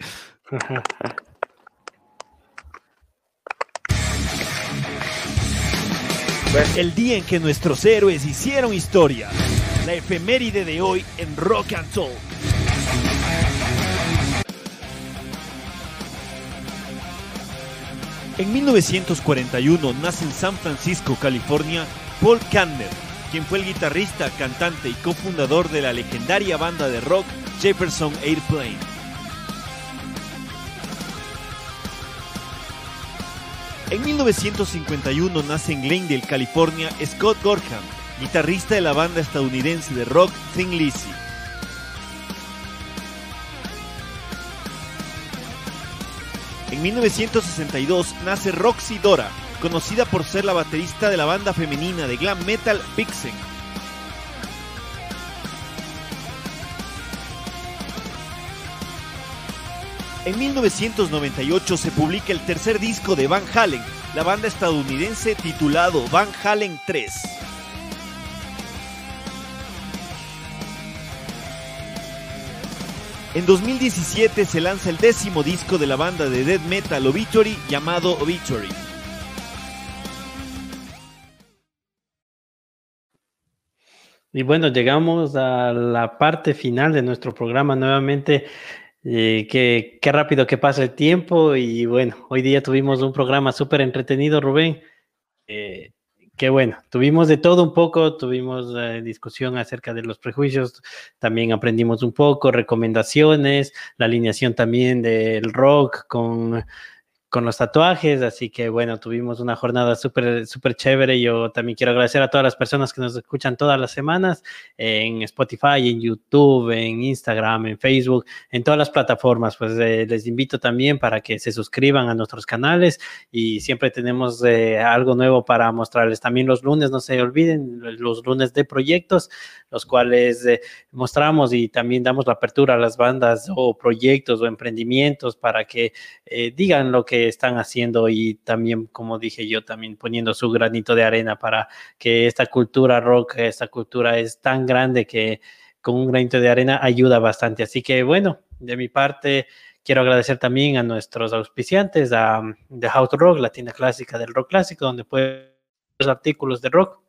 El día en que nuestros héroes hicieron historia. La efeméride de hoy en Rock and Soul. En 1941 nace en San Francisco, California, Paul Kantner, quien fue el guitarrista, cantante y cofundador de la legendaria banda de rock Jefferson Airplane. En 1951 nace en Glendale, California, Scott Gorham, guitarrista de la banda estadounidense de rock Thin Lizzy. En 1962 nace Roxy Dora, conocida por ser la baterista de la banda femenina de glam metal Vixen. En 1998 se publica el tercer disco de Van Halen, la banda estadounidense titulado Van Halen 3. En 2017 se lanza el décimo disco de la banda de death metal Obituary llamado Obituary. Y bueno, llegamos a la parte final de nuestro programa nuevamente. Eh, qué, qué rápido que pasa el tiempo y bueno, hoy día tuvimos un programa súper entretenido, Rubén. Eh, Qué bueno, tuvimos de todo un poco, tuvimos eh, discusión acerca de los prejuicios, también aprendimos un poco, recomendaciones, la alineación también del rock con con los tatuajes, así que bueno, tuvimos una jornada súper, súper chévere. Yo también quiero agradecer a todas las personas que nos escuchan todas las semanas en Spotify, en YouTube, en Instagram, en Facebook, en todas las plataformas. Pues eh, les invito también para que se suscriban a nuestros canales y siempre tenemos eh, algo nuevo para mostrarles. También los lunes, no se olviden, los lunes de proyectos, los cuales eh, mostramos y también damos la apertura a las bandas o proyectos o emprendimientos para que digan lo que están haciendo y también, como dije yo, también poniendo su granito de arena para que esta cultura rock, esta cultura es tan grande que con un granito de arena ayuda bastante. Así que bueno, de mi parte, quiero agradecer también a nuestros auspiciantes, a The How to Rock, la tienda clásica del rock clásico, donde pueden los artículos de rock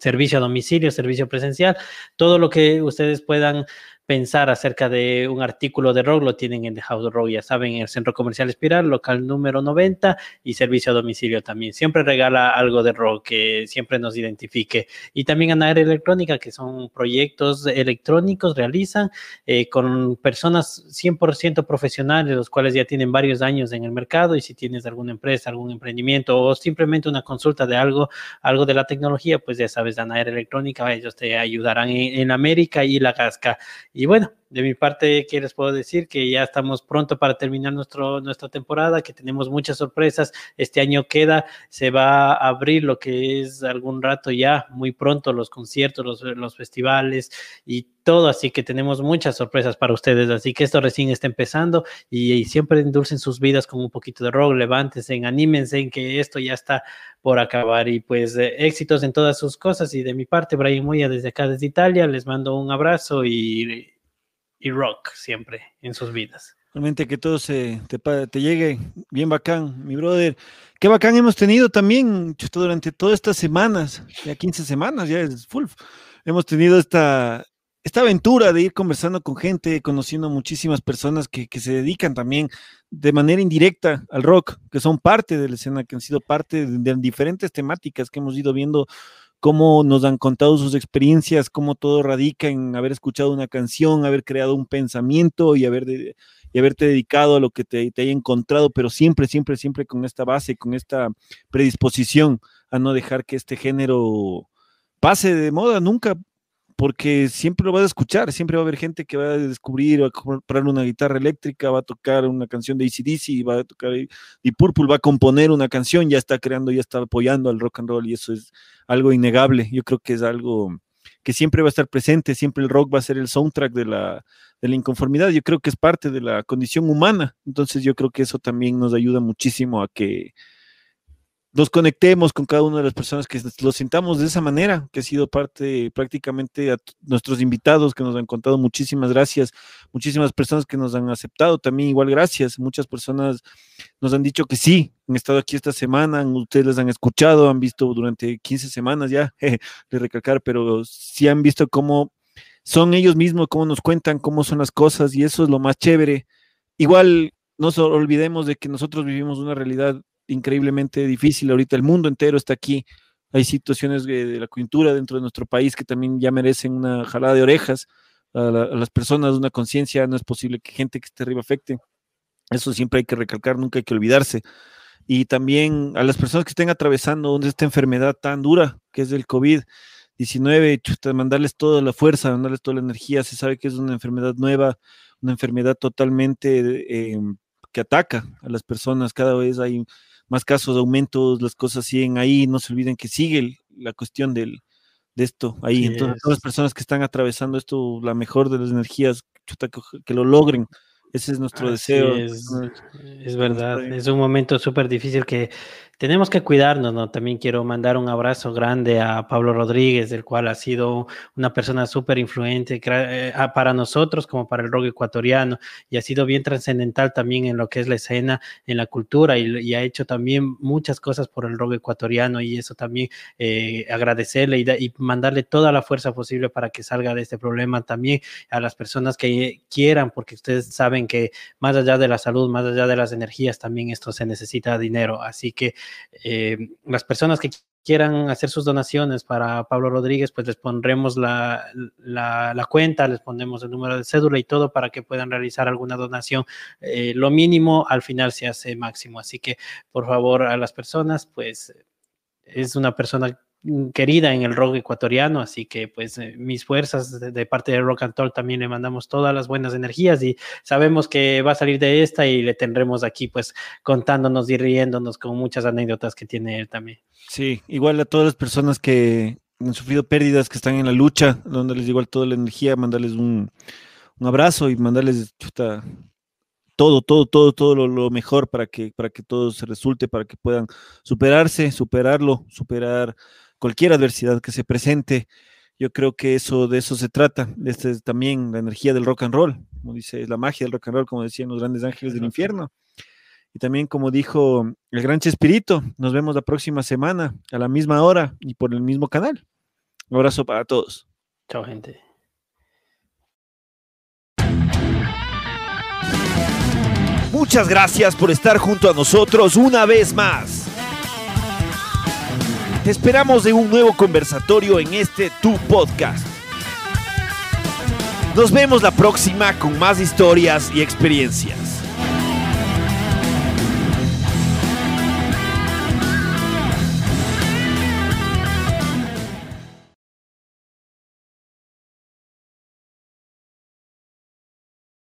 servicio a domicilio, servicio presencial, todo lo que ustedes puedan pensar acerca de un artículo de rock, lo tienen en The House of Rock, ya saben, en el Centro Comercial Espiral, local número 90 y servicio a domicilio también. Siempre regala algo de rock que siempre nos identifique. Y también Anaer Electrónica, que son proyectos electrónicos, realizan eh, con personas 100% profesionales, los cuales ya tienen varios años en el mercado y si tienes alguna empresa, algún emprendimiento o simplemente una consulta de algo, algo de la tecnología, pues ya sabes, Anaer Electrónica, ellos te ayudarán en, en América y la Gasca. Y bueno, de mi parte, ¿qué les puedo decir? Que ya estamos pronto para terminar nuestro, nuestra temporada, que tenemos muchas sorpresas. Este año queda, se va a abrir lo que es algún rato ya, muy pronto, los conciertos, los, los festivales y todo, así que tenemos muchas sorpresas para ustedes, así que esto recién está empezando y, siempre endulcen sus vidas con un poquito de rock, levántense, anímense en que esto ya está por acabar y pues eh, éxitos en todas sus cosas y de mi parte, Brian Moya desde acá, desde Italia, les mando un abrazo y, y rock siempre en sus vidas. Realmente que todo se te, te, llegue bien bacán, mi brother. Qué bacán hemos tenido también durante todas estas semanas, ya 15 semanas, ya es full. Hemos tenido esta, esta aventura de ir conversando con gente, conociendo muchísimas personas que, que, se dedican también de manera indirecta al rock, que son parte de la escena, que han sido parte de, de diferentes temáticas que hemos ido viendo cómo nos han contado sus experiencias, cómo todo radica en haber escuchado una canción, haber creado un pensamiento y, haber de, y haberte dedicado a lo que te, te haya encontrado, pero siempre, siempre, siempre con esta base, con esta predisposición a no dejar que este género pase de moda nunca, porque siempre lo vas a escuchar, siempre va a haber gente que va a descubrir, va a comprar una guitarra eléctrica, va a tocar una canción de ACDC, va a tocar, y Purple va a componer una canción, ya está creando, ya está apoyando al rock and roll, y eso es algo innegable, yo creo que es algo que siempre va a estar presente, siempre el rock va a ser el soundtrack de la, de la inconformidad, yo creo que es parte de la condición humana, entonces yo creo que eso también nos ayuda muchísimo a que nos conectemos con cada una de las personas, que lo sintamos de esa manera, que ha sido parte prácticamente a nuestros invitados que nos han contado. Muchísimas gracias, muchísimas personas que nos han aceptado también igual gracias, muchas personas nos han dicho que sí, han estado aquí esta semana, ustedes les han escuchado, han visto durante 15 semanas ya, de recalcar, pero sí han visto cómo son ellos mismos, cómo nos cuentan, cómo son las cosas y eso es lo más chévere. Igual no olvidemos de que nosotros vivimos una realidad increíblemente difícil. Ahorita el mundo entero está aquí. Hay situaciones de, la coyuntura dentro de nuestro país que también ya merecen una jalada de orejas a, las personas, una conciencia. No es posible que gente que esté arriba afecte. Eso siempre hay que recalcar, nunca hay que olvidarse. Y también a las personas que estén atravesando esta enfermedad tan dura que es el COVID-19, mandarles toda la fuerza, mandarles toda la energía. Se sabe que es una enfermedad nueva, una enfermedad totalmente eh, que ataca a las personas. Cada vez hay más casos, de aumentos, las cosas siguen ahí, no se olviden que sigue la cuestión del, de esto ahí. Entonces, todas las personas que están atravesando esto, la mejor de las energías, que, lo logren. Ese es nuestro deseo. Es, es verdad, es un momento súper difícil que tenemos que cuidarnos, ¿no? También quiero mandar un abrazo grande a Pablo Rodríguez, el cual ha sido una persona súper influente eh, para nosotros como para el rock ecuatoriano y ha sido bien trascendental también en lo que es la escena, en la cultura y, ha hecho también muchas cosas por el rock ecuatoriano y eso también eh, agradecerle y, y, mandarle toda la fuerza posible para que salga de este problema también a las personas que quieran, porque ustedes saben que más allá de la salud, más allá de las energías, también esto se necesita dinero. Así que eh, las personas que quieran hacer sus donaciones para Pablo Rodríguez, pues les pondremos la, la, cuenta, les pondremos el número de cédula y todo para que puedan realizar alguna donación. Eh, lo mínimo al final se hace máximo. Así que, por favor, a las personas, pues es una persona querida en el rock ecuatoriano, así que pues eh, mis fuerzas de, parte de Rock and Roll también le mandamos todas las buenas energías y sabemos que va a salir de esta y le tendremos aquí pues contándonos y riéndonos con muchas anécdotas que tiene él también. Sí, igual a todas las personas que han sufrido pérdidas, que están en la lucha, donde igual toda la energía, mandarles un, abrazo y mandarles todo, todo, todo, todo lo, lo, mejor para que, para que todo se resulte, para que puedan superarse, superarlo, superar cualquier adversidad que se presente. Yo creo que eso de eso se trata. Esta es también la energía del rock and roll, como dice, la magia del rock and roll, como decían los grandes ángeles del infierno. Y también, como dijo el gran Chespirito, nos vemos la próxima semana a la misma hora y por el mismo canal. Un abrazo para todos. Chao, gente. Muchas gracias por estar junto a nosotros una vez más. Te esperamos en un nuevo conversatorio en este Tu Podcast. Nos vemos la próxima con más historias y experiencias.